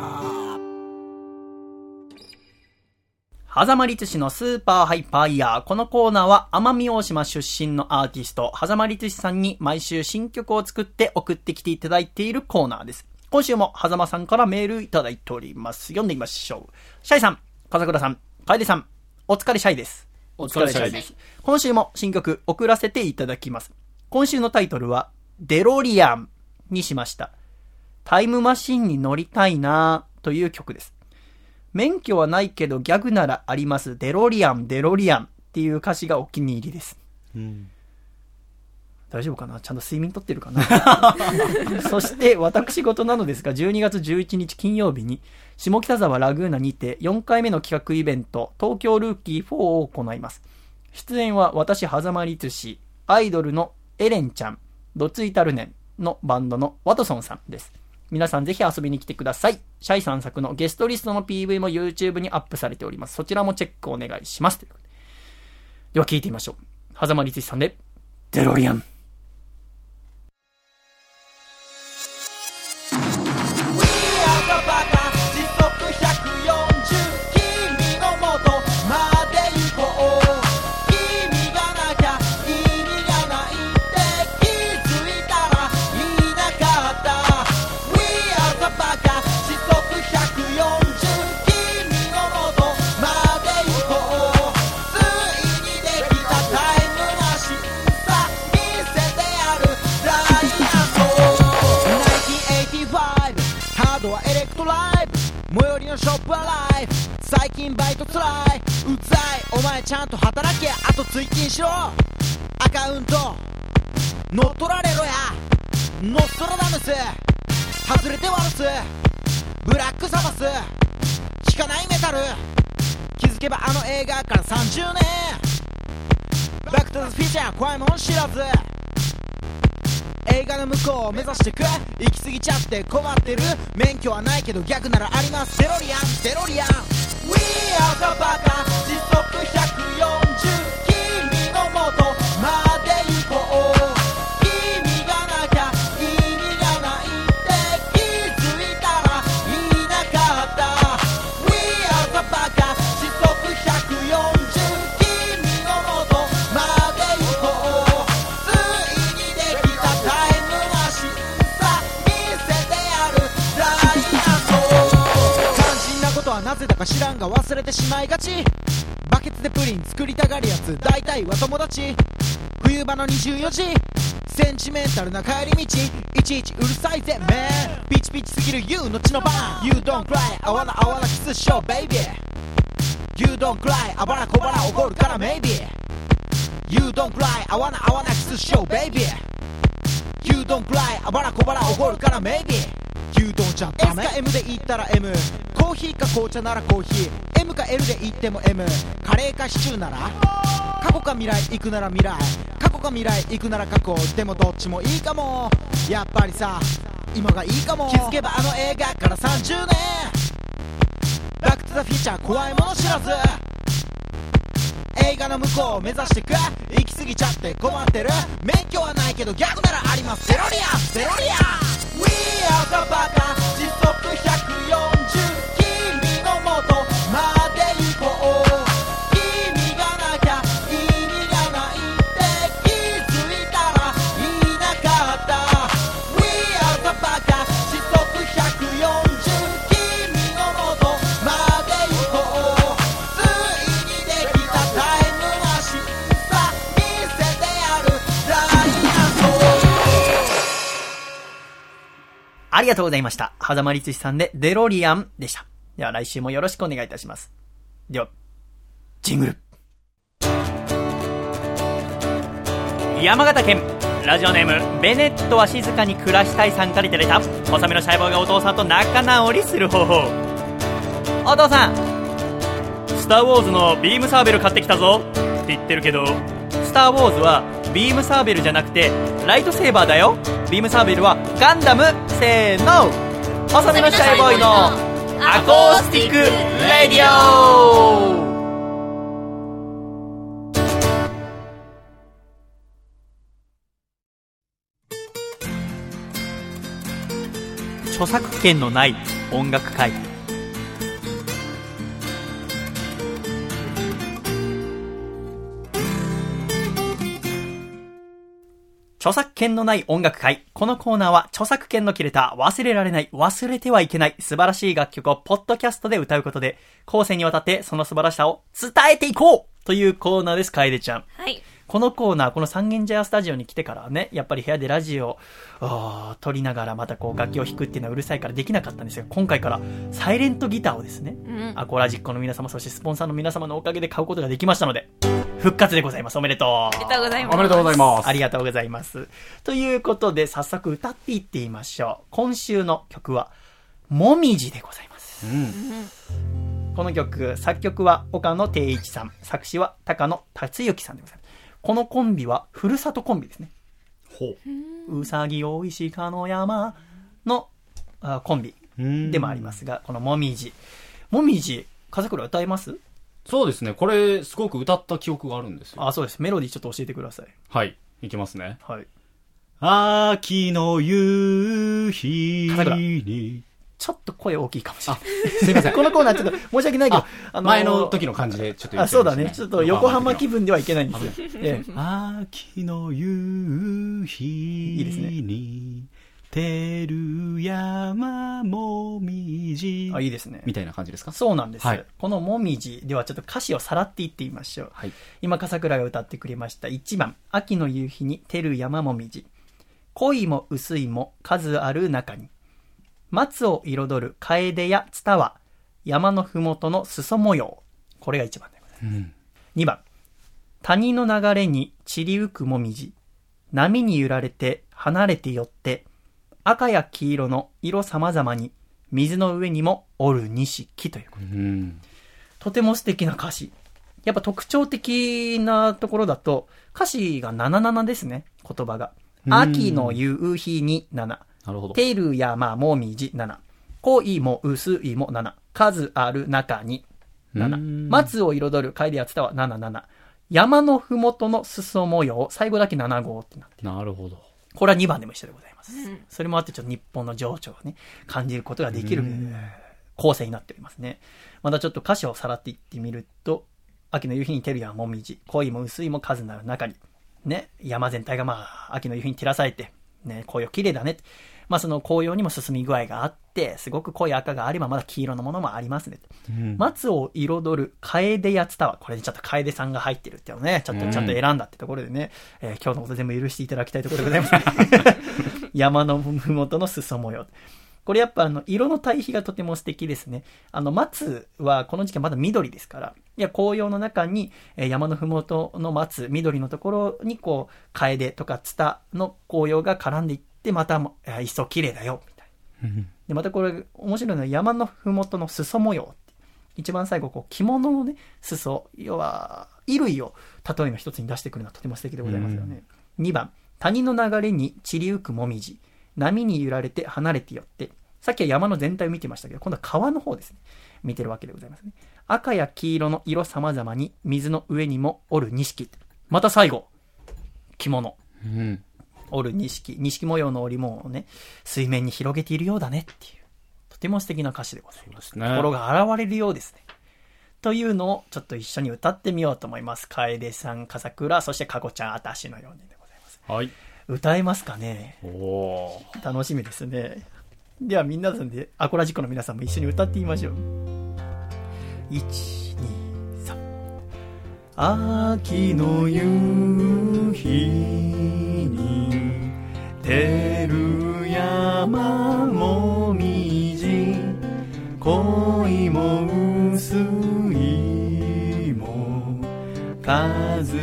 狭間律師のスーパーハイパーイヤー。このコーナーは奄美大島出身のアーティスト、狭間律師さんに毎週新曲を作って送ってきていただいているコーナーです。今週も狭間さんからメールいただいております。読んでみましょう。シャイさん、笠倉さん、楓さん、お疲れシャイです。お疲れシャイです。今週も新曲送らせていただきます。今週のタイトルは、デロリアンにしました。タイムマシンに乗りたいなぁという曲です。免許はないけどギャグならあります。デロリアン、デロリアンっていう歌詞がお気に入りです。大丈夫かな？ちゃんと睡眠とってるかな？そして、私事なのですが、12月11日金曜日に、下北沢ラグーナにて4回目の企画イベント、東京ルーキー4を行います。出演は私、狭間律師、アイドルのエレンちゃん、ドツイタルネンのバンドのワトソンさんです。皆さんぜひ遊びに来てください。シャイさん作のゲストリストの PV も YouTube にアップされております。そちらもチェックお願いします。では聞いてみましょう。狭間律さんで、デロリアン。ちゃんと働けあと追勤しろ。アカウント乗っ取られろや。ノストラダムス外れてワルスブラックサバス効かないメタル。気づけばあの映画から30年。バックトゥザフィーチャー怖いもん知らず。映画の向こうを目指してく。行き過ぎちゃって困ってる。免許はないけど逆ならあります。デロリアンデロリアン。We are the バカ時か知らんが忘れてしまいがち。バケツでプリン作りたがるやつ。大体は友達。冬場の24時。センチメンタルな帰り道。いちいちうるさいぜ Man ピチピチすぎる You の血の番。You don't cry あわなあわなキスしよう Baby. You don't cry あばらこばら怒るから Maybe. You don't cry あわなあわなキスしよう Baby. You don't cry あばらこばら怒るから Maybe. You don't じゃダメ？S か M で言ったら M コーヒーか紅茶ならコーヒー。M か L で言っても M カレーかシチューなら？過去か未来行くなら未来。過去か未来行くなら過去。でもどっちもいいかも。やっぱりさ今がいいかも。気づけばあの映画から30年。バックトゥザフィーチャー怖いもの知らず。映画の向こうを目指してく。行き過ぎちゃって困ってる。免許はないけど逆ならあります。デロリア。ンデロリア。We are the バカ時ありがとうございました。狭間律師さんでデロリアンでした。では来週もよろしくお願いいたします。では、ジングル。山形県ラジオネームベネットは静かに暮らしたいさんからいただいた細身のシャイボーがお父さんと仲直りする方法お父さんスター・ウォーズのビームサーベル買ってきたぞって言ってるけどスター・ウォーズはビームサーベルじゃなくてライトセーバーだよ。ビームサーベルはガンダムせーの。細身のシャイボーイの。アコースティック・レディオ。著作権のない音楽会。著作権のない音楽会。このコーナーは著作権の切れた忘れられない、忘れてはいけない素晴らしい楽曲をポッドキャストで歌うことで、後世にわたってその素晴らしさを伝えていこうというコーナーです、楓ちゃん。はい。このコーナー、この三軒茶屋スタジオに来てからはね、やっぱり部屋でラジオを撮りながらまたこう楽器を弾くっていうのはうるさいからできなかったんですが、今回からサイレントギターをですね、うん。アコラジックの皆様、そしてスポンサーの皆様のおかげで買うことができましたので、復活でございます。おめでとう。ありがとうございます。おめでとうございます。ありがとうございます。ということで、早速歌っていってみましょう。今週の曲は、もみじでございます。うん。この曲、作曲は岡野定一さん、作詞は高野達之さんでございます。このコンビは、ふるさとコンビですね。ほうさぎおいしかの山のあコンビう。でもありますが、このもみじ。もみじ、風倉歌えます？そうですね。これ、すごく歌った記憶があるんですよ。あ、そうです。メロディーちょっと教えてください。はい。いきますね。はい。秋の夕日に。ちょっと声大きいかもしれない。すいません。このコーナーちょっと申し訳ないけど、あ前の時の感じでちょっと言あ、っちゃいうましたそだね。ちょっと横浜気分ではいけないんですよ。ええ秋の夕日いいですに、てる山もみじ。あ、いいですね。みたいな感じですか？そうなんです。はいこのもみじではちょっと歌詞をさらっていってみましょう。はい。今、笠倉が歌ってくれました1番、秋の夕日に照る山もみじ。濃いも薄いも数ある中に。松を彩る楓やツタは、山のふもとの裾模様。これが1番でございます。うん。2番、谷の流れに散りゆくもみじ。波に揺られて離れて寄って、赤や黄色の色様々に、水の上にもおる錦ということうん。とても素敵な歌詞。やっぱ特徴的なところだと、歌詞が77ですね、言葉が。うん秋の夕日に7。なるほど。てる山もみじ7。恋も薄いも7。数ある中に7。うん松を彩る楓やつたは77。山のふもとの裾模様、最後だけ7号ってなってなるほど。これは2番でも一緒でございます。うんそれもあってちょっと日本の情緒をね、感じることができる構成になっておりますね。またちょっと歌詞をさらっていってみると、秋の夕日に照るやもみじ、恋も薄いも数なる中に、ね、山全体がまあ、秋の夕日に照らされて、ね、紅葉綺麗だね。まあその紅葉にも進み具合があって、すごく濃い赤があればまだ黄色のものもありますね。うん松を彩る楓やつたわ。これでちょっと楓さんが入ってるっていうのね、ちょっとちゃんと選んだってところでね、えー今日のこと全部許していただきたいところでございます、山のふもとの裾模様。これやっぱあの、色の対比がとても素敵ですね。あの、松はこの時期はまだ緑ですから、いや、紅葉の中に、えー山のふもとの松、緑のところにこう、楓とかツタの紅葉が絡んでいって、またも、えー一層綺麗だよ、みたいな。うんで、またこれ、面白いのは山のふもとの裾模様。一番最後、こう、着物のね、裾、要は、衣類を例えの一つに出してくるのはとても素敵でございますよね。2番、谷の流れに散りゆくもみじ。波に揺られて離れて寄って。さっきは山の全体を見てましたけど、今度は川の方ですね。見てるわけでございますね。赤や黄色の色様々に水の上にもおる錦。また最後、着物。うん。おる錦、錦模様の織物をね、水面に広げているようだねっていう、とても素敵な歌詞でございます。ですね心が現れるようですね。というのをちょっと一緒に歌ってみようと思います。楓さん、笠倉、そしてかこちゃん、あたしのようにでございます。はい。歌えますかね？おお楽しみですね。では皆さんで、アコラジコの皆さんも一緒に歌ってみましょう。1、2、3。秋の夕日に照る山もみじ。恋も薄いも。数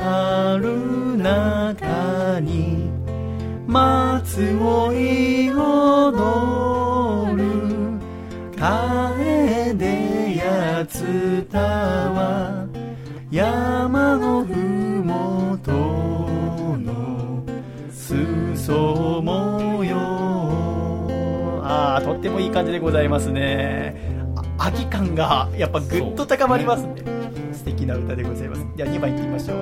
ある中に。松を彩る。楓やつたは山の裾模様ああとってもいい感じでございますね。秋感がやっぱぐっと高まりますね。素敵な歌でございます。では2番いってみましょう。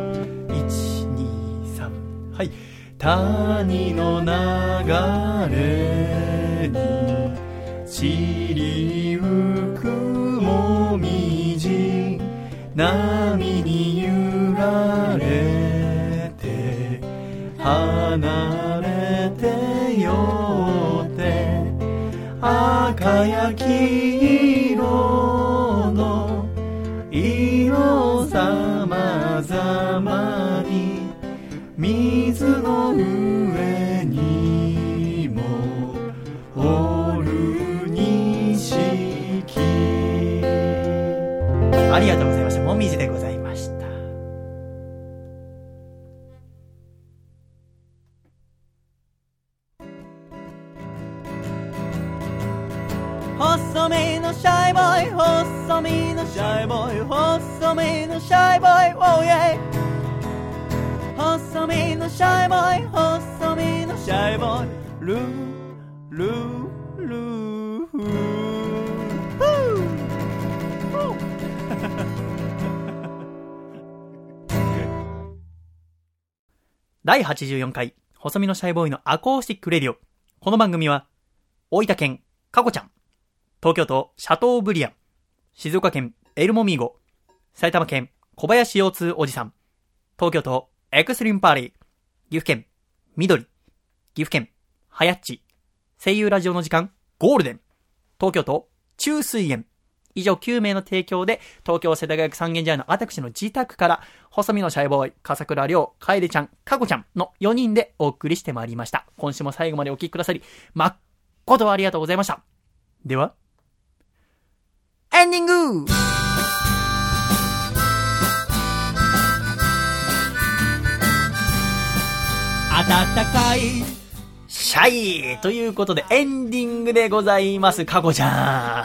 123はい。谷の流れに散りゆくもみじ波に揺られて離赤や黄色の色さまざまに水の上にもおる錦。ありがとうございました。もみじでございましイ細身のシャイボーイ細身のシャイボーイ Oh yeah 細身のシャイボーイ細身のシャイボーイルールールーフー第84回細身のシャイボーイのアコースティックレディオ。この番組は大分県かこちゃん。東京都シャトーブリアン。静岡県エルモミーゴ。埼玉県小林腰痛おじさん。東京都エクスリームパーリー、岐阜県、緑、岐阜県、はやっち、声優ラジオの時間、ゴールデン、東京都、中水園、以上9名の提供で、東京世田谷区三軒茶屋の私の自宅から、細身のシャイボーイ、笠倉涼、楓ちゃん、かこちゃんの4人でお送りしてまいりました。今週も最後までお聞きくださり、誠にありがとうございました。では、エンディング暖かいシャイということで、エンディングでございます。かこちゃん。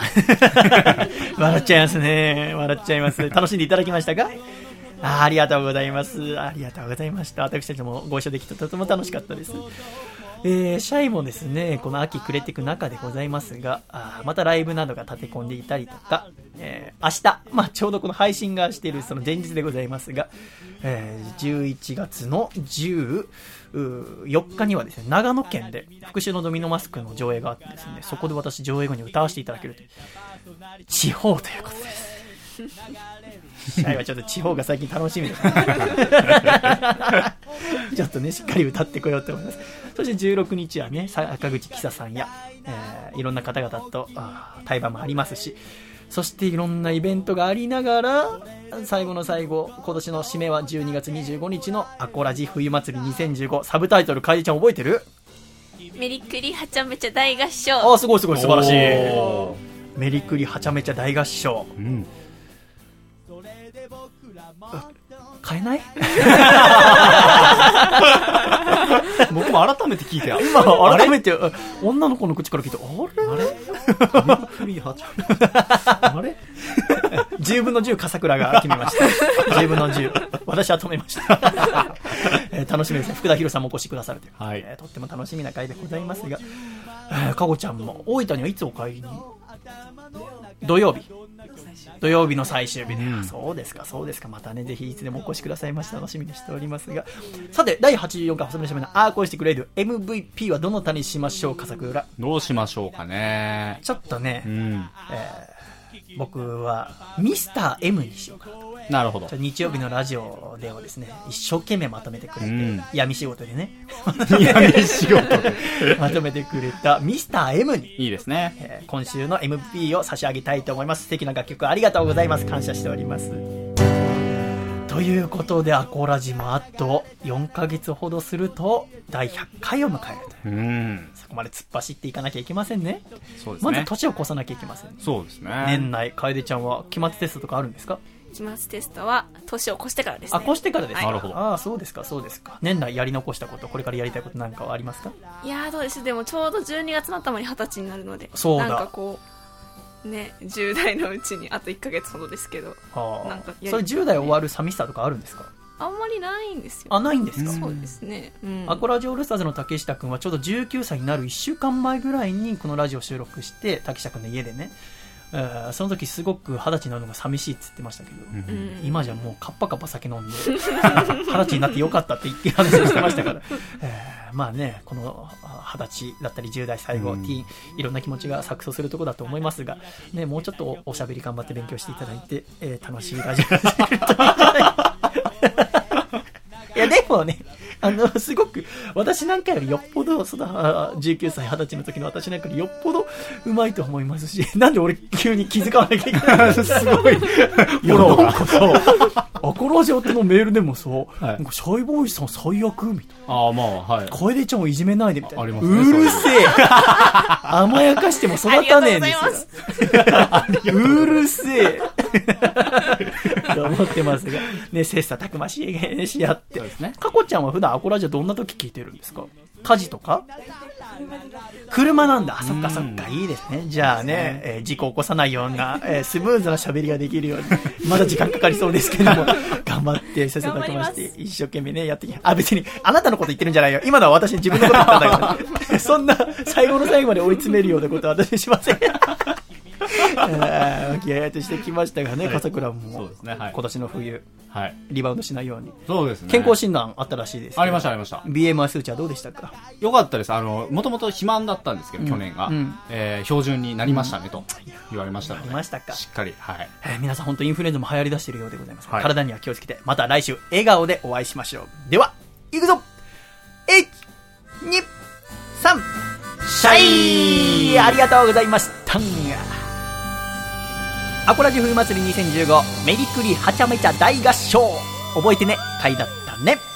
笑っちゃいますね。笑っちゃいます。楽しんでいただきましたか？あありがとうございます。ありがとうございました。私たちもご一緒できてとても楽しかったです。えー、シャイもですね、この秋暮れていく中でございますが、あまたライブなどが立て込んでいたりとか、えー、明日、まあ、ちょうどこの配信がしているその前日でございますが、えー、11月の14日にはですね、長野県で復讐のドミノマスクの上映があってですね、そこで私上映後に歌わせていただけるという、地方ということです。シャイはちょっと地方が最近楽しみです。ちょっとね、しっかり歌ってこようと思います。そして16日はね、さ赤口紀沙さんや、えーいろんな方々と対バンもありますし、そしていろんなイベントがありながら、最後の最後、今年の締めは12月25日のアコラジ冬祭り2015、サブタイトル、かえちゃん覚えてるメリクリはちゃめちゃ大合唱あー、すごいすごい、素晴らしい。メリクリはちゃめちゃ大合唱。うん。買えない？僕も改めて聞いて、あ今、改めて、あ女の子の口から聞いて、あれ？あれ？あれ ?10 分の10、笠倉が決めました。10分の10。私は止めました。えー楽しみですね。福田博さんもお越しくださるという。はいえーとっても楽しみな回でございますが、えーかごちゃんも、大分にはいつお帰り？に土曜日。土曜日の最終日で、うん。あそうですか、そうですか、またね、ぜひいつでもお越しくださいまして楽しみにしておりますが、さて、第84回、細身のしゃべのアーコーしてくれる MVP はどの他にしましょうか、笠倉。どうしましょうかね。ちょっとね、うん。えー僕はミスター M にしようかなとなるほど。日曜日のラジオではですね一生懸命まとめてくれて、うん闇仕事でね闇仕事で。まとめてくれたミスター M に、いいですね。えー今週の MP を差し上げたいと思います素敵な楽曲ありがとうございます感謝しておりますとということで、アコラジもあと4ヶ月ほどすると、第100回を迎えるという。うん。そこまで突っ走っていかなきゃいけませんね。そうですね。まず年を越さなきゃいけませんね。そうですね。年内、楓ちゃんは期末テストとかあるんですか？期末テストは年を越してからですね。あ、越してからですか、なるほど。ああ、そうですか、そうですか。年内やり残したこと、これからやりたいことなんかはありますか？いやーどうですでもちょうど12月の頭に二十歳になるのでそうだ。なんかこうね10代のうちにあと1ヶ月ほどですけどはなんかそれ10代終わる寂しさとかあるんですか？あんまりないんですよ。あ、ないんですか？そうですね。うん。アコラジオオールスターズの竹下くんはちょうど19歳になる1週間前ぐらいにこのラジオ収録して、竹下くんの家でね、えーその時すごく二十歳になるのが寂しいって言ってましたけど、うん。今じゃもうカッパカッパ酒飲んで、二十歳になってよかったって言って話をしてましたから、えーまあね、このあ二十歳だったり10代最後、うんティーン、いろんな気持ちが錯綜するところだと思いますが、ね、もうちょっとおおしゃべり頑張って勉強していただいて、えー楽しいラジオができるとい いや、でもね、あの、すごく、私なんかよりよっぽど、その、あ19歳、20歳の時の私なんかよりよっぽどうまいと思いますし、なんで俺急に気づかなきゃいけないのすごい。いや、なんかさ、アコラジオってのメールでもさ、いなんかシャイボーイさん最悪みたいな。ああ、まあ、はい。楓ちゃんをいじめないでみたいな。ありますねうるせえ 甘やかしても育たねえんですよ。うるせえと思ってますが、ね、切磋琢磨しし合って。ね。かこちゃんは普段アコラジオどんな時聞いてるんですか？家事とか？車なんだ。あそっかそっか。いいですね。じゃあね、えー事故起こさないような、えースムーズな喋りができるように、まだ時間かかりそうですけども、頑張って、切磋琢磨して、一生懸命ね、やってきあ、別に、あなたのこと言ってるんじゃないよ。今のは私自分のこと言ったんだから。そんな、最後の最後まで追い詰めるようなことは私しません。えー気合いとしてきましたがね、笠倉も、そうですねはい今年の冬、はい。リバウンドしないように。そうですね。健康診断あったらしいです。ありました、ありました。BMI 数値はどうでしたか？よかったです。あの、もともと肥満だったんですけど、去年がうん。えー標準になりましたね、と言われましたので。ありましたかしっかり、はい。えー皆さん本当インフルエンザも流行り出しているようでございます。はい体には気をつけて、また来週笑顔でお会いしましょう。では、いくぞ !1、2、3、シャイありがとうございましたアコラジ冬祭り2015メリクリはちゃめちゃ大合唱覚えてね、回だったね。